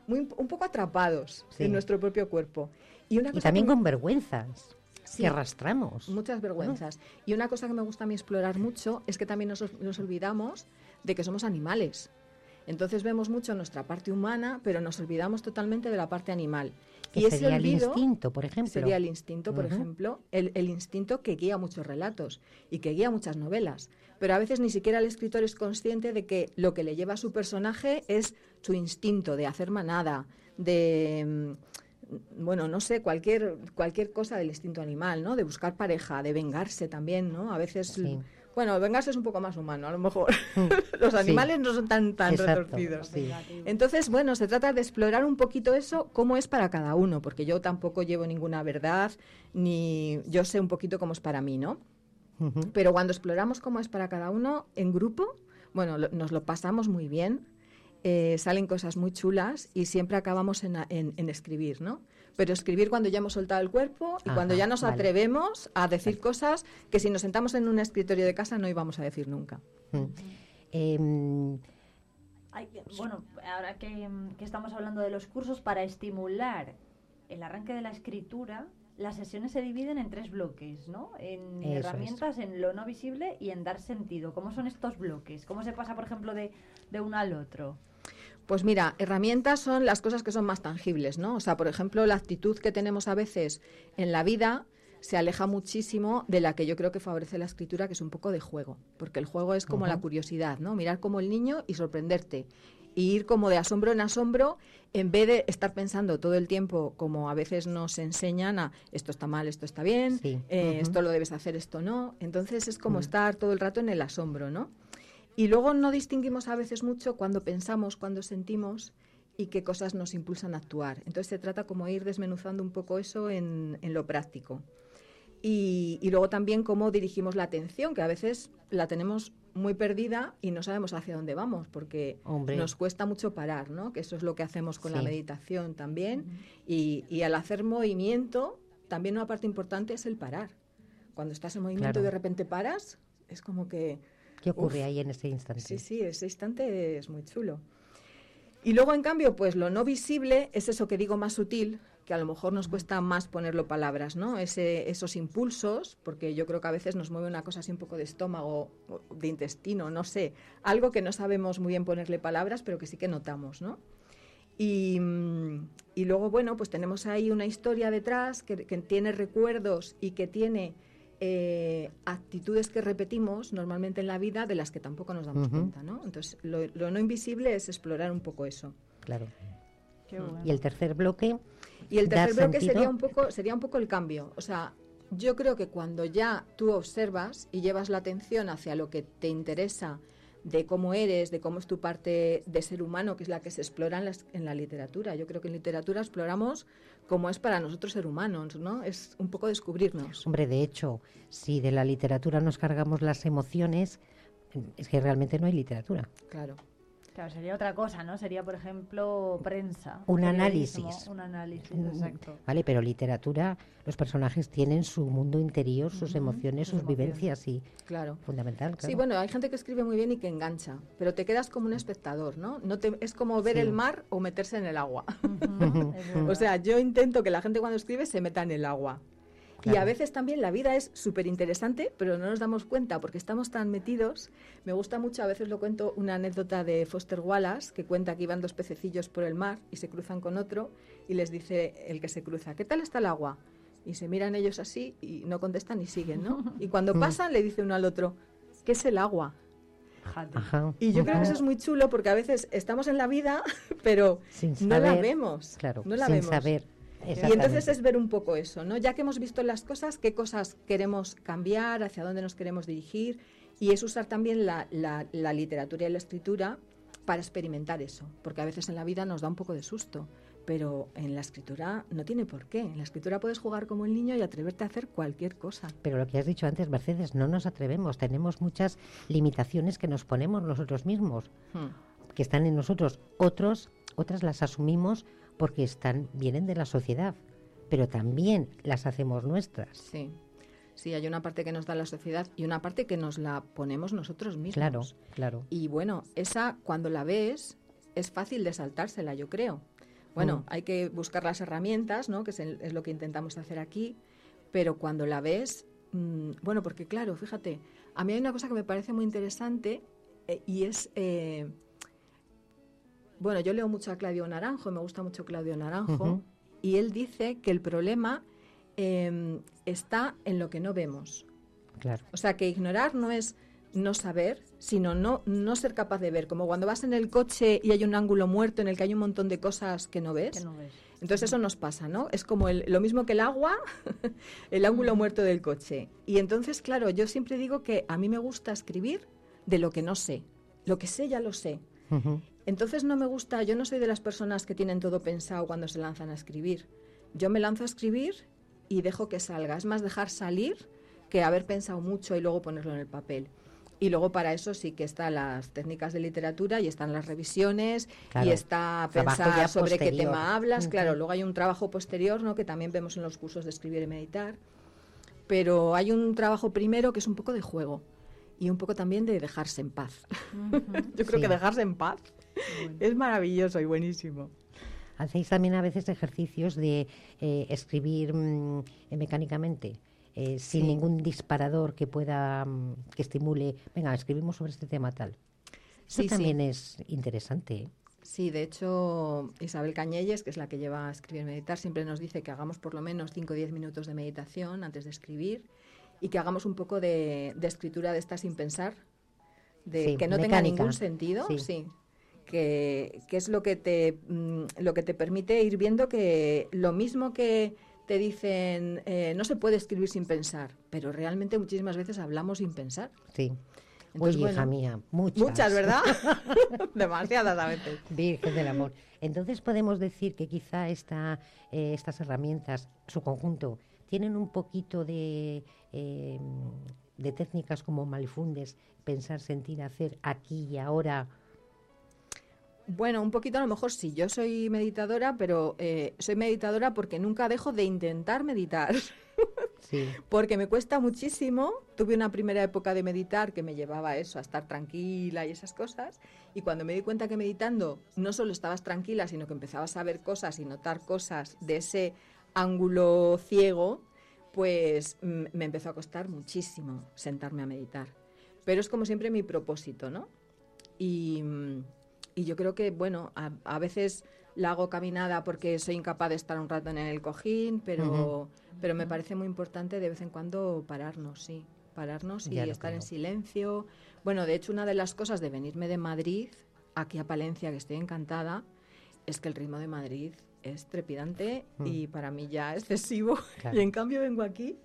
muy un poco atrapados Sí. en nuestro propio cuerpo. Y, una Y cosa también que con vergüenzas Sí. que arrastramos. Muchas vergüenzas. Y una cosa que me gusta a mí explorar mucho es que también nos, nos olvidamos de que somos animales. Entonces vemos mucho nuestra parte humana, pero nos olvidamos totalmente de la parte animal. Que y ese sería el instinto, por ejemplo. Sería el instinto, por ejemplo, el, el instinto que guía muchos relatos y que guía muchas novelas. Pero a veces ni siquiera el escritor es consciente de que lo que le lleva a su personaje es su instinto de hacer manada, de mm, bueno, no sé, cualquier, cualquier cosa del instinto animal, ¿no? De buscar pareja, de vengarse también, ¿no? A veces, Sí. bueno, vengarse es un poco más humano, a lo mejor. Los Sí. animales no son tan, tan Exacto, retorcidos. sí. Entonces, bueno, se trata de explorar un poquito eso, cómo es para cada uno, porque yo tampoco llevo ninguna verdad, ni yo sé un poquito cómo es para mí, ¿no? Pero cuando exploramos cómo es para cada uno en grupo, bueno, lo- nos lo pasamos muy bien, eh, salen cosas muy chulas y siempre acabamos en, a- en- en escribir, ¿no? Pero escribir cuando ya hemos soltado el cuerpo y cuando ya nos vale. atrevemos a decir cosas que si nos sentamos en un escritorio de casa no íbamos a decir nunca. Mm. Em, Hay bueno, ahora que, que estamos hablando de los cursos, para estimular el arranque de la escritura, las sesiones se dividen en tres bloques, ¿no? En Eso es. herramientas, en lo no visible y en dar sentido. ¿Cómo son estos bloques? ¿Cómo se pasa, por ejemplo, de, de uno al otro? Pues mira, herramientas son las cosas que son más tangibles, ¿no? O sea, por ejemplo, la actitud que tenemos a veces en la vida se aleja muchísimo de la que yo creo que favorece la escritura, que es un poco de juego, porque el juego es como la curiosidad, ¿no? Mirar como el niño y sorprenderte. Y ir como de asombro en asombro, en vez de estar pensando todo el tiempo, como a veces nos enseñan a esto está mal, esto está bien, Sí. eh, esto lo debes hacer, esto no. Entonces es como estar todo el rato en el asombro, ¿no? Y luego no distinguimos a veces mucho cuando pensamos, cuando sentimos y qué cosas nos impulsan a actuar. Entonces se trata como ir desmenuzando un poco eso en, en lo práctico. Y, y luego también cómo dirigimos la atención, que a veces la tenemos muy perdida y no sabemos hacia dónde vamos, porque Hombre. nos cuesta mucho parar, ¿no? Que eso es lo que hacemos con la meditación también. y, y al hacer movimiento, también una parte importante es el parar. Cuando estás en movimiento Claro. y de repente paras, es como que... ¿Qué ocurre Uf. ahí en ese instante? Sí, sí, ese instante es muy chulo. Y luego, en cambio, pues lo no visible es eso que digo más sutil, que a lo mejor nos cuesta más ponerlo palabras, ¿no? Ese, esos impulsos, porque yo creo que a veces nos mueve una cosa así un poco de estómago, de intestino, no sé, algo que no sabemos muy bien ponerle palabras, pero que sí que notamos, ¿no? Y, mm, y luego, bueno, pues tenemos ahí una historia detrás que, que tiene recuerdos y que tiene eh, actitudes que repetimos normalmente en la vida de las que tampoco nos damos cuenta, ¿no? Entonces, lo, no invisible es explorar un poco eso. Claro. Y el tercer bloque. Y el tercer bloque sería un poco sería un poco el cambio. O sea, yo creo que cuando ya tú observas y llevas la atención hacia lo que te interesa de cómo eres, de cómo es tu parte de ser humano, que es la que se explora en, la literatura. Yo creo que en literatura exploramos cómo es para nosotros ser humanos, ¿no? Es un poco descubrirnos. Hombre, de hecho, si de la literatura nos cargamos las emociones, es que realmente no hay literatura. Claro. Claro, sería otra cosa, ¿no? Sería, por ejemplo, prensa. Un análisis. Un análisis, exacto. Vale, pero literatura, los personajes tienen su mundo interior, sus emociones, sus, vivencias y... Claro. Fundamental, claro. Sí, bueno, hay gente que escribe muy bien y que engancha, pero te quedas como un espectador, ¿no? no te, es como ver el mar o meterse en el agua. o sea, yo intento que la gente cuando escribe se meta en el agua. Y a veces también la vida es súper interesante, pero no nos damos cuenta porque estamos tan metidos. Me gusta mucho, a veces lo cuento, una anécdota de Foster Wallace, que cuenta que iban dos pececillos por el mar y se cruzan con otro y les dice el que se cruza, ¿qué tal está el agua? Y se miran ellos así y no contestan y siguen, ¿no? Y cuando mm. pasan le dice uno al otro, ¿qué es el agua? Y yo creo que eso es muy chulo porque a veces estamos en la vida, pero no la vemos. Claro, no la sin vemos. saber. Y entonces es ver un poco eso, ¿no? Ya que hemos visto las cosas, qué cosas queremos cambiar, hacia dónde nos queremos dirigir, y es usar también la, la, literatura y la escritura para experimentar eso, porque a veces en la vida nos da un poco de susto, pero en la escritura no tiene por qué. En la escritura puedes jugar como el niño y atreverte a hacer cualquier cosa. Pero lo que has dicho antes, Mercedes, no nos atrevemos, tenemos muchas limitaciones que nos ponemos nosotros mismos, hmm. que están en nosotros. Otros, otras las asumimos porque están, vienen de la sociedad, pero también las hacemos nuestras. Sí. Sí, hay una parte que nos da la sociedad y una parte que nos la ponemos nosotros mismos. Claro, claro. Y bueno, esa cuando la ves es fácil de saltársela, yo creo. Bueno, mm. hay que buscar las herramientas, ¿no? Que es, lo que intentamos hacer aquí, pero cuando la ves, mm, bueno, porque claro, fíjate, a mí hay una cosa que me parece muy interesante eh, y es eh, bueno, yo leo mucho a Claudio Naranjo, me gusta mucho Claudio Naranjo, y él dice que el problema em, está en lo que no vemos. Claro. O sea, que ignorar no es no saber, sino no, no ser capaz de ver. Como cuando vas en el coche y hay un ángulo muerto en el que hay un montón de cosas que no ves. Entonces eso nos pasa, ¿no? Es como lo mismo que el agua, el ángulo muerto del coche. Y entonces, claro, yo siempre digo que a mí me gusta escribir de lo que no sé. Lo que sé ya lo sé. Entonces no me gusta, yo no soy de las personas que tienen todo pensado cuando se lanzan a escribir. Yo me lanzo a escribir y dejo que salga. Es más dejar salir que haber pensado mucho y luego ponerlo en el papel. Y luego para eso sí que están las técnicas de literatura y están las revisiones y está pensar sobre qué tema hablas. Claro, luego hay un trabajo posterior, ¿no? Que también vemos en los cursos de escribir y meditar. Pero hay un trabajo primero que es un poco de juego y un poco también de dejarse en paz. Yo creo que dejarse en paz es maravilloso y buenísimo. ¿Hacéis también a veces ejercicios de eh, escribir mm, mecánicamente? Eh, sin ningún disparador que pueda, mm, que estimule, venga, escribimos sobre este tema tal. Eso también es interesante. ¿eh? Sí, de hecho, Isabel Cañelles, que es la que lleva a escribir y meditar, siempre nos dice que hagamos por lo menos 5 o 10 minutos de meditación antes de escribir y que hagamos un poco de, escritura de esta sin pensar, de que no tenga ningún sentido, sí que, es lo que, te, mm, lo que te permite ir viendo que lo mismo que te dicen eh, no se puede escribir sin pensar, pero realmente muchísimas veces hablamos sin pensar. Sí. Oye, hija mía, muchas. Muchas, ¿verdad? Demasiadas a veces. Virgen del amor. Entonces podemos decir que quizá esta, eh, estas herramientas, su conjunto, tienen un poquito de, eh, de técnicas como malifundes, pensar, sentir, hacer aquí y ahora, bueno, un poquito a lo mejor sí. Yo soy meditadora, pero eh, soy meditadora porque nunca dejo de intentar meditar. Sí. porque me cuesta muchísimo. Tuve una primera época de meditar que me llevaba a eso, a estar tranquila y esas cosas. Y cuando me di cuenta que meditando no solo estabas tranquila, sino que empezabas a ver cosas y notar cosas de ese ángulo ciego, pues mm, me empezó a costar muchísimo sentarme a meditar. Pero es como siempre mi propósito, ¿no? Y mm, y yo creo que, bueno, a, veces la hago caminada porque soy incapaz de estar un rato en el cojín, pero, pero me parece muy importante de vez en cuando pararnos, sí, pararnos y estar en silencio. Bueno, de hecho, una de las cosas de venirme de Madrid aquí a Palencia, que estoy encantada, es que el ritmo de Madrid es trepidante mm. y para mí ya excesivo. Y en cambio vengo aquí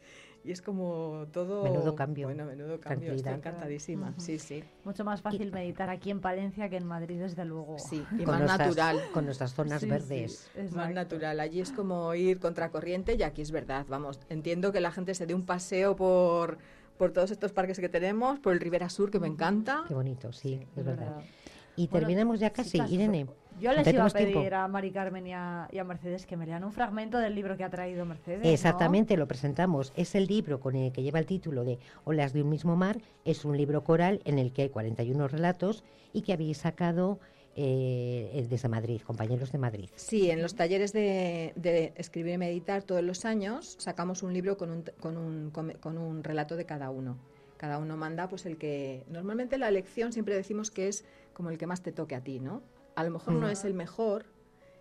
y es como todo... Menudo cambio. Bueno, menudo cambio. Estoy encantadísima. Sí, sí. Mucho más fácil meditar aquí en Palencia que en Madrid, desde luego. Sí, y más natural. Con nuestras zonas verdes. más natural. Allí es como ir contracorriente y aquí es verdad. Vamos, entiendo que la gente se dé un paseo por por todos estos parques que tenemos, por el Ribera Sur, que me encanta. Qué bonito, sí, es verdad. Y terminamos ya casi, Irene. Yo les iba a pedir a Mari Carmen y a, Mercedes que me lean un fragmento del libro que ha traído Mercedes. Exactamente, lo presentamos. Es el libro con el que lleva el título de Olas de un mismo mar. Es un libro coral en el que hay 41 relatos y que habéis sacado eh, desde Madrid, compañeros de Madrid. Sí, en los talleres de, escribir y meditar todos los años sacamos un libro con un, con un, con un relato de cada uno. Cada uno manda pues el que... Normalmente la lección siempre decimos que es como el que más te toque a ti, ¿no? A lo mejor no mm. es el mejor,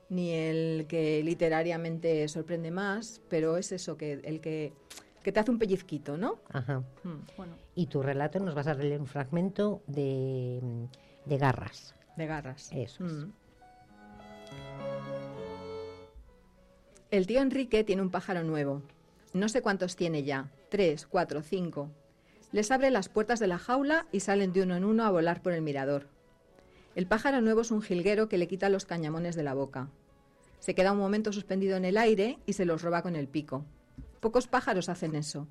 ni el que literariamente sorprende más, pero es eso, que el que, te hace un pellizquito, ¿no? Ajá. Mm. Y tu relato nos vas a leer un fragmento de, de garras. De garras. Eso. Mm. El tío Enrique tiene un pájaro nuevo. No sé cuántos tiene ya, tres, cuatro, cinco. Les abre las puertas de la jaula y salen de uno en uno a volar por el mirador. El pájaro nuevo es un jilguero que le quita los cañamones de la boca. Se queda un momento suspendido en el aire y se los roba con el pico. Pocos pájaros hacen eso.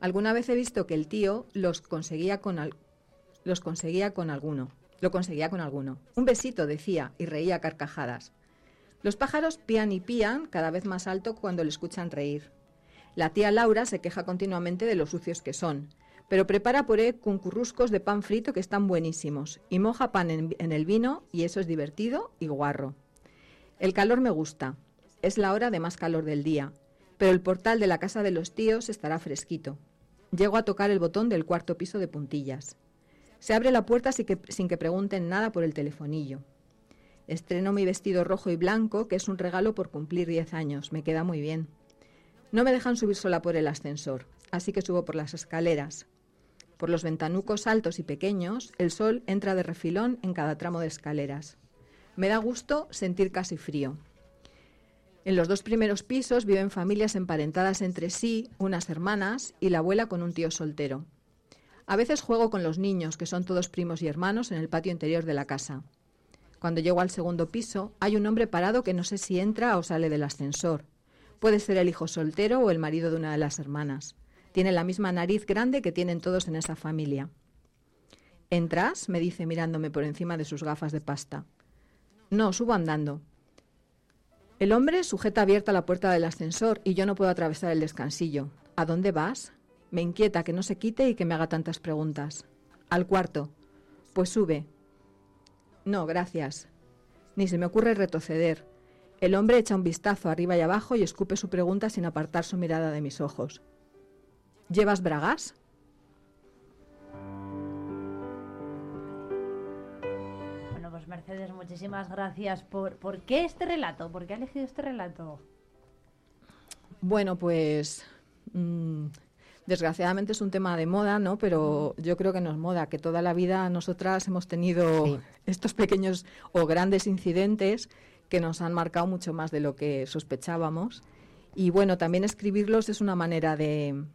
Alguna vez he visto que el tío los conseguía con, conseguía con alguno. Lo conseguía con alguno. Un besito, decía, y reía carcajadas. Los pájaros pían y pían cada vez más alto cuando le escuchan reír. La tía Laura se queja continuamente de lo sucios que son, pero prepara puré con curruscos de pan frito que están buenísimos y moja pan en, el vino y eso es divertido y guarro. El calor me gusta, es la hora de más calor del día, pero el portal de la casa de los tíos estará fresquito. Llego a tocar el botón del cuarto piso de puntillas. Se abre la puerta sin que, sin que pregunten nada por el telefonillo. Estreno mi vestido rojo y blanco, que es un regalo por cumplir 10 años. Me queda muy bien. No me dejan subir sola por el ascensor, así que subo por las escaleras. Por los ventanucos altos y pequeños, el sol entra de refilón en cada tramo de escaleras. Me da gusto sentir casi frío. En los dos primeros pisos viven familias emparentadas entre sí, unas hermanas y la abuela con un tío soltero. A veces juego con los niños, que son todos primos y hermanos, en el patio interior de la casa. Cuando llego al segundo piso, hay un hombre parado que no sé si entra o sale del ascensor. Puede ser el hijo soltero o el marido de una de las hermanas. Tiene la misma nariz grande que tienen todos en esa familia. ¿Entras? me dice mirándome por encima de sus gafas de pasta. No, subo andando. El hombre sujeta abierta la puerta del ascensor y yo no puedo atravesar el descansillo. ¿A dónde vas? Me inquieta que no se quite y que me haga tantas preguntas. Al cuarto. Pues sube. No, gracias. Ni se me ocurre retroceder. El hombre echa un vistazo arriba y abajo y escupe su pregunta sin apartar su mirada de mis ojos. ¿Llevas bragas? Bueno, pues Mercedes, muchísimas gracias por... ¿Por qué este relato? ¿Por qué ha elegido este relato? Bueno, pues... Mm, desgraciadamente es un tema de moda, ¿no? Pero yo creo que no es moda, que toda la vida nosotras hemos tenido estos pequeños o grandes incidentes que nos han marcado mucho más de lo que sospechábamos. Y bueno, también escribirlos es una manera de,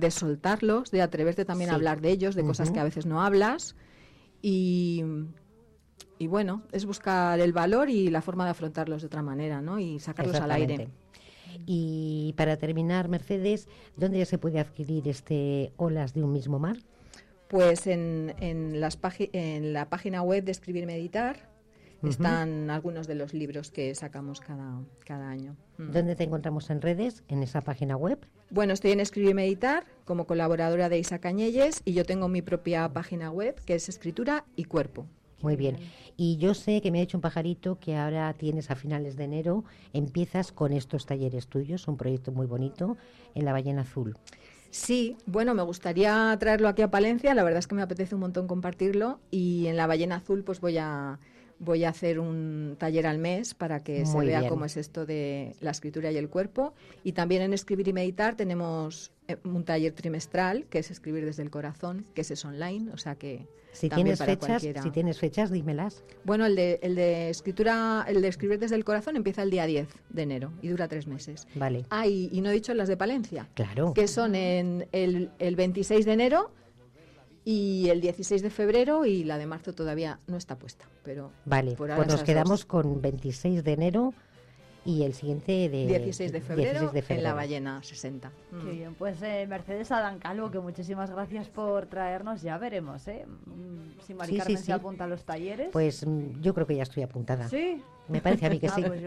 de soltarlos, de atreverte también a hablar de ellos, de cosas que a veces no hablas. Y, y, bueno, es buscar el valor y la forma de afrontarlos de otra manera, ¿no? Y sacarlos al aire. Y para terminar, Mercedes, ¿dónde ya se puede adquirir este Olas de un mismo mar? Pues en, en, las en la página web de Escribir Meditar están algunos de los libros que sacamos cada, cada año. Mm. ¿Dónde te encontramos en redes? ¿En esa página web? Bueno, estoy en Escribir y Meditar como colaboradora de Isa Cañelles y yo tengo mi propia página web que es Escritura y Cuerpo. Muy bien. Y yo sé que me ha dicho un pajarito que ahora tienes a finales de enero, empiezas con estos talleres tuyos, un proyecto muy bonito en la Ballena Azul. Sí, bueno, me gustaría traerlo aquí a Palencia, la verdad es que me apetece un montón compartirlo y en la Ballena Azul pues voy a voy a hacer un taller al mes para que se vea cómo es esto de la escritura y el cuerpo. Y también en Escribir y Meditar tenemos eh, un taller trimestral que es Escribir desde el corazón, que es online, o sea que si tienes fechas, si tienes fechas, dímelas. Bueno, el de, el de escritura, el de escribir desde el corazón empieza el día 10 de enero y dura tres meses. Vale. Ah, y, no he dicho las de Palencia. Claro. Que son en el, el 26 de enero y el 16 de febrero y la de marzo todavía no está puesta, pero vale, pues nos quedamos con 26 de enero y el siguiente de 16 de febrero, en la ballena 60. Qué mm. bien, pues eh, Mercedes Adán Calvo, que muchísimas gracias por traernos, ya veremos, ¿eh? Mm, si Mari Carmen se apunta a los talleres. Pues mm, yo creo que ya estoy apuntada. Sí. Me parece a mí que ah, sí. Pues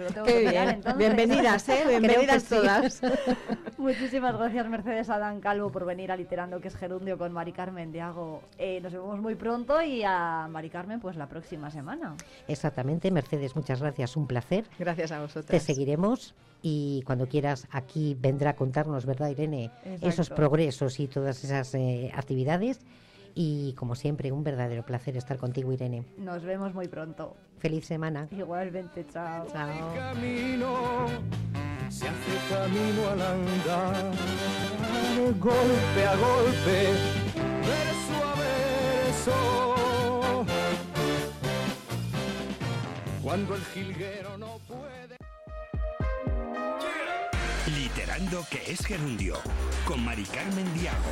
bien. Bienvenidas, ¿eh? Bienvenidas todas. Muchísimas gracias, Mercedes Adán Calvo, por venir a Literando, que es Gerundio, con Mari Carmen Diago. Eh, nos vemos muy pronto y a Mari Carmen, pues la próxima semana. Exactamente, Mercedes, muchas gracias. Un placer. Gracias a vosotros. Te seguiremos y cuando quieras aquí vendrá a contarnos, ¿verdad, Irene? Esos progresos y todas esas eh, actividades. Y como siempre, un verdadero placer estar contigo, Irene. Nos vemos muy pronto. Feliz semana. Igualmente, chao. Chao. Camino, se hace camino al andar, golpe a golpe, verso a verso. Cuando el jilguero no puede. Literando que es gerundio, con Mari Carmen Diago.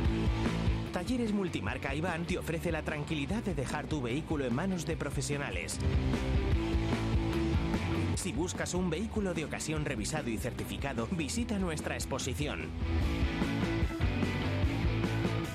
Talleres Multimarca Iván te ofrece la tranquilidad de dejar tu vehículo en manos de profesionales. Si buscas un vehículo de ocasión revisado y certificado, visita nuestra exposición.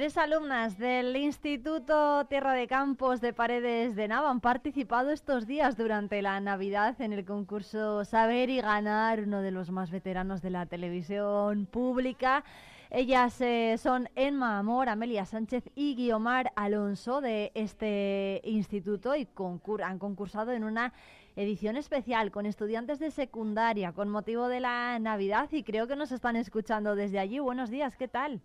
Alumnas del Instituto Tierra de Campos de Paredes de Nava han participado estos días durante la Navidad en el concurso Saber y Ganar, uno de los más veteranos de la televisión pública. Ellas eh, son Emma Amor, Amelia Sánchez y Guiomar Alonso de este instituto y han concursado en una edición especial con estudiantes de secundaria con motivo de la Navidad y creo que nos están escuchando desde allí. Buenos días, ¿qué tal?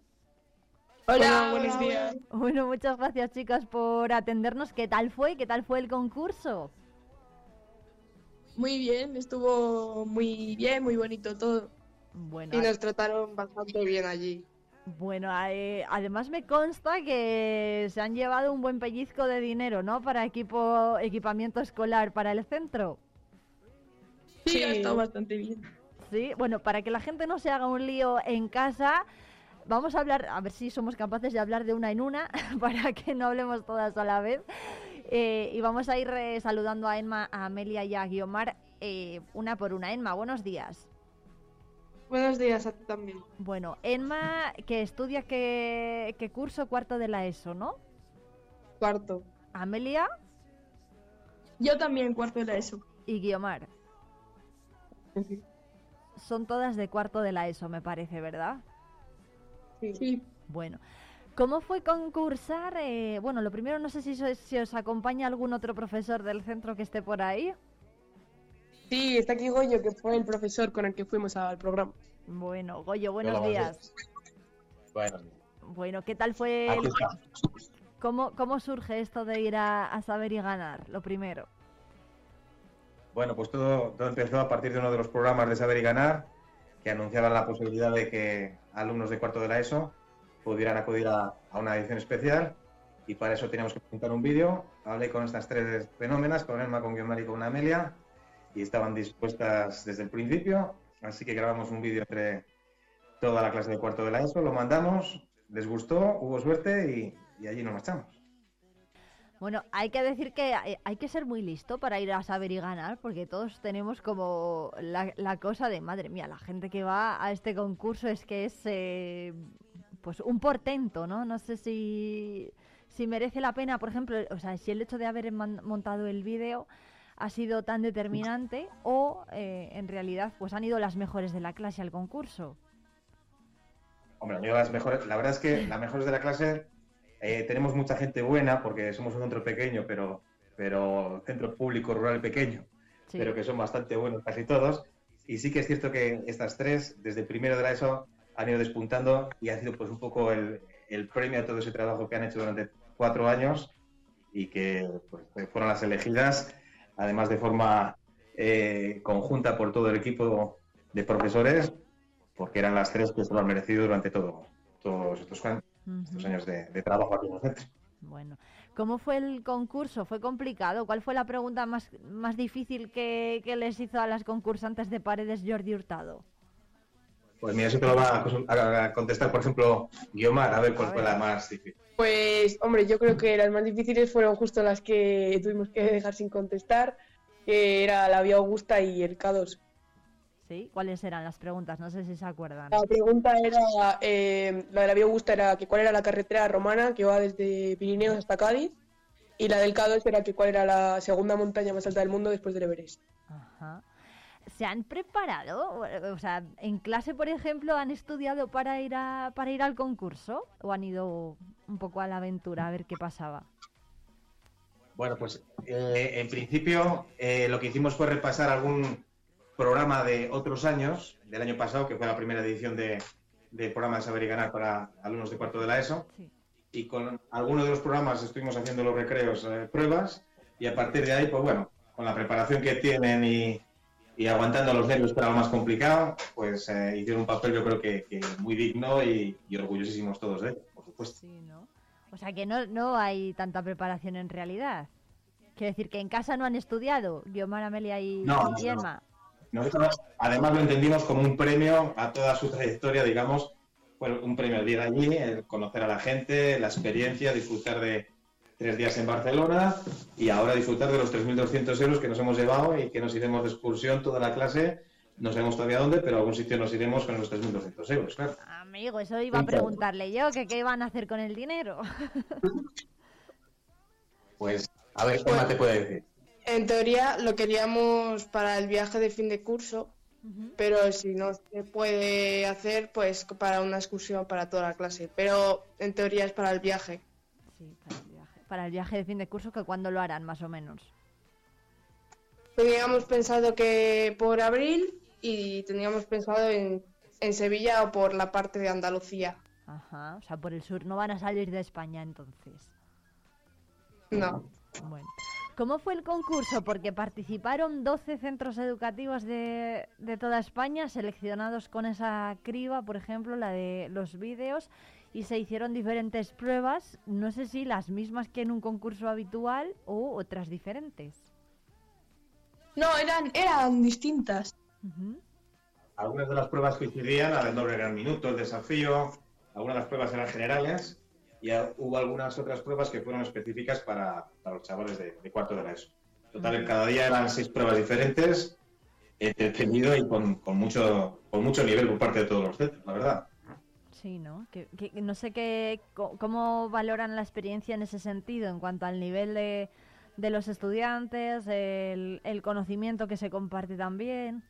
Hola, buenos días. Bueno, muchas gracias chicas por atendernos. ¿Qué tal fue? ¿Qué tal fue el concurso? Muy bien, estuvo muy bien, muy bonito todo. Bueno, y nos trataron bastante bien allí. Bueno, eh, además me consta que se han llevado un buen pellizco de dinero, ¿no? Para equipo, equipamiento escolar para el centro. Sí, sí. ha estado bastante bien. Sí, bueno, para que la gente no se haga un lío en casa, vamos a hablar, a ver si somos capaces de hablar de una en una, para que no hablemos todas a la vez. Eh, y vamos a ir eh, saludando a Emma, a Amelia y a Guiomar eh, una por una. Emma, buenos días. Buenos días a ti también. Bueno, Emma, que estudia qué, qué curso cuarto de la ESO, ¿no? Cuarto. Amelia. Yo también cuarto de la ESO. Y Guiomar. Son todas de cuarto de la ESO, me parece, ¿verdad? Sí. Bueno, ¿cómo fue concursar? Eh, bueno, lo primero, no sé si, so- si os acompaña algún otro profesor del centro que esté por ahí. Sí, está aquí Goyo, que fue el profesor con el que fuimos al programa. Bueno, Goyo, buenos Hola, buenos días. Bueno, Bueno, ¿qué tal fue? aquí el-. ¿Cómo, ¿Cómo surge esto de ir a, a saber y ganar? Lo primero. Bueno, pues todo, todo empezó a partir de uno de los programas de Saber y Ganar, que anunciaba la posibilidad de que alumnos de cuarto de la ESO pudieran acudir a, una edición especial y para eso teníamos que presentar un vídeo. Hablé con estas tres fenómenas, con Emma, con Guiomar y con Amelia, y estaban dispuestas desde el principio, así que grabamos un vídeo entre toda la clase de cuarto de la ESO, lo mandamos, les gustó, hubo suerte y allí nos marchamos. Bueno, hay que decir que hay, hay que ser muy listo para ir a saber y ganar, porque todos tenemos como la, cosa de, madre mía, la gente que va a este concurso es que es eh, pues un portento, ¿no? No sé si, si merece la pena, por ejemplo, o sea, si el hecho de haber montado el vídeo ha sido tan determinante o eh, en realidad pues han ido las mejores de la clase al concurso. Hombre, las mejores, la verdad es que las mejores de la clase eh, tenemos mucha gente buena porque somos un centro pequeño, pero, pero centro público rural pequeño, Sí. pero que son bastante buenos casi todos. Y sí que es cierto que estas tres, desde el primero de la ESO, han ido despuntando y ha sido pues un poco el, el premio a todo ese trabajo que han hecho durante cuatro años y que pues, fueron las elegidas, además de forma eh, conjunta por todo el equipo de profesores, porque eran las tres que se lo han merecido durante todo, todos estos, años- estos años de, de trabajo aquí en el centro. Bueno, ¿cómo fue el concurso? ¿Fue complicado? ¿Cuál fue la pregunta más, más difícil que, que les hizo a las concursantes de Paredes Jordi Hurtado? Pues mira, eso te lo va a, a contestar, por ejemplo, Guiomar, a ver cuál fue la más difícil. Pues, hombre, yo creo que las más difíciles fueron justo las que tuvimos que dejar sin contestar, que era la Vía Augusta y el K2. ¿Sí? ¿Cuáles eran las preguntas? No sé si se acuerdan. La pregunta era, eh, la de la Vía Augusta era que cuál era la carretera romana que va desde Pirineos hasta Cádiz, y la del K2 era que cuál era la segunda montaña más alta del mundo después del Everest. Ajá. ¿Se han preparado? O sea, en clase, por ejemplo, han estudiado para ir a, para ir al concurso o han ido un poco a la aventura a ver qué pasaba. Bueno, pues eh, en principio eh, lo que hicimos fue repasar algún programa de otros años, del año pasado, que fue la primera edición de, de programa de Saber y Ganar para alumnos de cuarto de la ESO. Y con algunos de los programas estuvimos haciendo los recreos, eh, pruebas, y a partir de ahí, pues bueno, con la preparación que tienen y, y aguantando los nervios, era lo más complicado, pues eh, hicieron un papel yo creo que, que muy digno y, y orgullosísimos todos de ello, por supuesto. Sí, ¿no? O sea que no, no hay tanta preparación en realidad. Quiero decir que en casa no han estudiado, Guiomar, Amelia y, No, y no. Emma. Nosotros, además, lo entendimos como un premio a toda su trayectoria, digamos, fue un premio al ir allí, el conocer a la gente, la experiencia, disfrutar de tres días en Barcelona y ahora disfrutar de los 3.200 euros que nos hemos llevado y que nos iremos de excursión toda la clase. No sabemos todavía dónde, pero a algún sitio nos iremos con los 3.200 euros, claro. Amigo, eso iba a preguntarle yo, que qué van a hacer con el dinero. Pues, a ver, Emma te puede decir. En teoría lo queríamos para el viaje de fin de curso, pero si no se puede hacer, pues para una excursión para toda la clase. Pero en teoría es para el viaje. Sí, para el viaje. Para el viaje de fin de curso, que cuándo lo harán, más o menos. Teníamos pensado que por abril y teníamos pensado en, en Sevilla o por la parte de Andalucía. Ajá, o sea, por el sur. No van a salir de España entonces. No. Bueno. ¿Cómo fue el concurso? Porque participaron 12 centros educativos de, de toda España, seleccionados con esa criba, por ejemplo, la de los vídeos, y se hicieron diferentes pruebas, no sé si las mismas que en un concurso habitual o otras diferentes. No, eran, eran distintas. Algunas de las pruebas coincidían, la del doble gran minuto, el desafío, algunas de las pruebas eran generales y hubo algunas otras pruebas que fueron específicas para, los chavales de, cuarto de la ESO. Total, en cada día eran seis pruebas diferentes, entretenido y con, mucho, con mucho nivel por parte de todos los centros, la verdad. Sí, ¿no? Que, no sé qué, cómo valoran la experiencia en ese sentido, en cuanto al nivel de, de los estudiantes, el, el conocimiento que se comparte también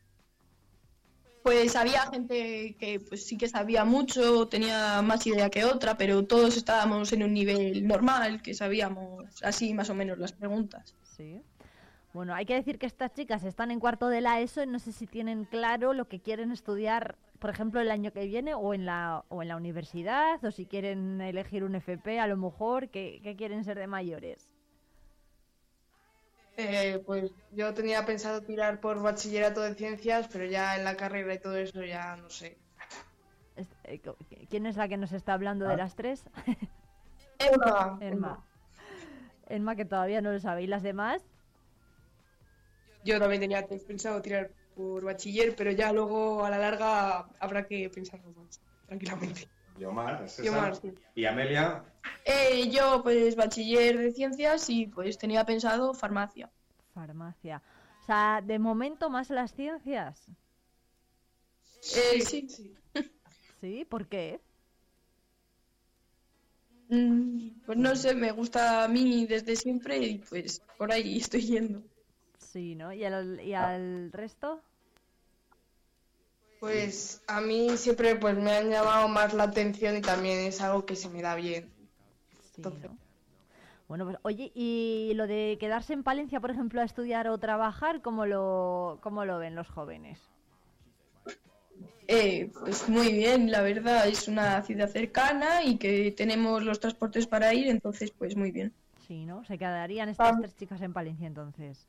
pues había gente que pues sí que sabía mucho, tenía más idea que otra, pero todos estábamos en un nivel normal, que sabíamos así más o menos las preguntas. Sí. Bueno, hay que decir que estas chicas están en cuarto de la ESO y no sé si tienen claro lo que quieren estudiar, por ejemplo, el año que viene o en la, o en la universidad, o si quieren elegir un FP, a lo mejor, que, que quieren ser de mayores. Eh, pues yo tenía pensado tirar por bachillerato de ciencias, pero ya en la carrera y todo eso ya no sé. Eh, ¿Quién es la que nos está hablando de ah. las tres? Emma. Emma. Emma, que todavía no lo sabe. ¿Y las demás? Yo también tenía pensado tirar por bachiller, pero ya luego a la larga habrá que pensarlo más, tranquilamente. Y Omar, ¿Y Amelia? Eh, yo, pues, bachiller de ciencias y pues tenía pensado farmacia. Farmacia. O sea, de momento más las ciencias. Eh, sí. sí. ¿Sí? ¿Por qué? Mm, pues no sé, me gusta a mí desde siempre y pues por ahí estoy yendo. Sí, ¿no? ¿Y al, y al resto? Pues a mí siempre pues me han llamado más la atención y también es algo que se me da bien. Bueno, pues oye, ¿y lo de quedarse en Palencia, por ejemplo, a estudiar o trabajar, cómo lo, cómo lo ven los jóvenes? Eh, pues muy bien, la verdad, es una ciudad cercana y que tenemos los transportes para ir, entonces pues muy bien. Sí, ¿no? Se quedarían estas tres chicas en Palencia entonces.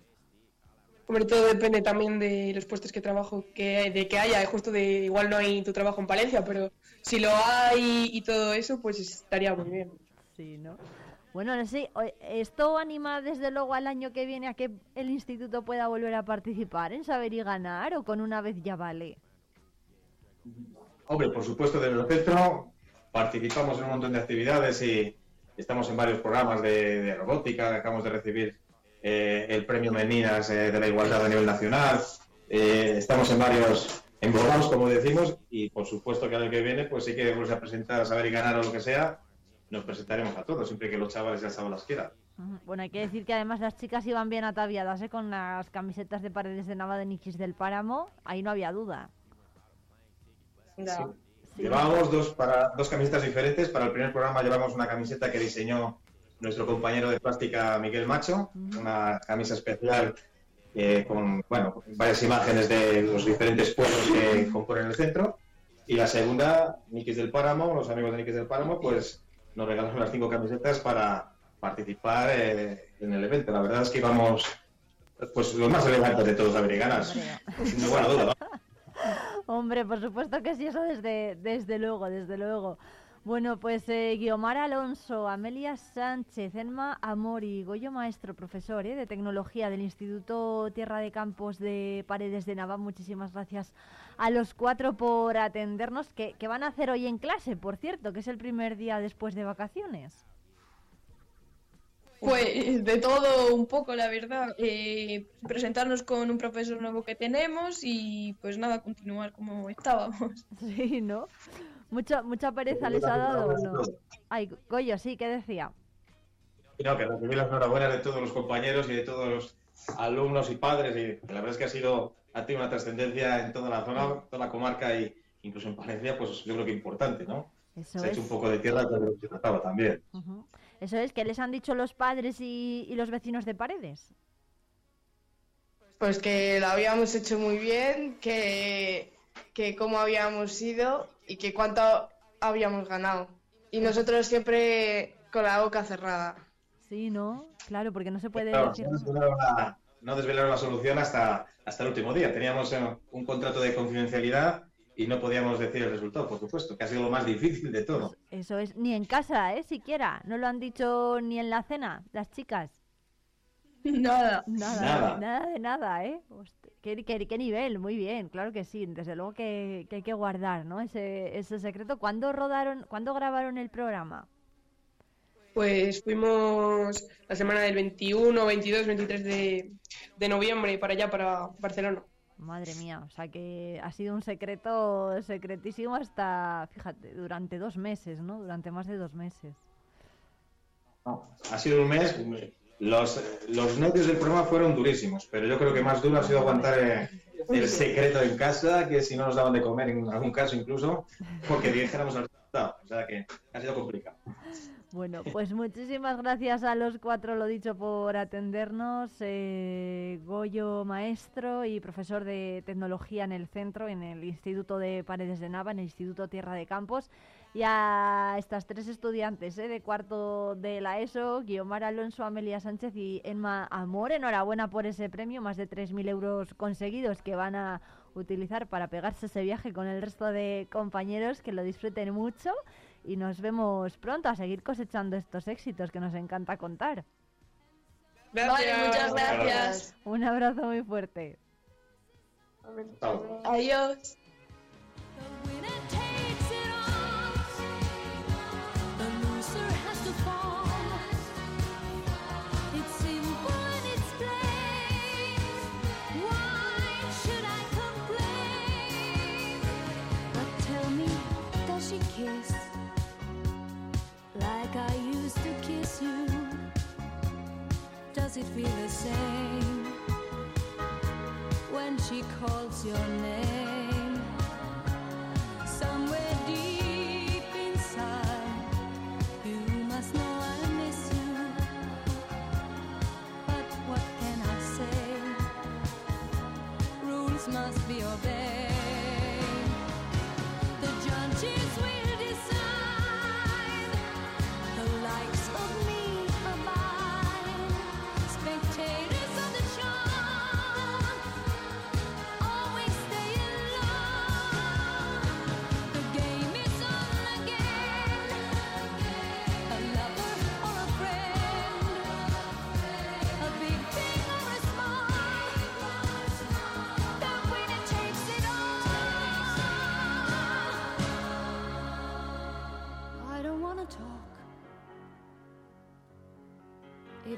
Sobre todo depende también de los puestos que trabajo, que, de que haya, justo de igual no hay tu trabajo en Palencia, pero si lo hay y todo eso, pues estaría muy bien. Sí, ¿no? Bueno, no sé, ¿esto anima desde luego al año que viene a que el instituto pueda volver a participar en saber y ganar o con una vez ya vale? Hombre, por supuesto, desde el centro participamos en un montón de actividades y estamos en varios programas de, de robótica, acabamos de recibir eh, el premio Meninas eh, de la Igualdad a nivel nacional. Eh, estamos en varios englobados, como decimos, y por supuesto que año que viene, pues sí que vamos a presentar a saber y ganar o lo que sea, nos presentaremos a todos, siempre que los chavales ya saben las quieran. Bueno, hay que decir que además las chicas iban bien ataviadas con las camisetas de paredes de Nava de Nichis del Páramo, ahí no había duda. Llevábamos dos, para, dos camisetas diferentes. Para el primer programa llevamos una camiseta que diseñó nuestro compañero de plástica Miguel Macho, una camisa especial eh, con bueno, varias imágenes de los diferentes pueblos que componen el centro. Y la segunda, Nikis del Páramo, los amigos de Nikis del Páramo, pues nos regalaron las cinco camisetas para participar eh, en el evento. La verdad es que íbamos pues los más elegantes de todos los americanos, sin buena duda. Hombre, por supuesto que sí, eso desde, desde luego, desde luego. Bueno, pues eh, Guiomar Alonso, Amelia Sánchez, Enma Amor y Goyo Maestro, profesor eh, de Tecnología del Instituto Tierra de Campos de Paredes de Nava, muchísimas gracias a los cuatro por atendernos. ¿Qué, van a hacer hoy en clase, por cierto, que es el primer día después de vacaciones? Pues de todo un poco, la verdad. Eh, presentarnos con un profesor nuevo que tenemos y pues nada, continuar como estábamos. Sí, ¿no? ¿Mucha, mucha pereza les ha dado no? Ay, Goyo, sí, ¿qué decía? No, que recibí las enhorabuenas de todos los compañeros y de todos los alumnos y padres y la verdad es que ha sido, ha tenido una trascendencia en toda la zona, toda la comarca y incluso en Palencia, pues yo creo que importante, ¿no? Se ha hecho un poco de tierra que se trataba también. Eso es, ¿qué les han dicho los padres y, y los vecinos de Paredes? Pues que lo habíamos hecho muy bien, que, que cómo habíamos ido y que cuánto habíamos ganado. Y nosotros siempre con la boca cerrada. Sí, ¿no? Claro, porque no se puede decir... No desvelaron, la, solución hasta, hasta el último día. Teníamos eh, un contrato de confidencialidad y no podíamos decir el resultado, por supuesto, que ha sido lo más difícil de todo. Eso es, ni en casa, ¿eh? Siquiera. No lo han dicho ni en la cena, las chicas. Nada. Nada, nada, de nada, ¿eh? ¿Qué, qué, nivel? Muy bien, claro que sí. Desde luego que, hay que guardar ¿no? ese, ese secreto. ¿Cuándo rodaron, cuándo grabaron el programa? Pues fuimos la semana del 21, 22, 23 de, de noviembre para allá, para Barcelona. Madre mía, o sea que ha sido un secreto secretísimo hasta, fíjate, durante dos meses, ¿no? Durante más de dos meses. ha sido un mes. Los, los nervios del programa fueron durísimos, pero yo creo que más duro ha sido aguantar eh, el, secreto en casa, que si no nos daban de comer en algún caso incluso, porque dijéramos al resultado. O sea que ha sido complicado. Bueno, pues muchísimas gracias a los cuatro, lo dicho, por atendernos. Eh, Goyo, maestro y profesor de tecnología en el centro, en el Instituto de Paredes de Nava, en el Instituto Tierra de Campos. Y a estas tres estudiantes eh, de cuarto de la ESO, Guiomar Alonso, Amelia Sánchez y Emma Amor. Enhorabuena por ese premio, más de 3.000 euros conseguidos que van a utilizar para pegarse ese viaje con el resto de compañeros. Que lo disfruten mucho y nos vemos pronto a seguir cosechando estos éxitos que nos encanta contar. Gracias. muchas gracias. Un abrazo muy fuerte. Adiós. she kiss like I used to kiss you? Does it feel the same when she calls your name?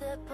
The.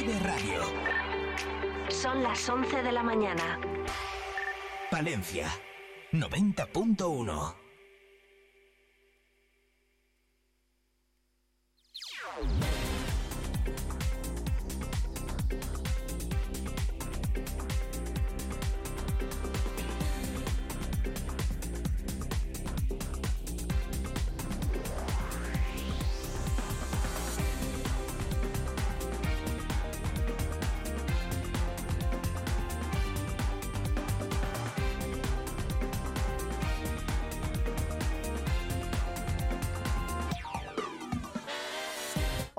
Vive Radio. Son las 11 de la mañana. Palencia 90.1.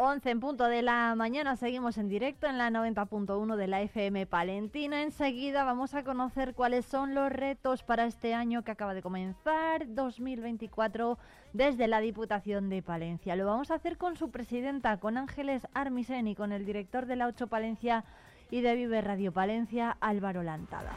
en punto de la mañana seguimos en directo en la 90.1 de la FM Palentina. Enseguida vamos a conocer cuáles son los retos para este año que acaba de comenzar, 2024, desde la Diputación de Palencia. Lo vamos a hacer con su presidenta, con Ángeles Armisen y con el director de la 8 Palencia y de Vive Radio Palencia, Álvaro Lantada.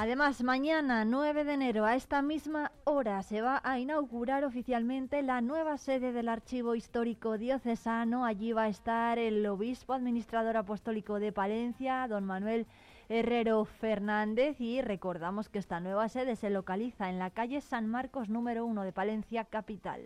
Además, mañana 9 de enero a esta misma hora se va a inaugurar oficialmente la nueva sede del Archivo Histórico Diocesano. Allí va a estar el obispo administrador apostólico de Palencia, don Manuel Herrero Fernández, y recordamos que esta nueva sede se localiza en la calle San Marcos número 1 de Palencia Capital.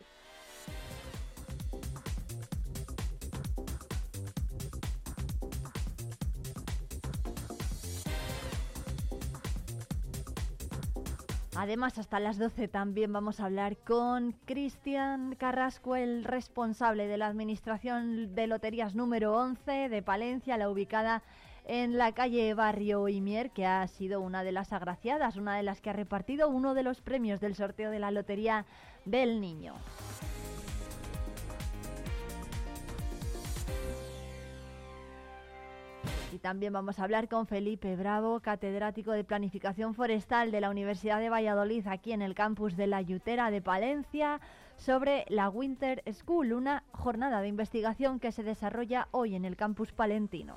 Además, hasta las 12 también vamos a hablar con Cristian Carrasco, el responsable de la Administración de Loterías número 11 de Palencia, la ubicada en la calle Barrio Imier, que ha sido una de las agraciadas, una de las que ha repartido uno de los premios del sorteo de la Lotería del Niño. Y también vamos a hablar con Felipe Bravo, catedrático de Planificación Forestal de la Universidad de Valladolid, aquí en el campus de la Yutera de Palencia, sobre la Winter School, una jornada de investigación que se desarrolla hoy en el campus palentino.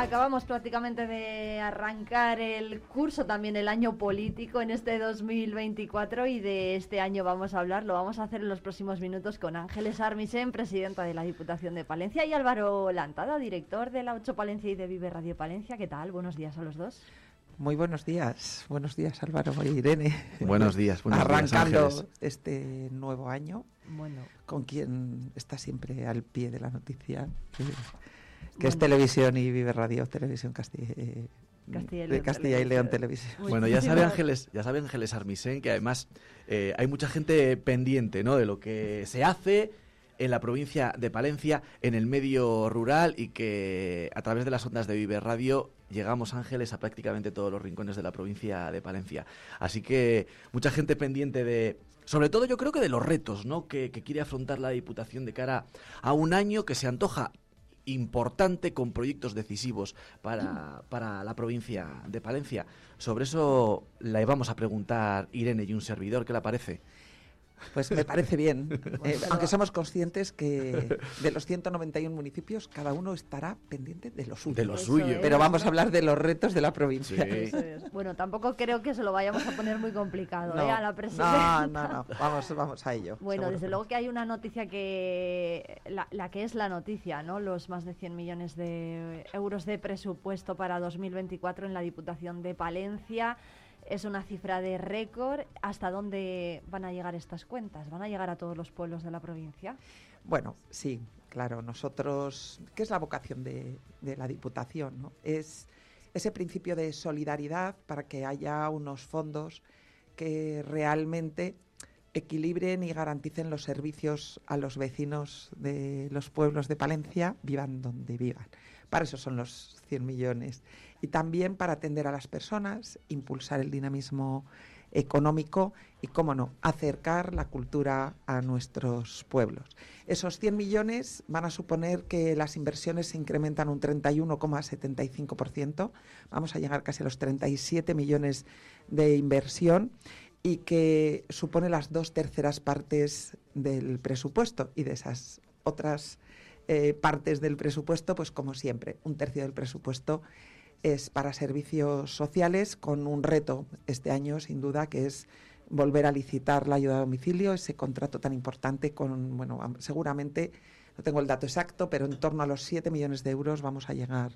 Acabamos prácticamente de arrancar el curso, también el año político en este 2024 y de este año vamos a hablar, lo vamos a hacer en los próximos minutos con Ángeles Armisen, presidenta de la Diputación de Palencia y Álvaro Lantada, director de la 8 Palencia y de Vive Radio Palencia. ¿Qué tal? Buenos días a los dos. Muy buenos días, buenos días Álvaro y Irene. Buenos días, buenos Arrancando este nuevo año, bueno. con quien está siempre al pie de la noticia, que es Televisión y Vive Radio, Televisión Castilla, eh, Castilla, y León, de Castilla y León Televisión. Bueno, ya sabe Ángeles, ya sabe Ángeles Armisen que además eh, hay mucha gente pendiente, ¿no? De lo que se hace en la provincia de Palencia, en el medio rural y que a través de las ondas de Vive Radio llegamos Ángeles a prácticamente todos los rincones de la provincia de Palencia. Así que mucha gente pendiente de, sobre todo yo creo que de los retos, ¿no? Que, que quiere afrontar la Diputación de cara a un año que se antoja importante con proyectos decisivos para, para, la provincia de Palencia. Sobre eso la íbamos a preguntar Irene y un servidor, ¿qué le parece? Pues me parece bien, eh, aunque somos conscientes que de los 191 municipios cada uno estará pendiente de lo suyo. De lo suyo. Pero vamos a hablar de los retos de la provincia. Bueno, tampoco creo que se lo vayamos a poner muy complicado no, ¿eh? a la presidenta. No, no, no, vamos, vamos a ello. Bueno, desde luego que hay una noticia que, la, la, que es la noticia, ¿no? Los más de 100 millones de euros de presupuesto para 2024 en la Diputación de Palencia. Es una cifra de récord. ¿Hasta dónde van a llegar estas cuentas? ¿Van a llegar a todos los pueblos de la provincia? Bueno, sí, claro. Nosotros, ¿qué es la vocación de, la Diputación? Es ese principio de solidaridad para que haya unos fondos que realmente equilibren y garanticen los servicios a los vecinos de los pueblos de Palencia, vivan donde vivan. Para eso son los 100 millones. Y también para atender a las personas, impulsar el dinamismo económico y, cómo no, acercar la cultura a nuestros pueblos. Esos 100 millones van a suponer que las inversiones se incrementan un 31,75%. Vamos a llegar casi a los 37 millones de inversión y que supone las dos terceras partes del presupuesto y de esas otras eh, partes del presupuesto, pues como siempre, un tercio del presupuesto es para servicios sociales con un reto este año, sin duda, que es volver a licitar la ayuda a domicilio, ese contrato tan importante con, bueno, seguramente, no tengo el dato exacto, pero en torno a los 7 millones de euros vamos a llegar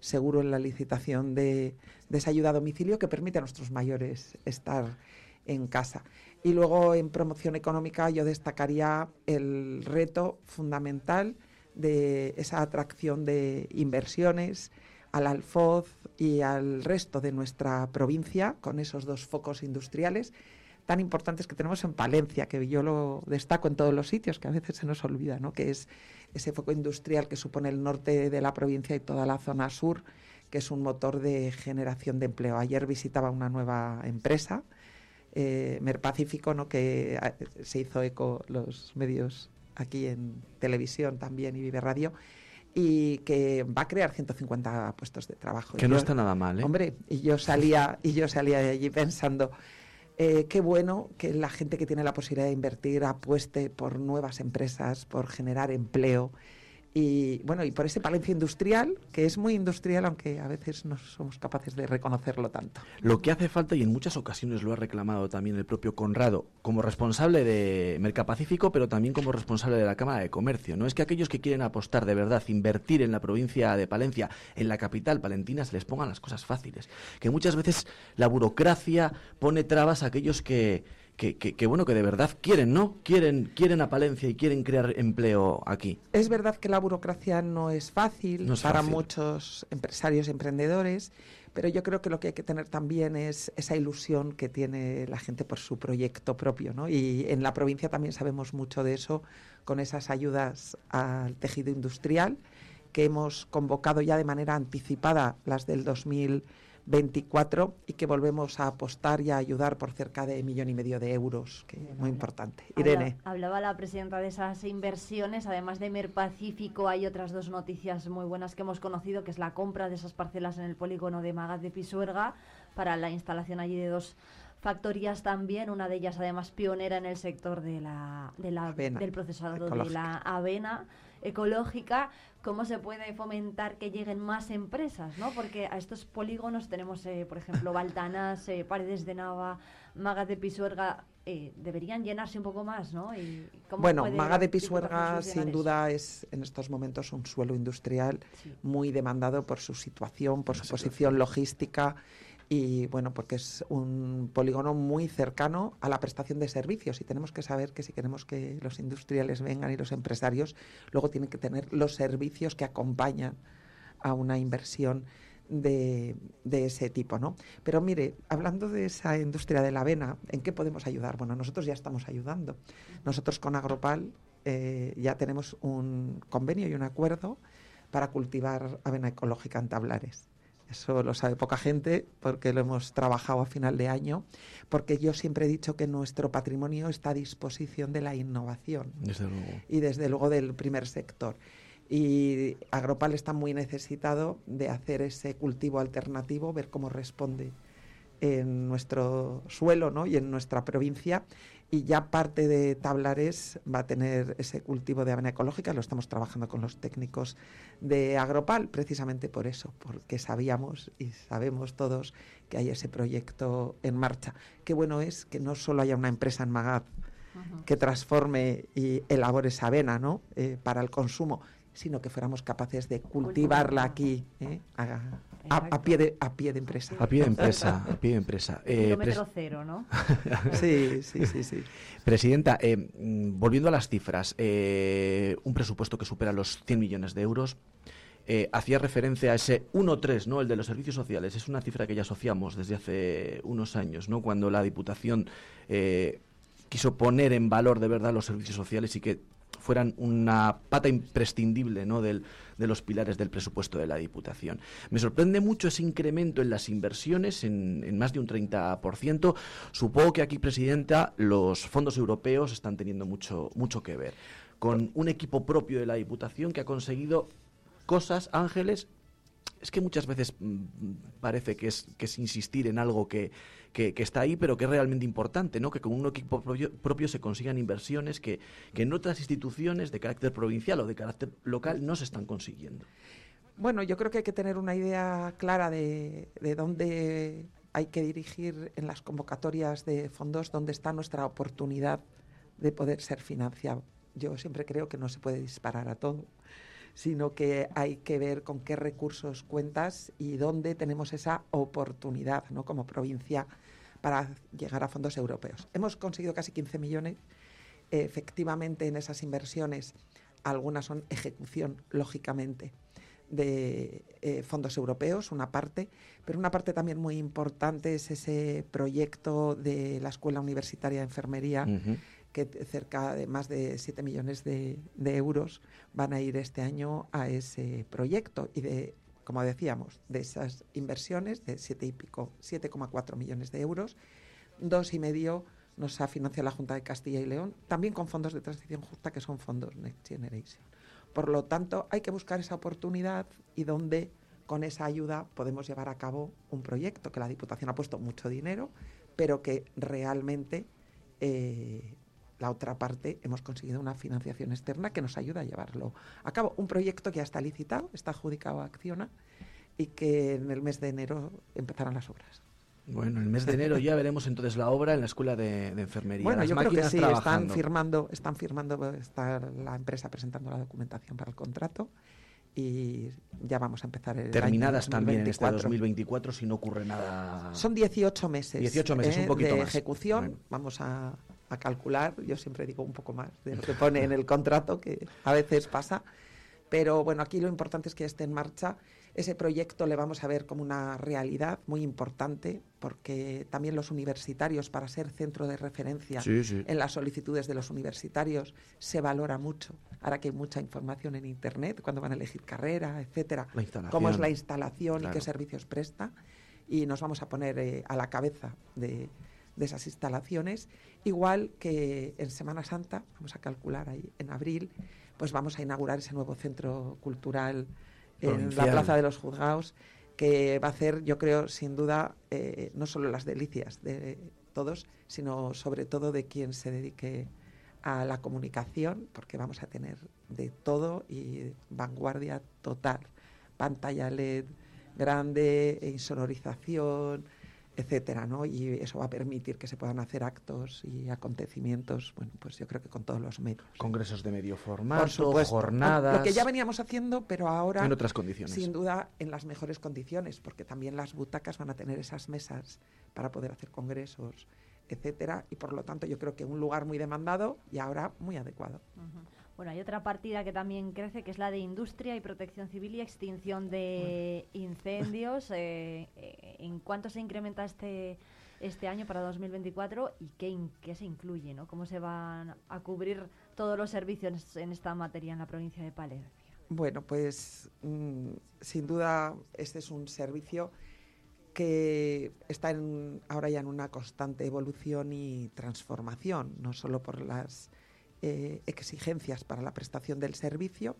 seguro en la licitación de, de esa ayuda a domicilio que permite a nuestros mayores estar en casa. Y luego en promoción económica yo destacaría el reto fundamental de esa atracción de inversiones al Alfoz y al resto de nuestra provincia con esos dos focos industriales tan importantes que tenemos en Palencia, que yo lo destaco en todos los sitios, que a veces se nos olvida, ¿no? que es ese foco industrial que supone el norte de la provincia y toda la zona sur, que es un motor de generación de empleo. Ayer visitaba una nueva empresa eh, Merpacífico, ¿no? que ah, se hizo eco los medios aquí en televisión también y Vive Radio, y que va a crear 150 puestos de trabajo. Que no está nada mal, ¿eh? Hombre, y yo salía, y yo salía de allí pensando, eh, qué bueno que la gente que tiene la posibilidad de invertir apueste por nuevas empresas, por generar empleo y bueno, y por ese Palencia industrial, que es muy industrial, aunque a veces no somos capaces de reconocerlo tanto. Lo que hace falta, y en muchas ocasiones lo ha reclamado también el propio Conrado, como responsable de Mercapacífico, pero también como responsable de la Cámara de Comercio, ¿no? Es que aquellos que quieren apostar de verdad, invertir en la provincia de Palencia, en la capital palentina, se les pongan las cosas fáciles. Que muchas veces la burocracia pone trabas a aquellos que que, bueno, que de verdad quieren, ¿no? Quieren, quieren a Palencia y quieren crear empleo aquí. Es verdad que la burocracia no es fácil para muchos empresarios y emprendedores, pero yo creo que lo que hay que tener también es esa ilusión que tiene la gente por su proyecto propio, ¿no? Y en la provincia también sabemos mucho de eso con esas ayudas al tejido industrial que hemos convocado ya de manera anticipada las del 2000 24 y que volvemos a apostar y a ayudar por cerca de millón y medio de euros, que es muy importante. Irene. hablaba la presidenta de esas inversiones, además de Merpacífico hay otras dos noticias muy buenas que hemos conocido, que es la compra de esas parcelas en el polígono de Magat de Pisuerga para la instalación allí de dos factorías también, una de ellas además pionera en el sector de la, de la del procesado de la avena ecológica, cómo se puede fomentar que lleguen más empresas, ¿no? Porque a estos polígonos tenemos, eh, por ejemplo, Baltanas, eh, Paredes de Nava, Maga de Pisuerga, eh, deberían llenarse un poco más, ¿no? bueno, Maga de Pisuerga sin duda es en estos momentos un suelo industrial muy demandado por su situación, por su posición logística y bueno, porque es un polígono muy cercano a la prestación de servicios y tenemos que saber que si queremos que los industriales vengan y los empresarios, luego tienen que tener los servicios que acompañan a una inversión de, ese tipo, ¿no? Pero mire, hablando de esa industria de la avena, ¿en qué podemos ayudar? Bueno, nosotros ya estamos ayudando. Nosotros con Agropal eh, ya tenemos un convenio y un acuerdo para cultivar avena ecológica en tablares. Eso lo sabe poca gente porque lo hemos trabajado a final de año, porque yo siempre he dicho que nuestro patrimonio está a disposición de la innovación y desde luego del primer sector. Y Agropal está muy necesitado de hacer ese cultivo alternativo, ver cómo responde en nuestro suelo ¿no? y en nuestra provincia y ya parte de Tablares va a tener ese cultivo de avena ecológica. Lo estamos trabajando con los técnicos de Agropal, precisamente por eso, porque sabíamos y sabemos todos que hay ese proyecto en marcha. Qué bueno es que no solo haya una empresa en Magad que transforme y elabore esa avena ¿no? Eh, para el consumo, sino que fuéramos capaces de cultivarla aquí, ¿eh? a, pie de, a pie de empresa. A pie de empresa, a pie de empresa. Eh, Kilómetro cero, ¿no? sí, sí, sí, sí. Presidenta, eh, mm, volviendo a las cifras, eh, un presupuesto que supera los 100 millones de euros. Eh, hacía referencia a ese 1-3, ¿no? el de los servicios sociales. Es una cifra que ya asociamos desde hace unos años, ¿no? cuando la Diputación eh, quiso poner en valor de verdad los servicios sociales y que fueran una pata imprescindible ¿no? de los pilares del presupuesto de la Diputación. Me sorprende mucho ese incremento en las inversiones, en, más de un 30%. Supongo que aquí, Presidenta, los fondos europeos están teniendo mucho, mucho que ver con un equipo propio de la Diputación que ha conseguido cosas, Ángeles, es que muchas veces mm, parece que es, que es insistir en algo que, está ahí, pero que es realmente importante, ¿no? Que con un equipo propio, se consigan inversiones que, en otras instituciones de carácter provincial o de carácter local no se están consiguiendo. Bueno, yo creo que hay que tener una idea clara de, de dónde hay que dirigir en las convocatorias de fondos, dónde está nuestra oportunidad de poder ser financiado. Yo siempre creo que no se puede disparar a todo sino que hay que ver con qué recursos cuentas y dónde tenemos esa oportunidad ¿no? como provincia para llegar a fondos europeos. Hemos conseguido casi 15 millones. Efectivamente, en esas inversiones, algunas son ejecución, lógicamente, de eh, fondos europeos, una parte, pero una parte también muy importante es ese proyecto de la Escuela Universitaria de Enfermería que cerca de más de 7 millones de, euros van a ir este año a ese proyecto y de, como decíamos, de esas inversiones de 7 y pico, 7,4 millones de euros, dos y medio nos ha financiado la Junta de Castilla y León, también con fondos de transición justa que son fondos Next Generation. Por lo tanto, hay que buscar esa oportunidad y donde con esa ayuda podemos llevar a cabo un proyecto que la Diputación ha puesto mucho dinero, pero que realmente eh, la otra parte hemos conseguido una financiación externa que nos ayuda a llevarlo a cabo. Un proyecto que ya está licitado, está adjudicado a Acciona y que en el mes de enero empezarán las obras. Bueno, en el mes de enero ya veremos entonces la obra en la escuela de, enfermería. Bueno, yo creo que sí, están firmando, están firmando, está la empresa presentando la documentación para el contrato y ya vamos a empezar el Terminadas también en este 2024 si no ocurre nada. Son 18 meses. 18 meses, un ¿eh? poquito de ejecución. Vamos a, a calcular, yo siempre digo un poco más de lo que pone en el contrato, que a veces pasa, pero bueno, aquí lo importante es que esté en marcha. Ese proyecto le vamos a ver como una realidad muy importante, porque también los universitarios, para ser centro de referencia en las solicitudes de los universitarios, se valora mucho. Ahora que hay mucha información en Internet, cuando van a elegir carrera, etcétera, cómo es la instalación y qué servicios presta. Y nos vamos a poner eh, a la cabeza de, de esas instalaciones, igual que en Semana Santa, vamos a calcular ahí en abril, pues vamos a inaugurar ese nuevo centro cultural en la Plaza de los Juzgados, que va a hacer, yo creo, sin duda, eh, no solo las delicias de todos, sino sobre todo de quien se dedique a la comunicación, porque vamos a tener de todo y vanguardia total. Pantalla LED grande, insonorización, etcétera, ¿no? Y eso va a permitir que se puedan hacer actos y acontecimientos, bueno, pues yo creo que con todos los medios. Congresos de medio formato, jornadas. Lo que ya veníamos haciendo, pero ahora en otras condiciones. Sin duda en las mejores condiciones, porque también las butacas van a tener esas mesas para poder hacer congresos, etcétera, y por lo tanto yo creo que un lugar muy demandado y ahora muy adecuado. Bueno, hay otra partida que también crece, que es la de Industria y Protección Civil y Extinción de Incendios. Eh, eh, ¿En cuánto se incrementa este, este año para 2024 y qué, qué se incluye? ¿no? ¿Cómo se van a cubrir todos los servicios en esta materia en la provincia de Palencia? Bueno, pues mm, sin duda este es un servicio que está en, ahora ya en una constante evolución y transformación, no solo por las eh, exigencias para la prestación del servicio,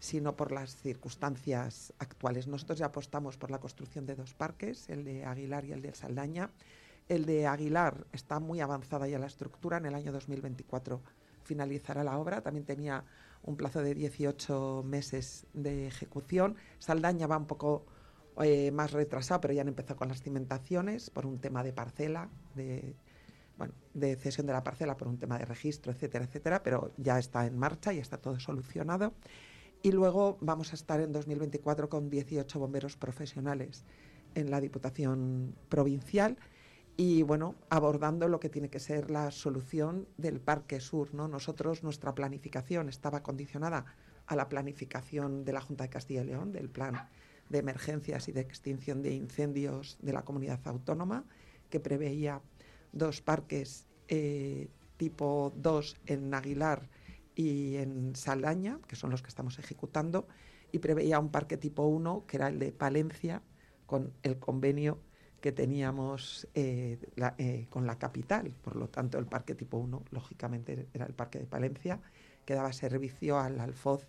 sino por las circunstancias actuales. Nosotros ya apostamos por la construcción de dos parques, el de Aguilar y el de Saldaña. El de Aguilar está muy avanzada ya la estructura, en el año 2024 finalizará la obra, también tenía un plazo de 18 meses de ejecución. Saldaña va un poco eh, más retrasado, pero ya han empezado con las cimentaciones por un tema de parcela, de bueno, de cesión de la parcela por un tema de registro, etcétera, etcétera, pero ya está en marcha y está todo solucionado. Y luego vamos a estar en 2024 con 18 bomberos profesionales en la Diputación Provincial y bueno, abordando lo que tiene que ser la solución del Parque Sur. ¿no? Nosotros, nuestra planificación estaba condicionada a la planificación de la Junta de Castilla y León, del Plan de Emergencias y de Extinción de Incendios de la Comunidad Autónoma, que preveía dos parques eh, tipo 2 en Aguilar y en Saldaña, que son los que estamos ejecutando, y preveía un parque tipo 1, que era el de Palencia, con el convenio que teníamos eh, eh, con la capital. Por lo tanto, el parque tipo 1, lógicamente, era el parque de Palencia, que daba servicio al Alfoz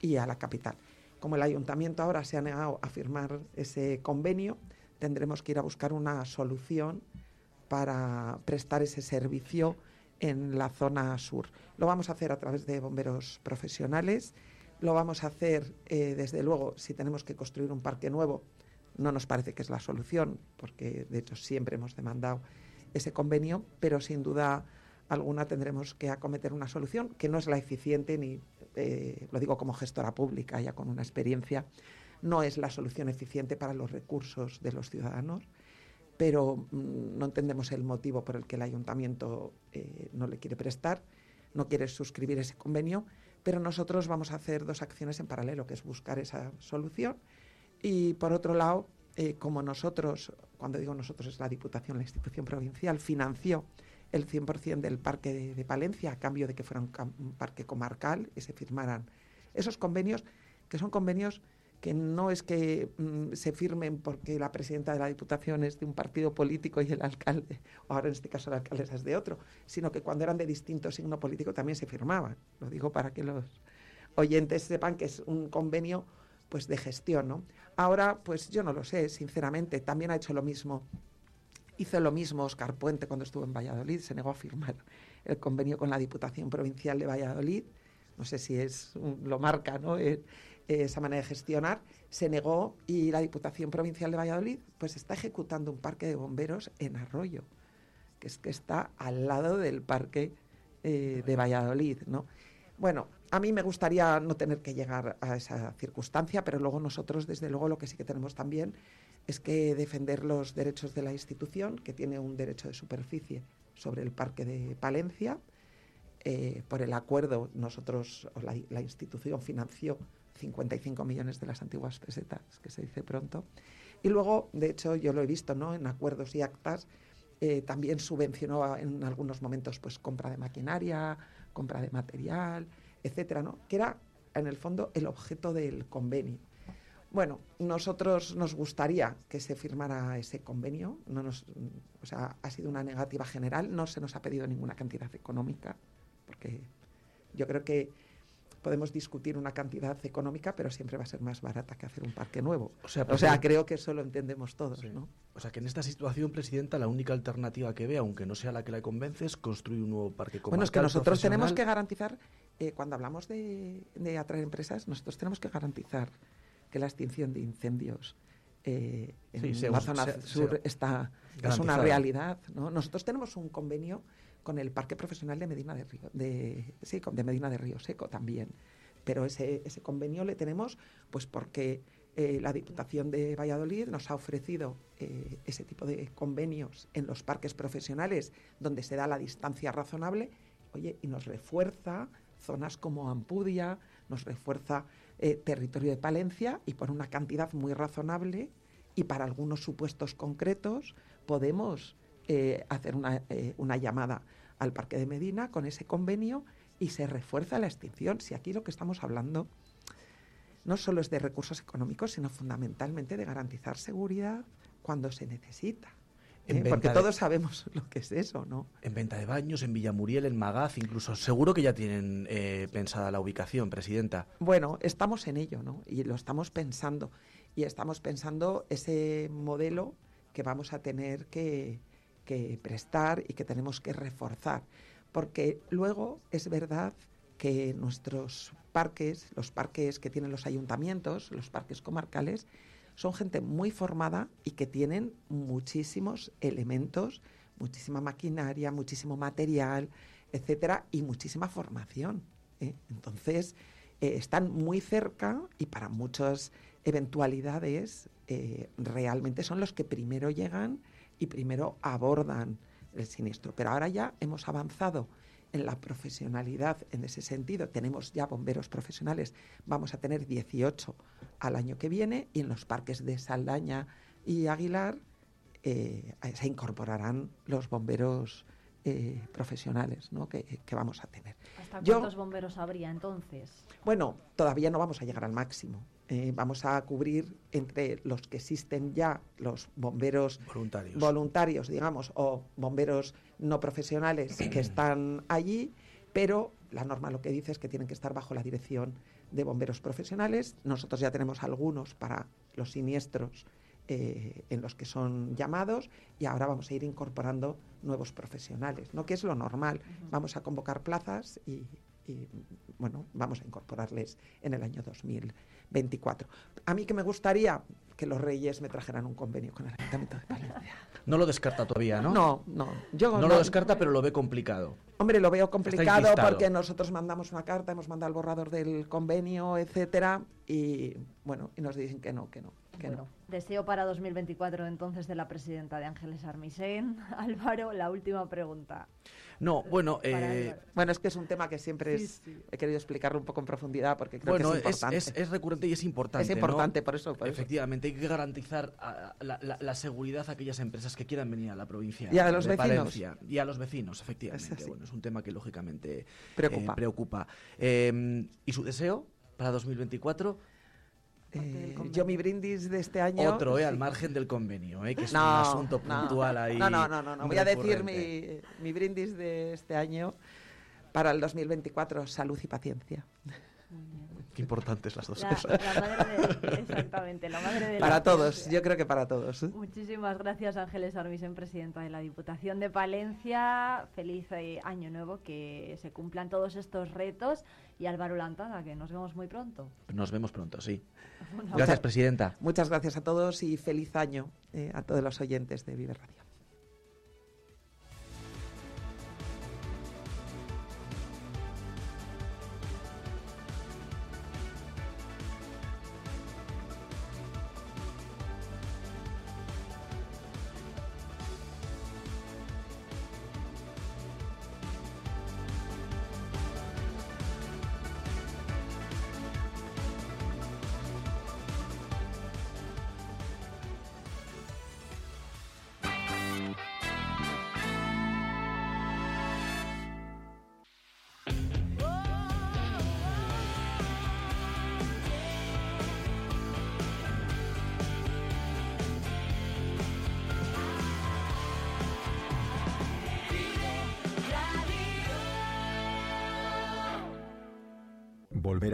y a la capital. Como el ayuntamiento ahora se ha negado a firmar ese convenio, tendremos que ir a buscar una solución para prestar ese servicio en la zona sur. Lo vamos a hacer a través de bomberos profesionales, lo vamos a hacer, eh, desde luego, si tenemos que construir un parque nuevo, no nos parece que es la solución, porque de hecho siempre hemos demandado ese convenio, pero sin duda alguna tendremos que acometer una solución que no es la eficiente, ni eh, lo digo como gestora pública, ya con una experiencia, no es la solución eficiente para los recursos de los ciudadanos, pero mm, no entendemos el motivo por el que el ayuntamiento eh, no le quiere prestar, no quiere suscribir ese convenio, pero nosotros vamos a hacer dos acciones en paralelo, que es buscar esa solución. Y por otro lado, eh, como nosotros, cuando digo nosotros es la Diputación, la institución provincial, financió el 100% del parque de, Palencia a cambio de que fuera un, parque comarcal y se firmaran esos convenios, que son convenios que no es que mm, se firmen porque la presidenta de la Diputación es de un partido político y el alcalde, o ahora en este caso la alcaldesa es de otro, sino que cuando eran de distinto signo político también se firmaban. Lo digo para que los oyentes sepan que es un convenio pues de gestión, ¿no? Ahora, pues yo no lo sé, sinceramente, también ha hecho lo mismo. Hizo lo mismo Oscar Puente cuando estuvo en Valladolid, se negó a firmar el convenio con la Diputación Provincial de Valladolid. No sé si es lo marca, ¿no? Eh, esa manera de gestionar, se negó y la Diputación Provincial de Valladolid pues está ejecutando un parque de bomberos en Arroyo, que es que está al lado del parque eh, de Valladolid, ¿no? Bueno, a mí me gustaría no tener que llegar a esa circunstancia, pero luego nosotros, desde luego, lo que sí que tenemos también es que defender los derechos de la institución, que tiene un derecho de superficie sobre el Parque de Palencia. Eh, por el acuerdo, nosotros, la, institución financió 55 millones de las antiguas pesetas, que se dice pronto. Y luego, de hecho, yo lo he visto ¿no? en acuerdos y actas, eh, también subvencionó en algunos momentos pues compra de maquinaria, compra de material, etcétera, ¿no? Que era, en el fondo, el objeto del convenio. Bueno, nosotros nos gustaría que se firmara ese convenio, no nos, o sea, ha sido una negativa general, no se nos ha pedido ninguna cantidad económica, porque yo creo que podemos discutir una cantidad económica, pero siempre va a ser más barata que hacer un parque nuevo. O sea, o sea creo que eso lo entendemos todos, ¿no? O sea, que en esta situación, Presidenta, la única alternativa que ve, aunque no sea la que la convence, es construir un nuevo parque comarcal Bueno, es que nosotros tenemos que garantizar, eh, cuando hablamos de, atraer empresas, nosotros tenemos que garantizar que la extinción de incendios eh, en la zona sur está, es una realidad. ¿no? Nosotros tenemos un convenio con el Parque Profesional de Medina de Río, de, de Medina de Río Seco también. Pero ese, ese convenio le tenemos pues porque eh, la Diputación de Valladolid nos ha ofrecido eh, ese tipo de convenios en los parques profesionales donde se da la distancia razonable, oye, y nos refuerza zonas como Ampudia, nos refuerza eh, territorio de Palencia y por una cantidad muy razonable y para algunos supuestos concretos podemos hacer una, una llamada al Parque de Medina con ese convenio y se refuerza la extinción. Si aquí lo que estamos hablando no solo es de recursos económicos, sino fundamentalmente de garantizar seguridad cuando se necesita. ¿eh? Porque todos sabemos lo que es eso, ¿no? En venta de baños, en Villamuriel, en Magaz, incluso. Seguro que ya tienen eh, pensada la ubicación, Presidenta. Bueno, estamos en ello, ¿no? Y lo estamos pensando. Y estamos pensando ese modelo que vamos a tener que, que prestar y que tenemos que reforzar. Porque luego es verdad que nuestros parques, los parques que tienen los ayuntamientos, los parques comarcales, son gente muy formada y que tienen muchísimos elementos, muchísima maquinaria, muchísimo material, etcétera, y muchísima formación. ¿eh? Entonces, eh, están muy cerca y para muchas eventualidades eh, realmente son los que primero llegan y primero abordan el siniestro. Pero ahora ya hemos avanzado en la profesionalidad en ese sentido. Tenemos ya bomberos profesionales, vamos a tener 18 al año que viene y en los parques de Saldaña y Aguilar eh, se incorporarán los bomberos eh, profesionales ¿no? que, vamos a tener. ¿Hasta cuántos bomberos habría entonces? Bueno, todavía no vamos a llegar al máximo. Eh, vamos a cubrir entre los que existen ya, los bomberos voluntarios, voluntarios digamos, o bomberos no profesionales que están allí, pero la norma lo que dice es que tienen que estar bajo la dirección de bomberos profesionales. Nosotros ya tenemos algunos para los siniestros eh, en los que son llamados y ahora vamos a ir incorporando nuevos profesionales, ¿no? que es lo normal. Vamos a convocar plazas y, y, bueno, vamos a incorporarles en el año 2024. A mí que me gustaría que los reyes me trajeran un convenio con el Ayuntamiento de Palencia. No lo descarta todavía, ¿no? No, no. Yo no, lo descarta, pero lo ve complicado. Hombre, lo veo complicado porque nosotros mandamos una carta, hemos mandado el borrador del convenio, etcétera, y bueno, y nos dicen que no, que no. Que no. Deseo para 2024 entonces de la presidenta de Ángeles Armisen. Álvaro, la última pregunta. No, bueno, eh, bueno, es que es un tema que siempre he querido explicarlo un poco en profundidad porque creo que es importante. Es, recurrente y es importante. Es importante, por, eso, Efectivamente, hay que garantizar la, seguridad a aquellas empresas que quieran venir a la provincia. Y a los vecinos. Valencia, y a los vecinos, efectivamente. Es bueno, es un tema que lógicamente preocupa. Eh, preocupa. Em, ¿Y su deseo para 2024? Eh, yo mi brindis de este año... Otro, eh, al margen del convenio, eh, que es un asunto puntual ahí. No, no, no, no, voy a decir mi, mi, brindis de este año para el 2024, salud y paciencia. Qué importantes las dos cosas. exactamente, la madre de Para todos, yo creo que para todos. Muchísimas gracias, Ángeles Armisen, presidenta de la Diputación de Palencia. Feliz eh, año nuevo, que se cumplan todos estos retos. Y Álvaro Lantada, que nos vemos muy pronto. Nos vemos pronto, sí. Gracias, presidenta. Muchas gracias a todos y feliz año eh, a todos los oyentes de Vive Radio.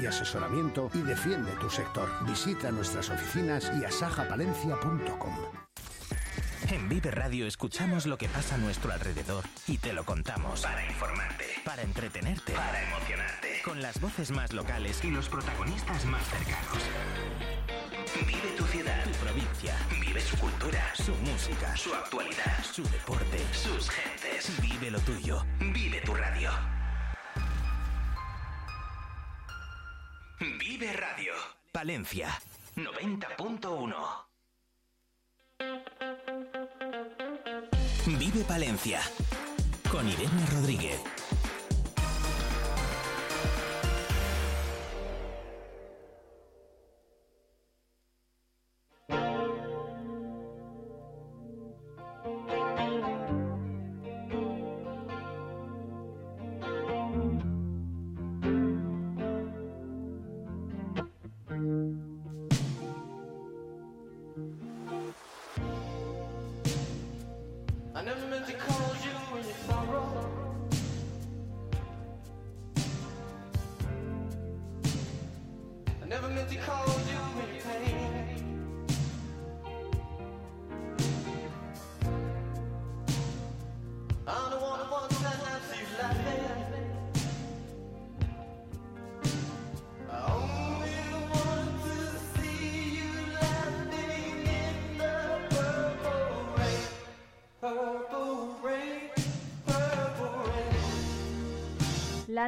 y asesoramiento y defiende tu sector. Visita nuestras oficinas y asajapalencia.com. En Vive Radio escuchamos lo que pasa a nuestro alrededor y te lo contamos. Para informarte. Para entretenerte. Para emocionarte. Con las voces más locales y los protagonistas más cercanos. Vive tu ciudad, tu provincia. Vive su cultura, su música, su actualidad, su deporte, sus gentes. Vive lo tuyo. Vive tu radio. Vive Radio. Palencia 90.1. Vive Palencia con Irene Rodríguez.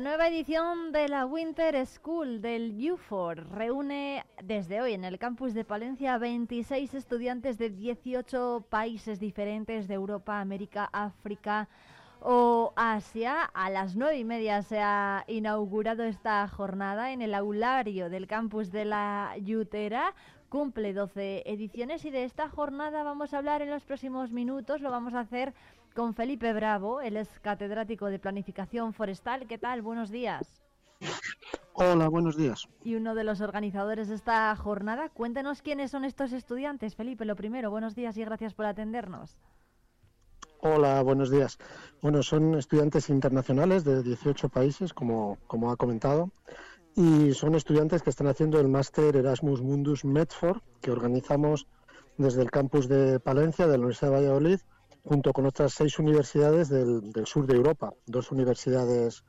La nueva edición de la Winter School del UFOR reúne desde hoy en el campus de Palencia a 26 estudiantes de 18 países diferentes de Europa, América, África o Asia. A las nueve y media se ha inaugurado esta jornada en el aulario del campus de la Yutera cumple 12 ediciones y de esta jornada vamos a hablar en los próximos minutos. Lo vamos a hacer con Felipe Bravo, él es catedrático de Planificación Forestal. ¿Qué tal? Buenos días. Hola, buenos días. Y uno de los organizadores de esta jornada. Cuéntenos quiénes son estos estudiantes, Felipe. Lo primero, buenos días y gracias por atendernos. Hola, buenos días. Bueno, son estudiantes internacionales de 18 países, como, como ha comentado y son estudiantes que están haciendo el máster Erasmus Mundus Medford, que organizamos desde el campus de Palencia, de la Universidad de Valladolid, junto con otras seis universidades del, sur de Europa, dos universidades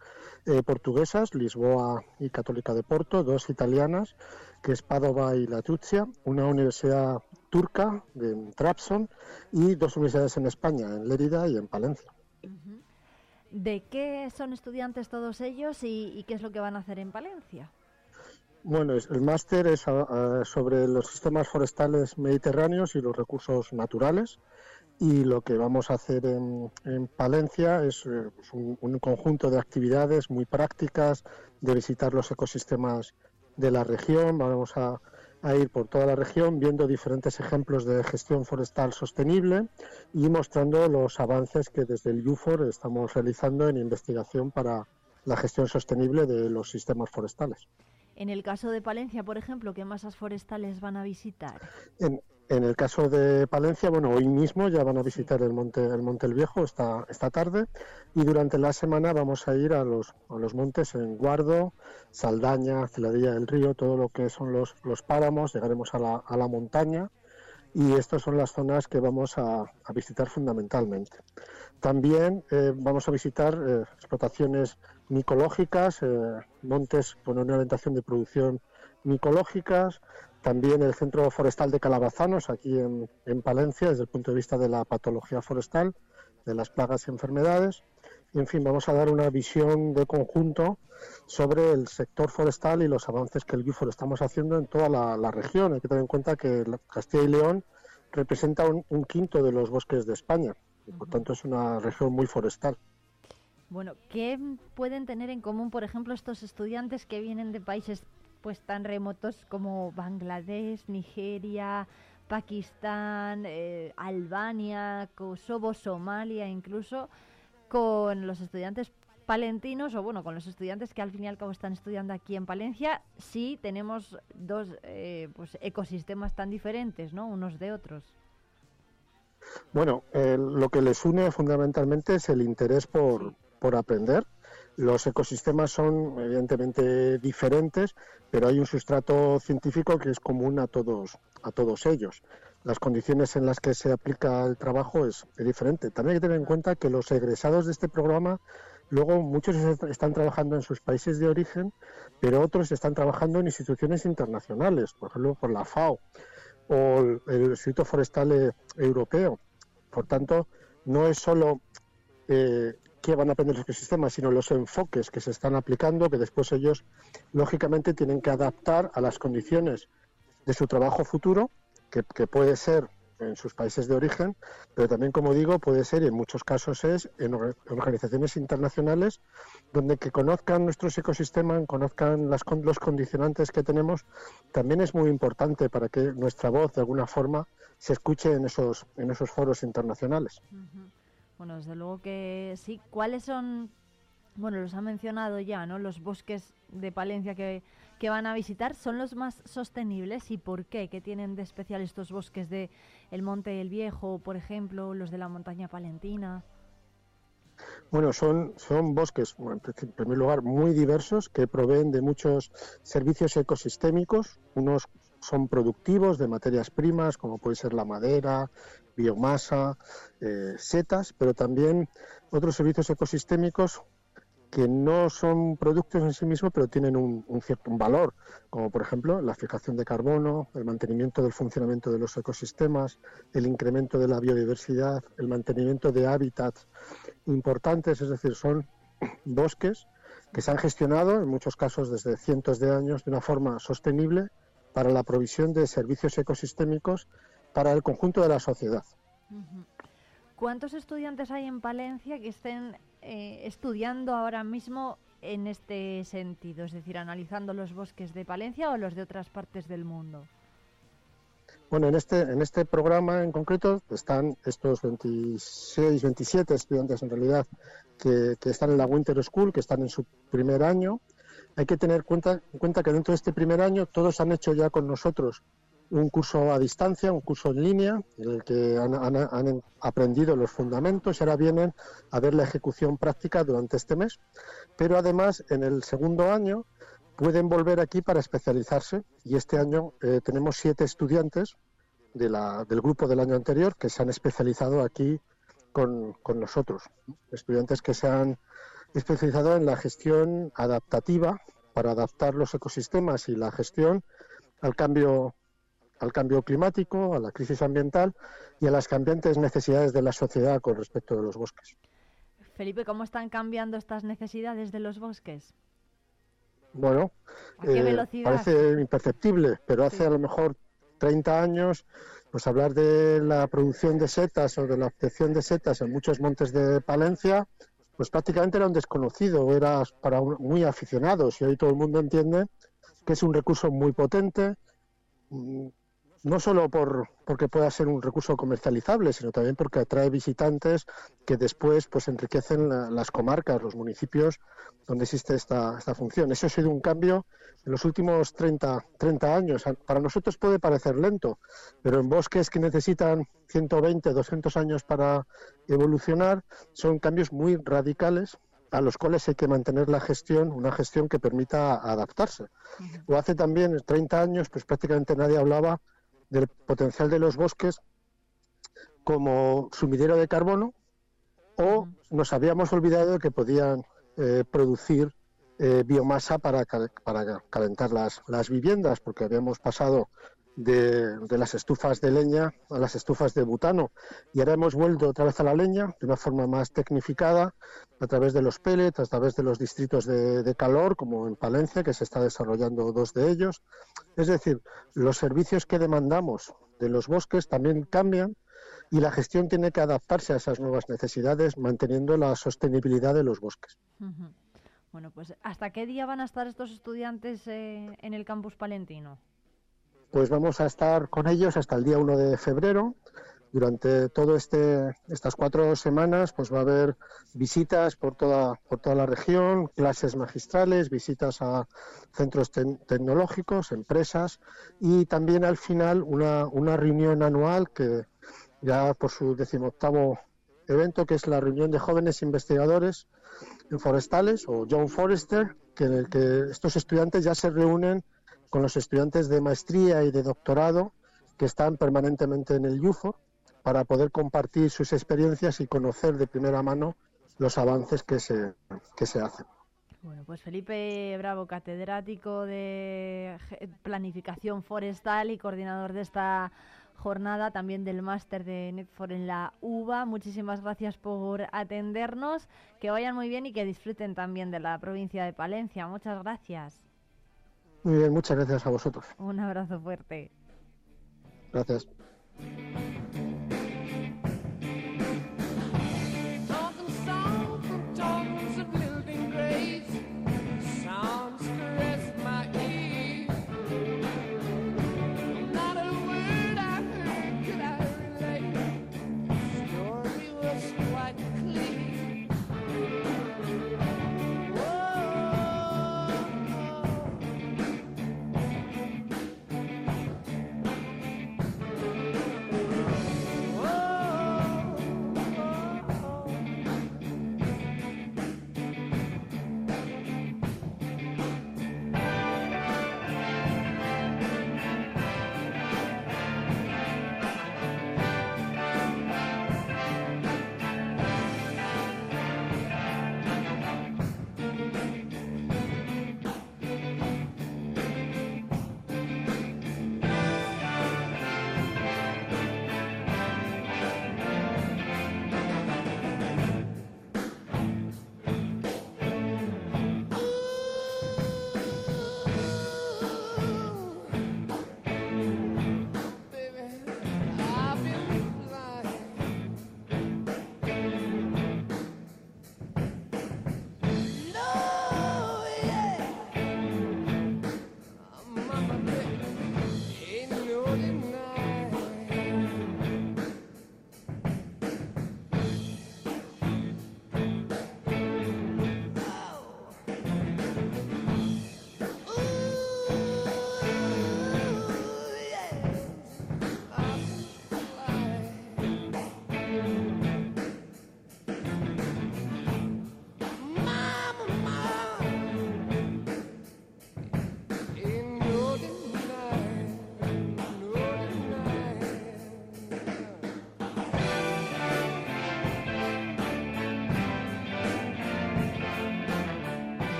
eh, portuguesas, Lisboa y Católica de Porto, dos italianas, que es Padova y Latuzia, una universidad turca de Trabzon y dos universidades en España, en Lérida y en Palencia. ¿De qué son estudiantes todos ellos y, qué es lo que van a hacer en Palencia? Bueno, el máster es ah, ah, sobre los sistemas forestales mediterráneos y los recursos naturales. Y lo que vamos a hacer en, Palencia es eh, pues un, un, conjunto de actividades muy prácticas, de visitar los ecosistemas de la región. Vamos a a ir por toda la región viendo diferentes ejemplos de gestión forestal sostenible y mostrando los avances que desde el UFOR estamos realizando en investigación para la gestión sostenible de los sistemas forestales. En el caso de Palencia, por ejemplo, ¿qué masas forestales van a visitar? En, en el caso de Palencia, bueno, hoy mismo ya van a visitar el Monte, el Monte el Viejo esta, esta tarde. Y durante la semana vamos a ir a los, a los montes en Guardo, Saldaña, Celadilla del Río, todo lo que son los, los páramos, llegaremos a la, a la montaña. Y estas son las zonas que vamos a, a visitar fundamentalmente. También eh, vamos a visitar eh, explotaciones micológicas, eh, montes con una orientación de producción micológicas, también el Centro Forestal de Calabazanos, aquí en, Palencia, desde el punto de vista de la patología forestal, de las plagas y enfermedades. Y, en fin, vamos a dar una visión de conjunto sobre el sector forestal y los avances que el GIFOR estamos haciendo en toda la, región. Hay que tener en cuenta que Castilla y León representa un, un, quinto de los bosques de España y por tanto es una región muy forestal. Bueno, ¿qué pueden tener en común, por ejemplo, estos estudiantes que vienen de países pues tan remotos como Bangladesh, Nigeria, Pakistán, eh, Albania, Kosovo, Somalia, incluso con los estudiantes palentinos o bueno, con los estudiantes que al fin y al cabo están estudiando aquí en Palencia, sí tenemos dos eh, pues, ecosistemas tan diferentes, ¿no? Unos de otros. Bueno, eh, lo que les une fundamentalmente es el interés por, por aprender los ecosistemas son evidentemente diferentes, pero hay un sustrato científico que es común a todos, a todos ellos. Las condiciones en las que se aplica el trabajo es, diferente. También hay que tener en cuenta que los egresados de este programa, luego muchos están trabajando en sus países de origen, pero otros están trabajando en instituciones internacionales, por ejemplo, por la FAO o el Instituto Forestal Europeo. Por tanto, no es solo eh, qué van a aprender los ecosistemas, sino los enfoques que se están aplicando, que después ellos, lógicamente, tienen que adaptar a las condiciones de su trabajo futuro, que, que puede ser en sus países de origen, pero también, como digo, puede ser, y en muchos casos es, en organizaciones internacionales, donde que conozcan nuestros ecosistemas, conozcan las, los condicionantes que tenemos, también es muy importante para que nuestra voz, de alguna forma, se escuche en esos, en esos foros internacionales. Bueno, desde luego que sí. ¿Cuáles son, bueno, los ha mencionado ya, ¿no? Los bosques de Palencia que que van a visitar son los más sostenibles y por qué, qué tienen de especial estos bosques de el Monte el Viejo, por ejemplo, los de la montaña palentina. Bueno, son, son bosques, en primer lugar, muy diversos que proveen de muchos servicios ecosistémicos. Unos son productivos de materias primas, como puede ser la madera, biomasa, eh, setas, pero también otros servicios ecosistémicos que no son productos en sí mismos, pero tienen un, cierto valor, como por ejemplo la fijación de carbono, el mantenimiento del funcionamiento de los ecosistemas, el incremento de la biodiversidad, el mantenimiento de hábitats importantes, es decir, son bosques que se han gestionado en muchos casos desde cientos de años de una forma sostenible para la provisión de servicios ecosistémicos para el conjunto de la sociedad. ¿Cuántos estudiantes hay en Palencia que estén eh, estudiando ahora mismo en este sentido? Es decir, analizando los bosques de Palencia o los de otras partes del mundo. Bueno, en este, en este programa en concreto están estos 26, 27 estudiantes en realidad que, que, están en la Winter School, que están en su primer año. Hay que tener cuenta, en cuenta que dentro de este primer año todos han hecho ya con nosotros un curso a distancia, un curso en línea, en el que han, aprendido los fundamentos y ahora vienen a ver la ejecución práctica durante este mes. Pero además, en el segundo año, pueden volver aquí para especializarse y este año eh, tenemos siete estudiantes del grupo del año anterior que se han especializado aquí con, con nosotros. Estudiantes que se han especializado en la gestión adaptativa para adaptar los ecosistemas y la gestión al cambio al cambio climático, a la crisis ambiental y a las cambiantes necesidades de la sociedad con respecto de los bosques. Felipe, ¿cómo están cambiando estas necesidades de los bosques? Bueno, eh, parece imperceptible, pero hace a lo mejor 30 años, pues hablar de la producción de setas o de la obtención de setas en muchos montes de Palencia, pues prácticamente era un desconocido, era para muy aficionados y hoy todo el mundo entiende que es un recurso muy potente, mm, no solo por, porque pueda ser un recurso comercializable, sino también porque atrae visitantes que después pues enriquecen las comarcas, los municipios donde existe esta, esta función. Eso ha sido un cambio en los últimos 30, 30 años. Para nosotros puede parecer lento, pero en bosques que necesitan 120, 200 años para evolucionar, son cambios muy radicales a los cuales hay que mantener la gestión, una gestión que permita adaptarse. O hace también 30 años, pues prácticamente nadie hablaba del potencial de los bosques como sumidero de carbono o nos habíamos olvidado de que podían eh, producir eh, biomasa para, para calentar las, las, viviendas, porque habíamos pasado de, las estufas de leña a las estufas de butano. Y ahora hemos vuelto otra vez a la leña de una forma más tecnificada, a través de los pellets, a través de los distritos de, de calor, como en Palencia, que se está desarrollando dos de ellos. Es decir, los servicios que demandamos de los bosques también cambian y la gestión tiene que adaptarse a esas nuevas necesidades, manteniendo la sostenibilidad de los bosques. Bueno, pues ¿hasta qué día van a estar estos estudiantes eh, en el campus palentino? Pues vamos a estar con ellos hasta el día 1 de febrero. Durante todo este estas cuatro semanas, pues va a haber visitas por toda por toda la región, clases magistrales, visitas a centros tecnológicos, empresas y también al final una, una reunión anual que ya por su decimoctavo evento, que es la reunión de jóvenes investigadores en forestales o John Forester, que en el que estos estudiantes ya se reúnen con los estudiantes de maestría y de doctorado que están permanentemente en el UFO para poder compartir sus experiencias y conocer de primera mano los avances que se, que se hacen. Bueno, pues Felipe Bravo, catedrático de planificación forestal y coordinador de esta jornada también del máster de Netfor en la UBA. Muchísimas gracias por atendernos, que vayan muy bien y que disfruten también de la provincia de Palencia. Muchas gracias. Muy bien, muchas gracias a vosotros. Un abrazo fuerte. Gracias.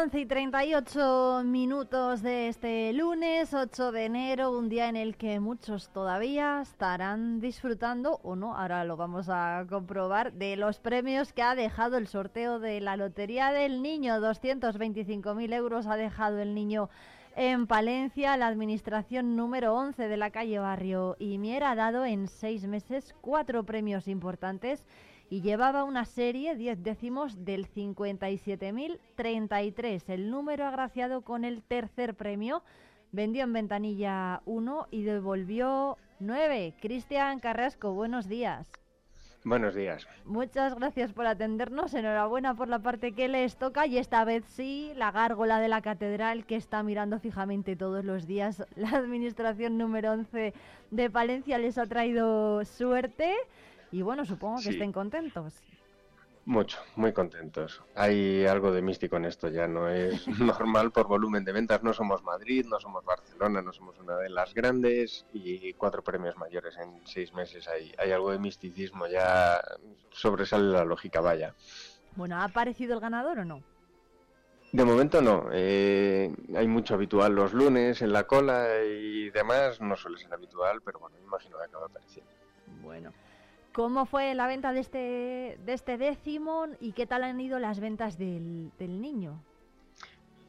Once y 38 minutos de este lunes 8 de enero, un día en el que muchos todavía estarán disfrutando, o no, ahora lo vamos a comprobar, de los premios que ha dejado el sorteo de la Lotería del Niño. 225.000 euros ha dejado el niño en Palencia, la administración número 11 de la calle Barrio y Mier ha dado en seis meses cuatro premios importantes y llevaba una serie, 10 décimos, del 57.033, el número agraciado con el tercer premio. Vendió en ventanilla 1 y devolvió 9. Cristian Carrasco, buenos días. Buenos días. Muchas gracias por atendernos. Enhorabuena por la parte que les toca. Y esta vez sí, la gárgola de la catedral que está mirando fijamente todos los días. La administración número 11 de Palencia les ha traído suerte. Y bueno, supongo que estén contentos. Mucho, muy contentos. Hay algo de místico en esto, ya no es normal por volumen de ventas. No somos Madrid, no somos Barcelona, no somos una de las grandes y cuatro premios mayores en seis meses. Hay, hay algo de misticismo, ya sobresale la lógica, vaya. Bueno, ¿ha aparecido el ganador o no? De momento no. Eh, hay mucho habitual los lunes en la cola y demás. No suele ser habitual, pero bueno, me imagino que acaba apareciendo. Bueno. ¿Cómo fue la venta de este, de este décimo y qué tal han ido las ventas del, del niño?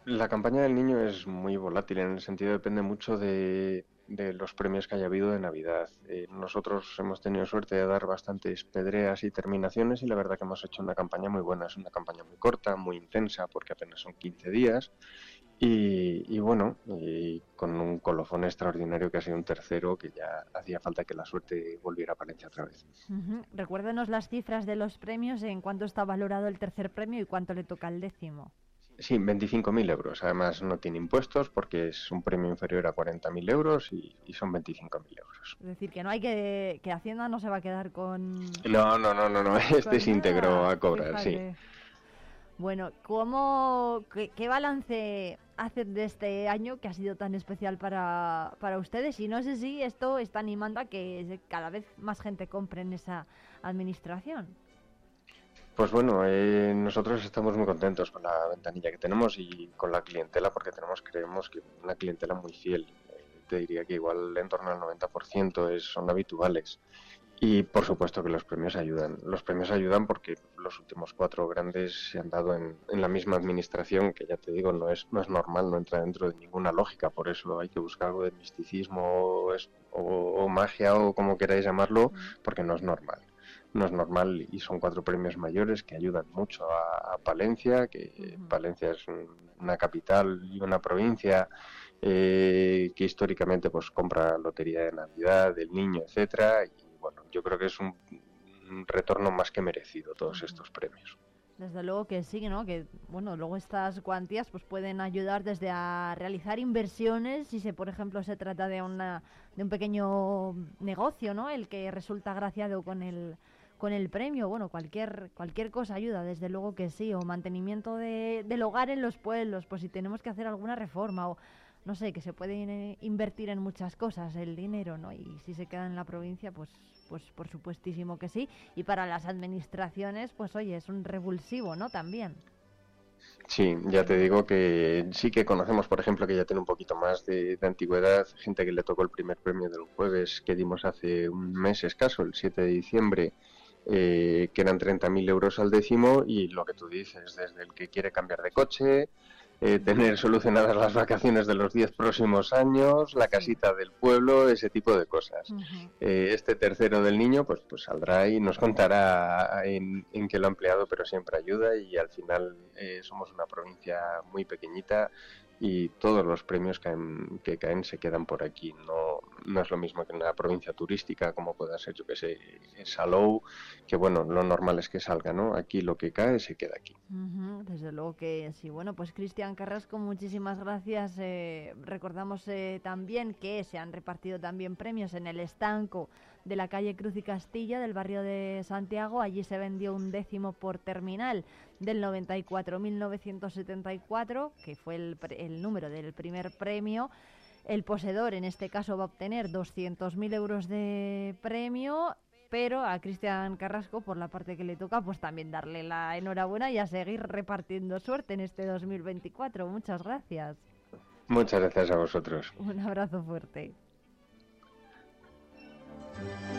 La campaña del niño es muy volátil, en el sentido depende mucho de, de los premios que haya habido de Navidad. Eh, nosotros hemos tenido suerte de dar bastantes pedreas y terminaciones y la verdad que hemos hecho una campaña muy buena. Es una campaña muy corta, muy intensa, porque apenas son 15 días. Y, bueno, y con un colofón extraordinario que ha sido un tercero, que ya hacía falta que la suerte volviera a Palencia otra vez. Recuérdenos las cifras de los premios, en cuánto está valorado el tercer premio y cuánto le toca el décimo. Sí, 25.000 euros. Además, no tiene impuestos porque es un premio inferior a 40.000 euros y, son 25.000 euros. Es decir, que no hay que. que Hacienda no se va a quedar con. No, no, no, no, no. este es íntegro a cobrar, sí. Bueno, ¿cómo, qué, balance hacen de este año que ha sido tan especial para, para ustedes? Y no sé si esto está animando a que cada vez más gente compre en esa administración. Pues bueno, eh, nosotros estamos muy contentos con la ventanilla que tenemos y con la clientela porque tenemos, creemos que una clientela muy fiel. Eh, te diría que igual en torno al 90% es, son habituales. Y por supuesto que los premios ayudan. Los premios ayudan porque los últimos cuatro grandes se han dado en, la misma administración, que ya te digo, no es, no es normal, no entra dentro de ninguna lógica. Por eso hay que buscar algo de misticismo o magia o como queráis llamarlo, porque no es normal no es normal y son cuatro premios mayores que ayudan mucho a, Palencia, que Palencia es una capital y una provincia eh, que históricamente pues compra lotería de Navidad, del niño, etcétera y bueno, yo creo que es un, retorno más que merecido todos estos premios. Desde luego que sí, ¿no? Que bueno, luego estas cuantías pues pueden ayudar desde a realizar inversiones si se, por ejemplo, se trata de una de un pequeño negocio, ¿no? El que resulta graciado con el con el premio, bueno, cualquier, cualquier cosa ayuda, desde luego que sí, o mantenimiento de, del hogar en los pueblos, pues si tenemos que hacer alguna reforma o no sé, que se puede invertir en muchas cosas el dinero, ¿no? Y si se queda en la provincia, pues, pues por supuestísimo que sí. Y para las administraciones, pues oye, es un revulsivo, ¿no? También. Sí, ya te digo que sí que conocemos, por ejemplo, que ya tiene un poquito más de, antigüedad, gente que le tocó el primer premio del jueves que dimos hace un mes escaso, el 7 de diciembre, eh, que eran 30.000 euros al décimo y lo que tú dices, desde el que quiere cambiar de coche, eh, tener solucionadas las vacaciones de los 10 próximos años, la casita del pueblo, ese tipo de cosas. Eh, este tercero del niño pues, pues saldrá y nos contará en, en qué lo ha empleado, pero siempre ayuda y al final somos una provincia muy pequeñita y todos los premios que caen, se quedan por aquí. No, no es lo mismo que en una provincia turística como pueda ser, yo que sé, Salou, que bueno, lo normal es que salga, ¿no? Aquí lo que cae se queda aquí. desde luego que sí. Bueno, pues Cristian Carrasco, muchísimas gracias. Eh, recordamos eh, también que se han repartido también premios en el estanco de la calle Cruz y Castilla del barrio de Santiago. Allí se vendió un décimo por terminal del 94.974, que fue el, el número del primer premio. El poseedor, en este caso, va a obtener 200.000 euros de premio, pero a Cristian Carrasco, por la parte que le toca, pues también darle la enhorabuena y a seguir repartiendo suerte en este 2024. Muchas gracias. Muchas gracias a vosotros. Un abrazo fuerte. Thank you.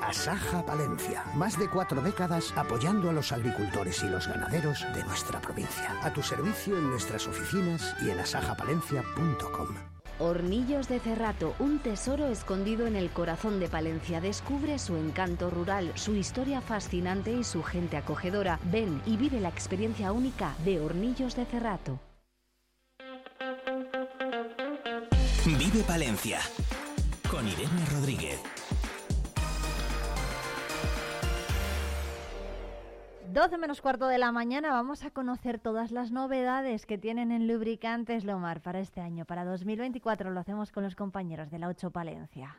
Asaja Palencia. Más de cuatro décadas apoyando a los agricultores y los ganaderos de nuestra provincia. A tu servicio en nuestras oficinas y en asajapalencia.com. Hornillos de Cerrato, un tesoro escondido en el corazón de Palencia. Descubre su encanto rural, su historia fascinante y su gente acogedora. Ven y vive la experiencia única de Hornillos de Cerrato. Vive Palencia con Irene Rodríguez. 12 menos cuarto de la mañana vamos a conocer todas las novedades que tienen en Lubricantes Lomar para este año, para 2024. Lo hacemos con los compañeros de la 8 Palencia.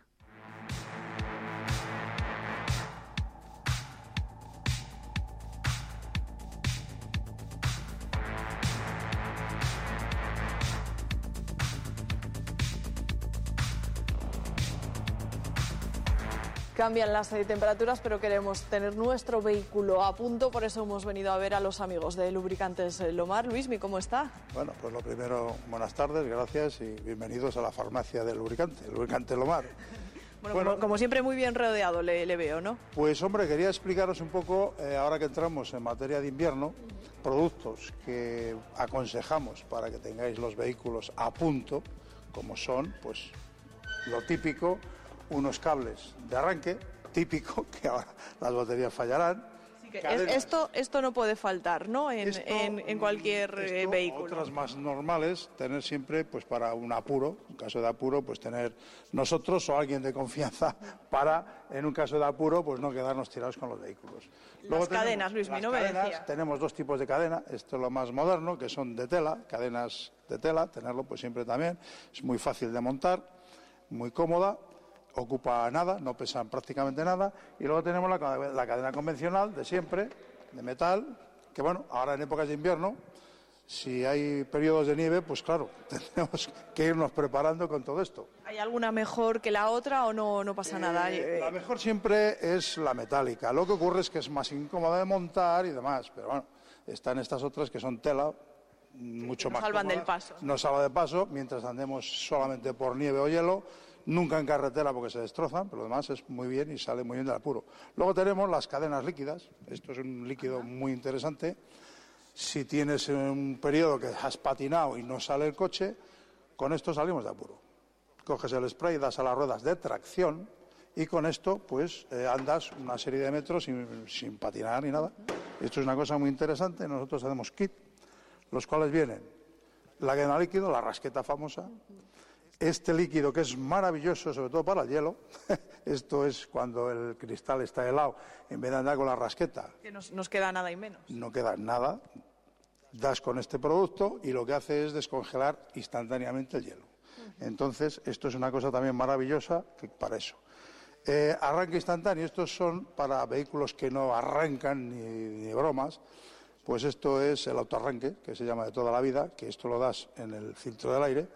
Cambian las temperaturas, pero queremos tener nuestro vehículo a punto, por eso hemos venido a ver a los amigos de Lubricantes Lomar. Luismi, ¿cómo está? Bueno, pues lo primero, buenas tardes, gracias y bienvenidos a la farmacia del lubricante, Lubricante Lomar. Bueno, como, siempre muy bien rodeado le, veo, ¿no? Pues hombre, quería explicaros un poco, eh, ahora que entramos en materia de invierno, productos que aconsejamos para que tengáis los vehículos a punto, como son, pues, lo típico, unos cables de arranque, típico, que ahora las baterías fallarán. esto, esto no puede faltar, ¿no? En, en, cualquier eh, vehículo. Otras más normales, tener siempre, pues para un apuro, en caso de apuro, pues tener nosotros o alguien de confianza para, en un caso de apuro, pues no quedarnos tirados con los vehículos. Las cadenas, Luis, mi no me decía. Tenemos dos tipos de cadena, esto es lo más moderno, que son de tela, cadenas de tela, tenerlo pues siempre también, es muy fácil de montar, muy cómoda ocupa nada, no pesan prácticamente nada. Y luego tenemos la, cadena convencional de siempre, de metal, que bueno, ahora en épocas de invierno, si hay periodos de nieve, pues claro, tenemos que irnos preparando con todo esto. ¿Hay alguna mejor que la otra o no, no pasa nada? Eh, la mejor siempre es la metálica. Lo que ocurre es que es más incómoda de montar y demás, pero bueno, están estas otras que son tela, mucho más. Salvan del paso. Nos salva de paso mientras andemos solamente por nieve o hielo nunca en carretera porque se destrozan, pero lo demás es muy bien y sale muy bien del apuro. Luego tenemos las cadenas líquidas, esto es un líquido muy interesante. Si tienes un periodo que has patinado y no sale el coche, con esto salimos de apuro. Coges el spray, das a las ruedas de tracción y con esto pues eh, andas una serie de metros sin, sin patinar ni nada. Esto es una cosa muy interesante. Nosotros hacemos kit, los cuales vienen la cadena líquido, la rasqueta famosa, este líquido que es maravilloso, sobre todo para el hielo, esto es cuando el cristal está helado, en vez de andar con la rasqueta. Que nos, queda nada y menos. No queda nada, das con este producto y lo que hace es descongelar instantáneamente el hielo. Entonces, esto es una cosa también maravillosa para eso. Eh, arranque instantáneo, estos son para vehículos que no arrancan ni, ni bromas, pues esto es el autoarranque, que se llama de toda la vida, que esto lo das en el filtro del aire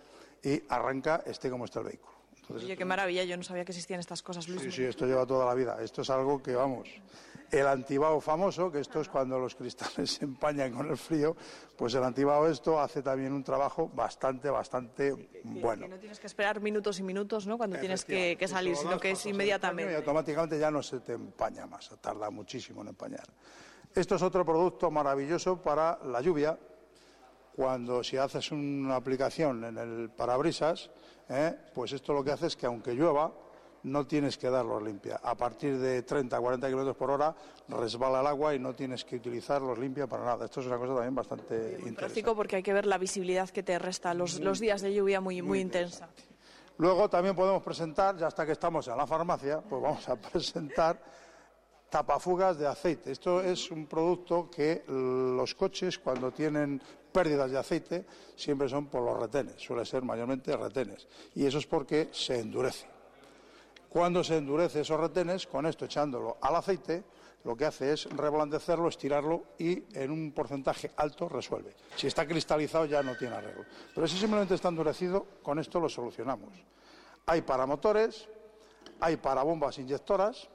y arranca este como está el vehículo. Oye, qué maravilla, yo no sabía que existían estas cosas, Luis. Sí, sí, esto lleva toda la vida. Esto es algo que, vamos, el antibao famoso, que esto es cuando los cristales se empañan con el frío, pues el antibao esto hace también un trabajo bastante, bastante bueno. Que no tienes que esperar minutos y minutos, ¿no? Cuando tienes que, salir, sino que es inmediatamente. Y automáticamente ya no se te empaña más, tarda muchísimo en empañar. Esto es otro producto maravilloso para la lluvia, cuando si haces una aplicación en el parabrisas, ¿eh? pues esto lo que hace es que aunque llueva, no tienes que darlos limpia. A partir de 30 40 kilómetros por hora resbala el agua y no tienes que utilizarlos limpia para nada. Esto es una cosa también bastante interesante. Práctico porque hay que ver la visibilidad que te resta los, los días de lluvia muy, muy, intensa. Luego también podemos presentar, ya hasta que estamos en la farmacia, pues vamos a presentar tapafugas de aceite. Esto es un producto que los coches cuando tienen pérdidas de aceite siempre son por los retenes, suele ser mayormente retenes. Y eso es porque se endurece. Cuando se endurece esos retenes, con esto echándolo al aceite, lo que hace es reblandecerlo, estirarlo y en un porcentaje alto resuelve. Si está cristalizado ya no tiene arreglo. Pero si simplemente está endurecido, con esto lo solucionamos. Hay para motores, hay para bombas inyectoras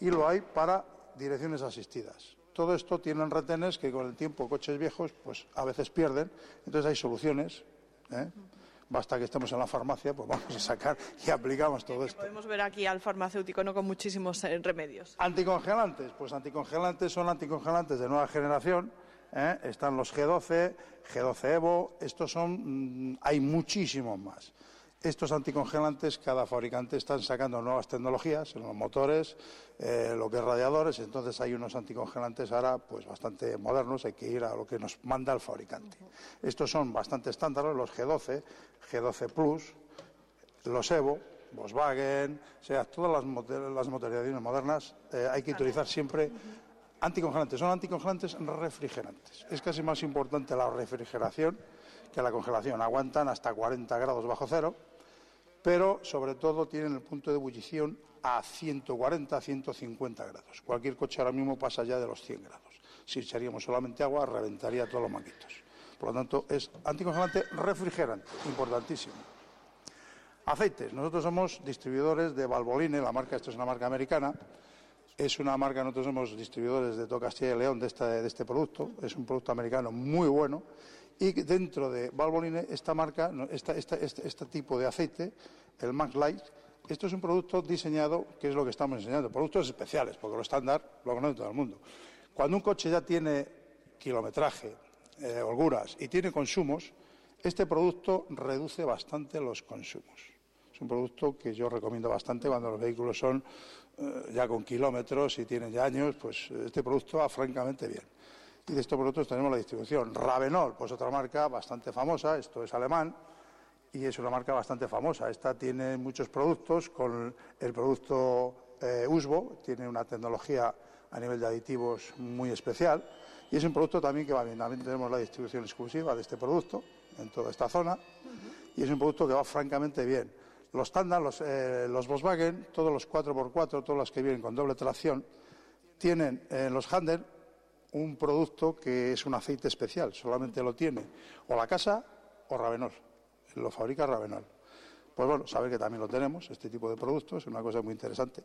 y lo hay para direcciones asistidas. Todo esto tienen retenes que con el tiempo coches viejos pues a veces pierden, entonces hay soluciones. ¿eh? basta que estemos en la farmacia, pues vamos a sacar y aplicamos todo esto. Podemos ver aquí al farmacéutico ¿no? con muchísimos eh, remedios. Anticongelantes, pues anticongelantes son anticongelantes de nueva generación. ¿eh? Están los G12, G12 Evo, estos son, mm, hay muchísimos más. Estos anticongelantes, cada fabricante está sacando nuevas tecnologías en los motores, eh, lo que es radiadores, entonces hay unos anticongelantes ahora pues bastante modernos, hay que ir a lo que nos manda el fabricante. Estos son bastante estándares, los G12, G12 Plus, los Evo, Volkswagen, o sea, todas las, las motorizaciones modernas eh, hay que utilizar siempre anticongelantes. Son anticongelantes refrigerantes. Es casi más importante la refrigeración que la congelación. Aguantan hasta 40 grados bajo cero pero sobre todo tienen el punto de ebullición a 140, 150 grados. Cualquier coche ahora mismo pasa ya de los 100 grados. Si echaríamos solamente agua, reventaría todos los manguitos. Por lo tanto, es anticongelante refrigerante, importantísimo. Aceites. Nosotros somos distribuidores de Valvoline, la marca, esto es una marca americana. Es una marca, nosotros somos distribuidores de todo y León de este producto. Es un producto americano muy bueno y dentro de Valvoline, esta marca, este, tipo de aceite, el Max Light, esto es un producto diseñado, que es lo que estamos enseñando, productos especiales, porque lo estándar lo conoce todo el mundo. Cuando un coche ya tiene kilometraje, eh, holguras y tiene consumos, este producto reduce bastante los consumos. Es un producto que yo recomiendo bastante cuando los vehículos son eh, ya con kilómetros y tienen ya años, pues este producto va francamente bien y de estos productos tenemos la distribución. Ravenol, pues otra marca bastante famosa, esto es alemán y es una marca bastante famosa. Esta tiene muchos productos con el producto eh, Usbo, tiene una tecnología a nivel de aditivos muy especial y es un producto también que va bien. También tenemos la distribución exclusiva de este producto en toda esta zona y es un producto que va francamente bien. Los los, eh, los Volkswagen, todos los 4x4, todos los que vienen con doble tracción, tienen en eh, los Handel un producto que es un aceite especial, solamente lo tiene o la casa o Ravenol, lo fabrica Ravenol. Pues bueno, saber que también lo tenemos, este tipo de productos, es una cosa muy interesante.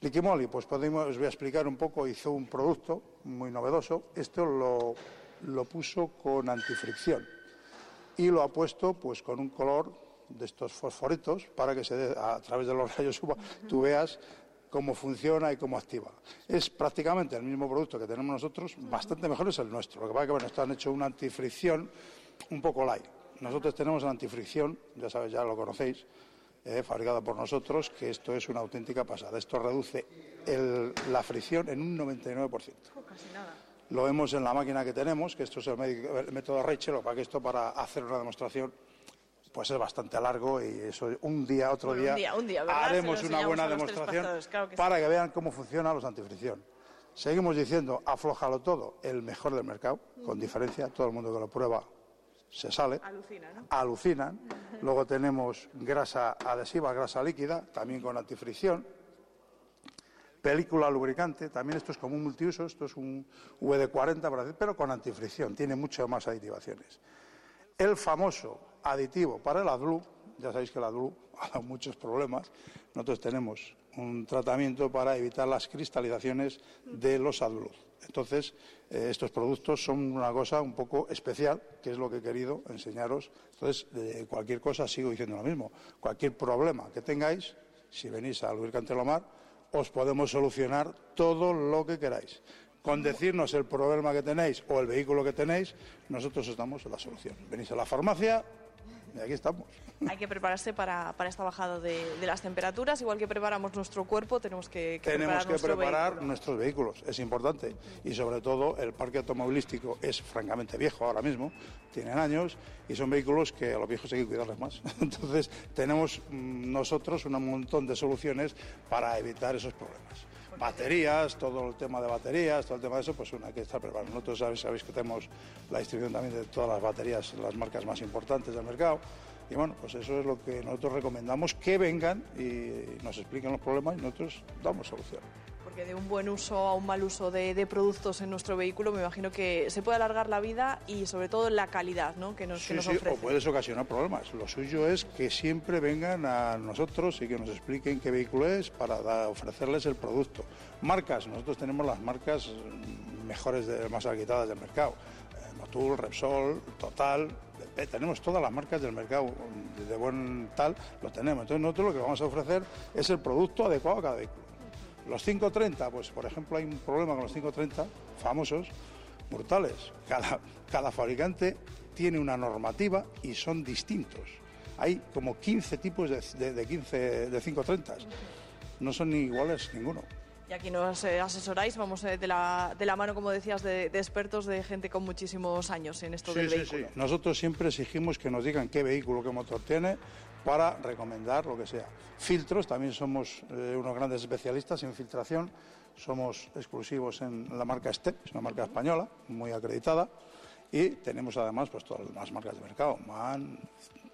Liquimoli, pues podemos, os voy a explicar un poco, hizo un producto muy novedoso, esto lo, lo puso con antifricción y lo ha puesto pues con un color de estos fosforitos para que se dé, a través de los rayos UVA tú veas cómo funciona y cómo activa. Es prácticamente el mismo producto que tenemos nosotros, bastante mejor es el nuestro. Lo que pasa es que bueno, esto han hecho una antifricción un poco light. Nosotros tenemos la antifricción, ya sabéis, ya lo conocéis, eh, fabricada por nosotros, que esto es una auténtica pasada. Esto reduce la fricción en un 99%. casi nada. Lo vemos en la máquina que tenemos, que esto es el, el método Rachel, o para que esto para hacer una demostración pues es bastante largo y eso un día, otro día, haremos una buena demostración para que vean cómo funcionan los antifricción. Seguimos diciendo, aflojalo todo, el mejor del mercado, con diferencia, todo el mundo que lo prueba se sale, alucinan. Luego tenemos grasa adhesiva, grasa líquida, también con antifricción. Película lubricante, también esto es como un multiuso, esto es un VD40, pero con antifricción, tiene mucho más aditivaciones. El famoso aditivo para el AdBlue, ya sabéis que el AdBlue ha dado muchos problemas, nosotros tenemos un tratamiento para evitar las cristalizaciones de los AdBlue. Entonces, eh, estos productos son una cosa un poco especial, que es lo que he querido enseñaros. Entonces, cualquier cosa sigo diciendo lo mismo. Cualquier problema que tengáis, si venís a Lubricante Lomar, os podemos solucionar todo lo que queráis. Con decirnos el problema que tenéis o el vehículo que tenéis, nosotros os damos la solución. Venís a la farmacia, y aquí estamos. Hay que prepararse para, esta bajada de, las temperaturas, igual que preparamos nuestro cuerpo, tenemos que, tenemos preparar, que preparar nuestros vehículos, es importante. Y sobre todo el parque automovilístico es francamente viejo ahora mismo, tienen años y son vehículos que a los viejos hay que cuidarles más. Entonces tenemos mm, nosotros un montón de soluciones para evitar esos problemas baterías, todo el tema de baterías, todo el tema de eso, pues una hay que estar preparado. Nosotros sabéis, sabéis que tenemos la distribución también de todas las baterías, las marcas más importantes del mercado. Y bueno, pues eso es lo que nosotros recomendamos, que vengan y nos expliquen los problemas y nosotros damos solución porque de un buen uso a un mal uso de, productos en nuestro vehículo me imagino que se puede alargar la vida y sobre todo la calidad ¿no? que nos, sí, sí, o puedes ocasionar problemas. Lo suyo es que siempre vengan a nosotros y que nos expliquen qué vehículo es para ofrecerles el producto. Marcas, nosotros tenemos las marcas mejores, de, más agitadas del mercado. Eh, Motul, Repsol, Total, tenemos todas las marcas del mercado de buen tal, lo tenemos. Entonces nosotros lo que vamos a ofrecer es el producto adecuado a cada vehículo. Los 530, pues por ejemplo hay un problema con los 530 famosos, brutales. Cada, fabricante tiene una normativa y son distintos. Hay como 15 tipos de, de, 15, de 530. No son ni iguales ninguno. Y aquí nos eh, asesoráis, vamos eh, de, la, de la mano, como decías, de, expertos, de gente con muchísimos años en esto del vehículo. Sí, sí. Nosotros siempre exigimos que nos digan qué vehículo, qué motor tiene, para recomendar lo que sea. Filtros, también somos eh, unos grandes especialistas en filtración, somos exclusivos en la marca STEP, es una marca española, muy acreditada, y tenemos además pues todas las marcas de mercado, MAN,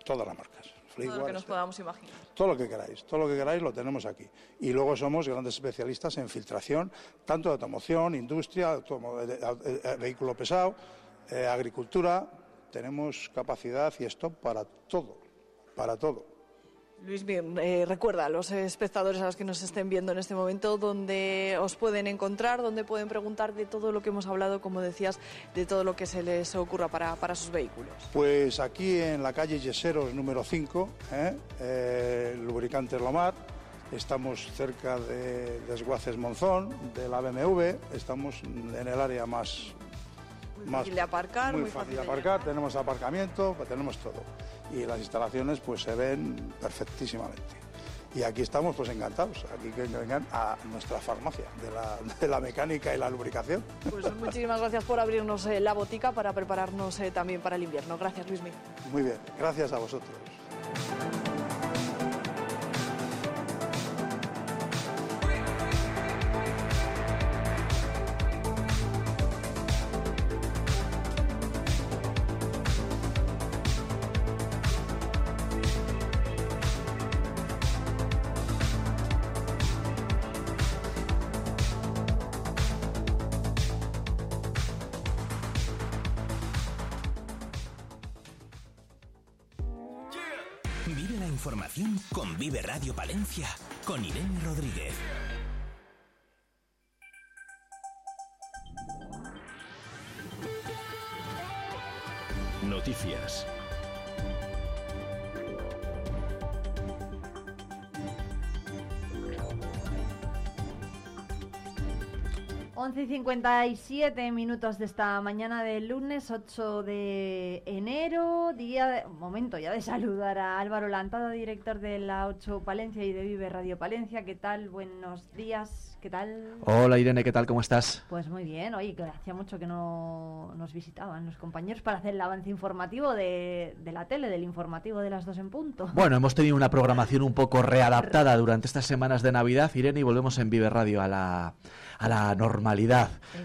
todas las marcas todo lo que nos podamos imaginar. Todo lo que queráis, todo lo que queráis lo tenemos aquí. Y luego somos grandes especialistas en filtración, tanto de automoción, industria, vehículo pesado, eh, agricultura. Tenemos capacidad y stop para todo, para todo. Luis, bien, eh, recuerda a los espectadores a los que nos estén viendo en este momento dónde os pueden encontrar, dónde pueden preguntar de todo lo que hemos hablado, como decías, de todo lo que se les ocurra para, para sus vehículos. Pues aquí en la calle Yeseros número 5, ¿eh? eh, Lubricantes Lomar, estamos cerca de Desguaces Monzón, de la BMW, estamos en el área más... Muy fácil de aparcar. Muy, fácil, de aparcar, tenemos aparcamiento, tenemos todo y las instalaciones pues se ven perfectísimamente. Y aquí estamos pues encantados, aquí que vengan a nuestra farmacia de la, mecánica y la lubricación. Pues muchísimas gracias por abrirnos eh, la botica para prepararnos eh, también para el invierno. Gracias Luismi. Muy bien, gracias a vosotros. 11 y 57 minutos de esta mañana del lunes 8 de enero, día de, momento ya de saludar a Álvaro Lantada, director de la 8 Palencia y de Vive Radio Palencia. ¿Qué tal? Buenos días, ¿qué tal? Hola Irene, ¿qué tal? ¿Cómo estás? Pues muy bien, oye, que hacía mucho que no nos visitaban los compañeros para hacer el avance informativo de, de la tele, del informativo de las dos en punto. Bueno, hemos tenido una programación un poco readaptada durante estas semanas de Navidad, Irene, y volvemos en Vive Radio a la a la normalidad.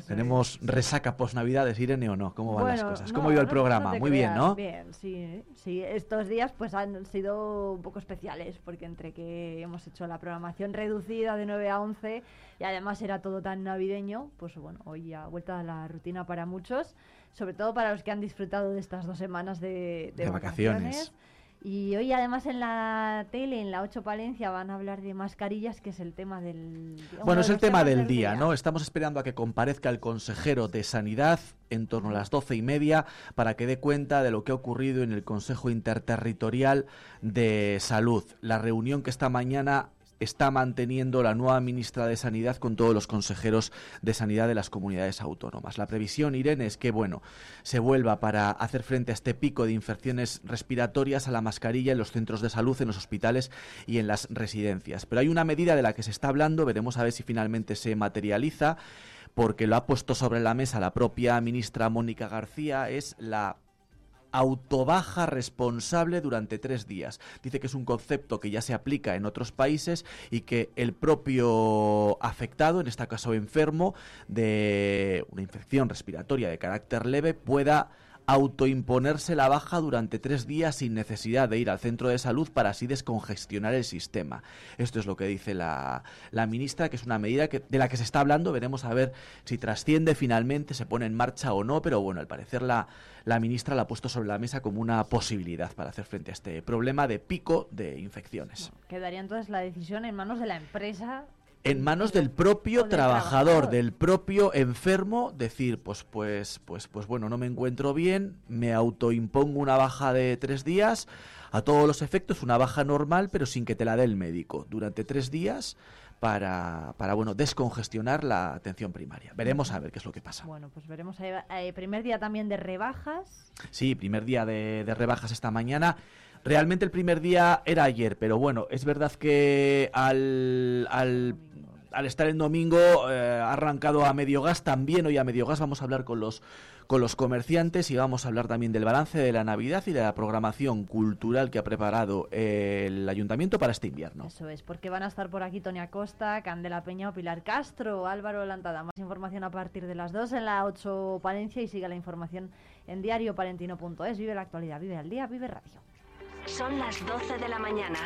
Tenemos resaca post Navidades, Irene, o no? ¿Cómo van las cosas? ¿Cómo iba el programa? Muy bien, ¿no? Bien, sí, sí. Estos días pues han sido un poco especiales porque entre que hemos hecho la programación reducida de 9 a 11 y además era todo tan navideño, pues bueno, hoy ha vuelto a la rutina para muchos, sobre todo para los que han disfrutado de estas dos semanas de, vacaciones y hoy además en la tele, en la 8 Palencia, van a hablar de mascarillas, que es el tema del... Bueno, es el tema del día, ¿no? Estamos esperando a que comparezca el consejero de Sanidad en torno a las doce y media para que dé cuenta de lo que ha ocurrido en el Consejo Interterritorial de Salud. La reunión que esta mañana está manteniendo la nueva ministra de Sanidad con todos los consejeros de Sanidad de las comunidades autónomas. La previsión, Irene, es que, bueno, se vuelva para hacer frente a este pico de infecciones respiratorias a la mascarilla en los centros de salud, en los hospitales y en las residencias. Pero hay una medida de la que se está hablando, veremos a ver si finalmente se materializa, porque lo ha puesto sobre la mesa la propia ministra Mónica García, es la autobaja responsable durante tres días. Dice que es un concepto que ya se aplica en otros países y que el propio afectado, en este caso enfermo, de una infección respiratoria de carácter leve, pueda autoimponerse la baja durante tres días sin necesidad de ir al centro de salud para así descongestionar el sistema. Esto es lo que dice la, ministra, que es una medida que, de la que se está hablando. Veremos a ver si trasciende finalmente, se pone en marcha o no, pero bueno, al parecer la, la ministra la ha puesto sobre la mesa como una posibilidad para hacer frente a este problema de pico de infecciones. quedaría entonces la decisión en manos de la empresa en manos del propio trabajador, del propio enfermo, decir, pues, pues, pues, pues bueno, no me encuentro bien, me autoimpongo una baja de tres días, a todos los efectos una baja normal, pero sin que te la dé el médico, durante tres días para, para bueno, descongestionar la atención primaria. Veremos a ver qué es lo que pasa. Bueno, pues veremos. Eh, primer día también de rebajas. Sí, primer día de, de rebajas esta mañana. Realmente el primer día era ayer, pero bueno, es verdad que al, al al estar el domingo eh, ha arrancado a medio gas, también hoy a medio gas vamos a hablar con los con los comerciantes y vamos a hablar también del balance de la Navidad y de la programación cultural que ha preparado el ayuntamiento para este invierno. Eso es, porque van a estar por aquí Tony Acosta, Candela Peña o Pilar Castro, Álvaro Lantada. Más información a partir de las 2 en la 8 Palencia y siga la información en diariopalentino.es. Vive la actualidad, vive al día, vive radio. Son las 12 de la mañana.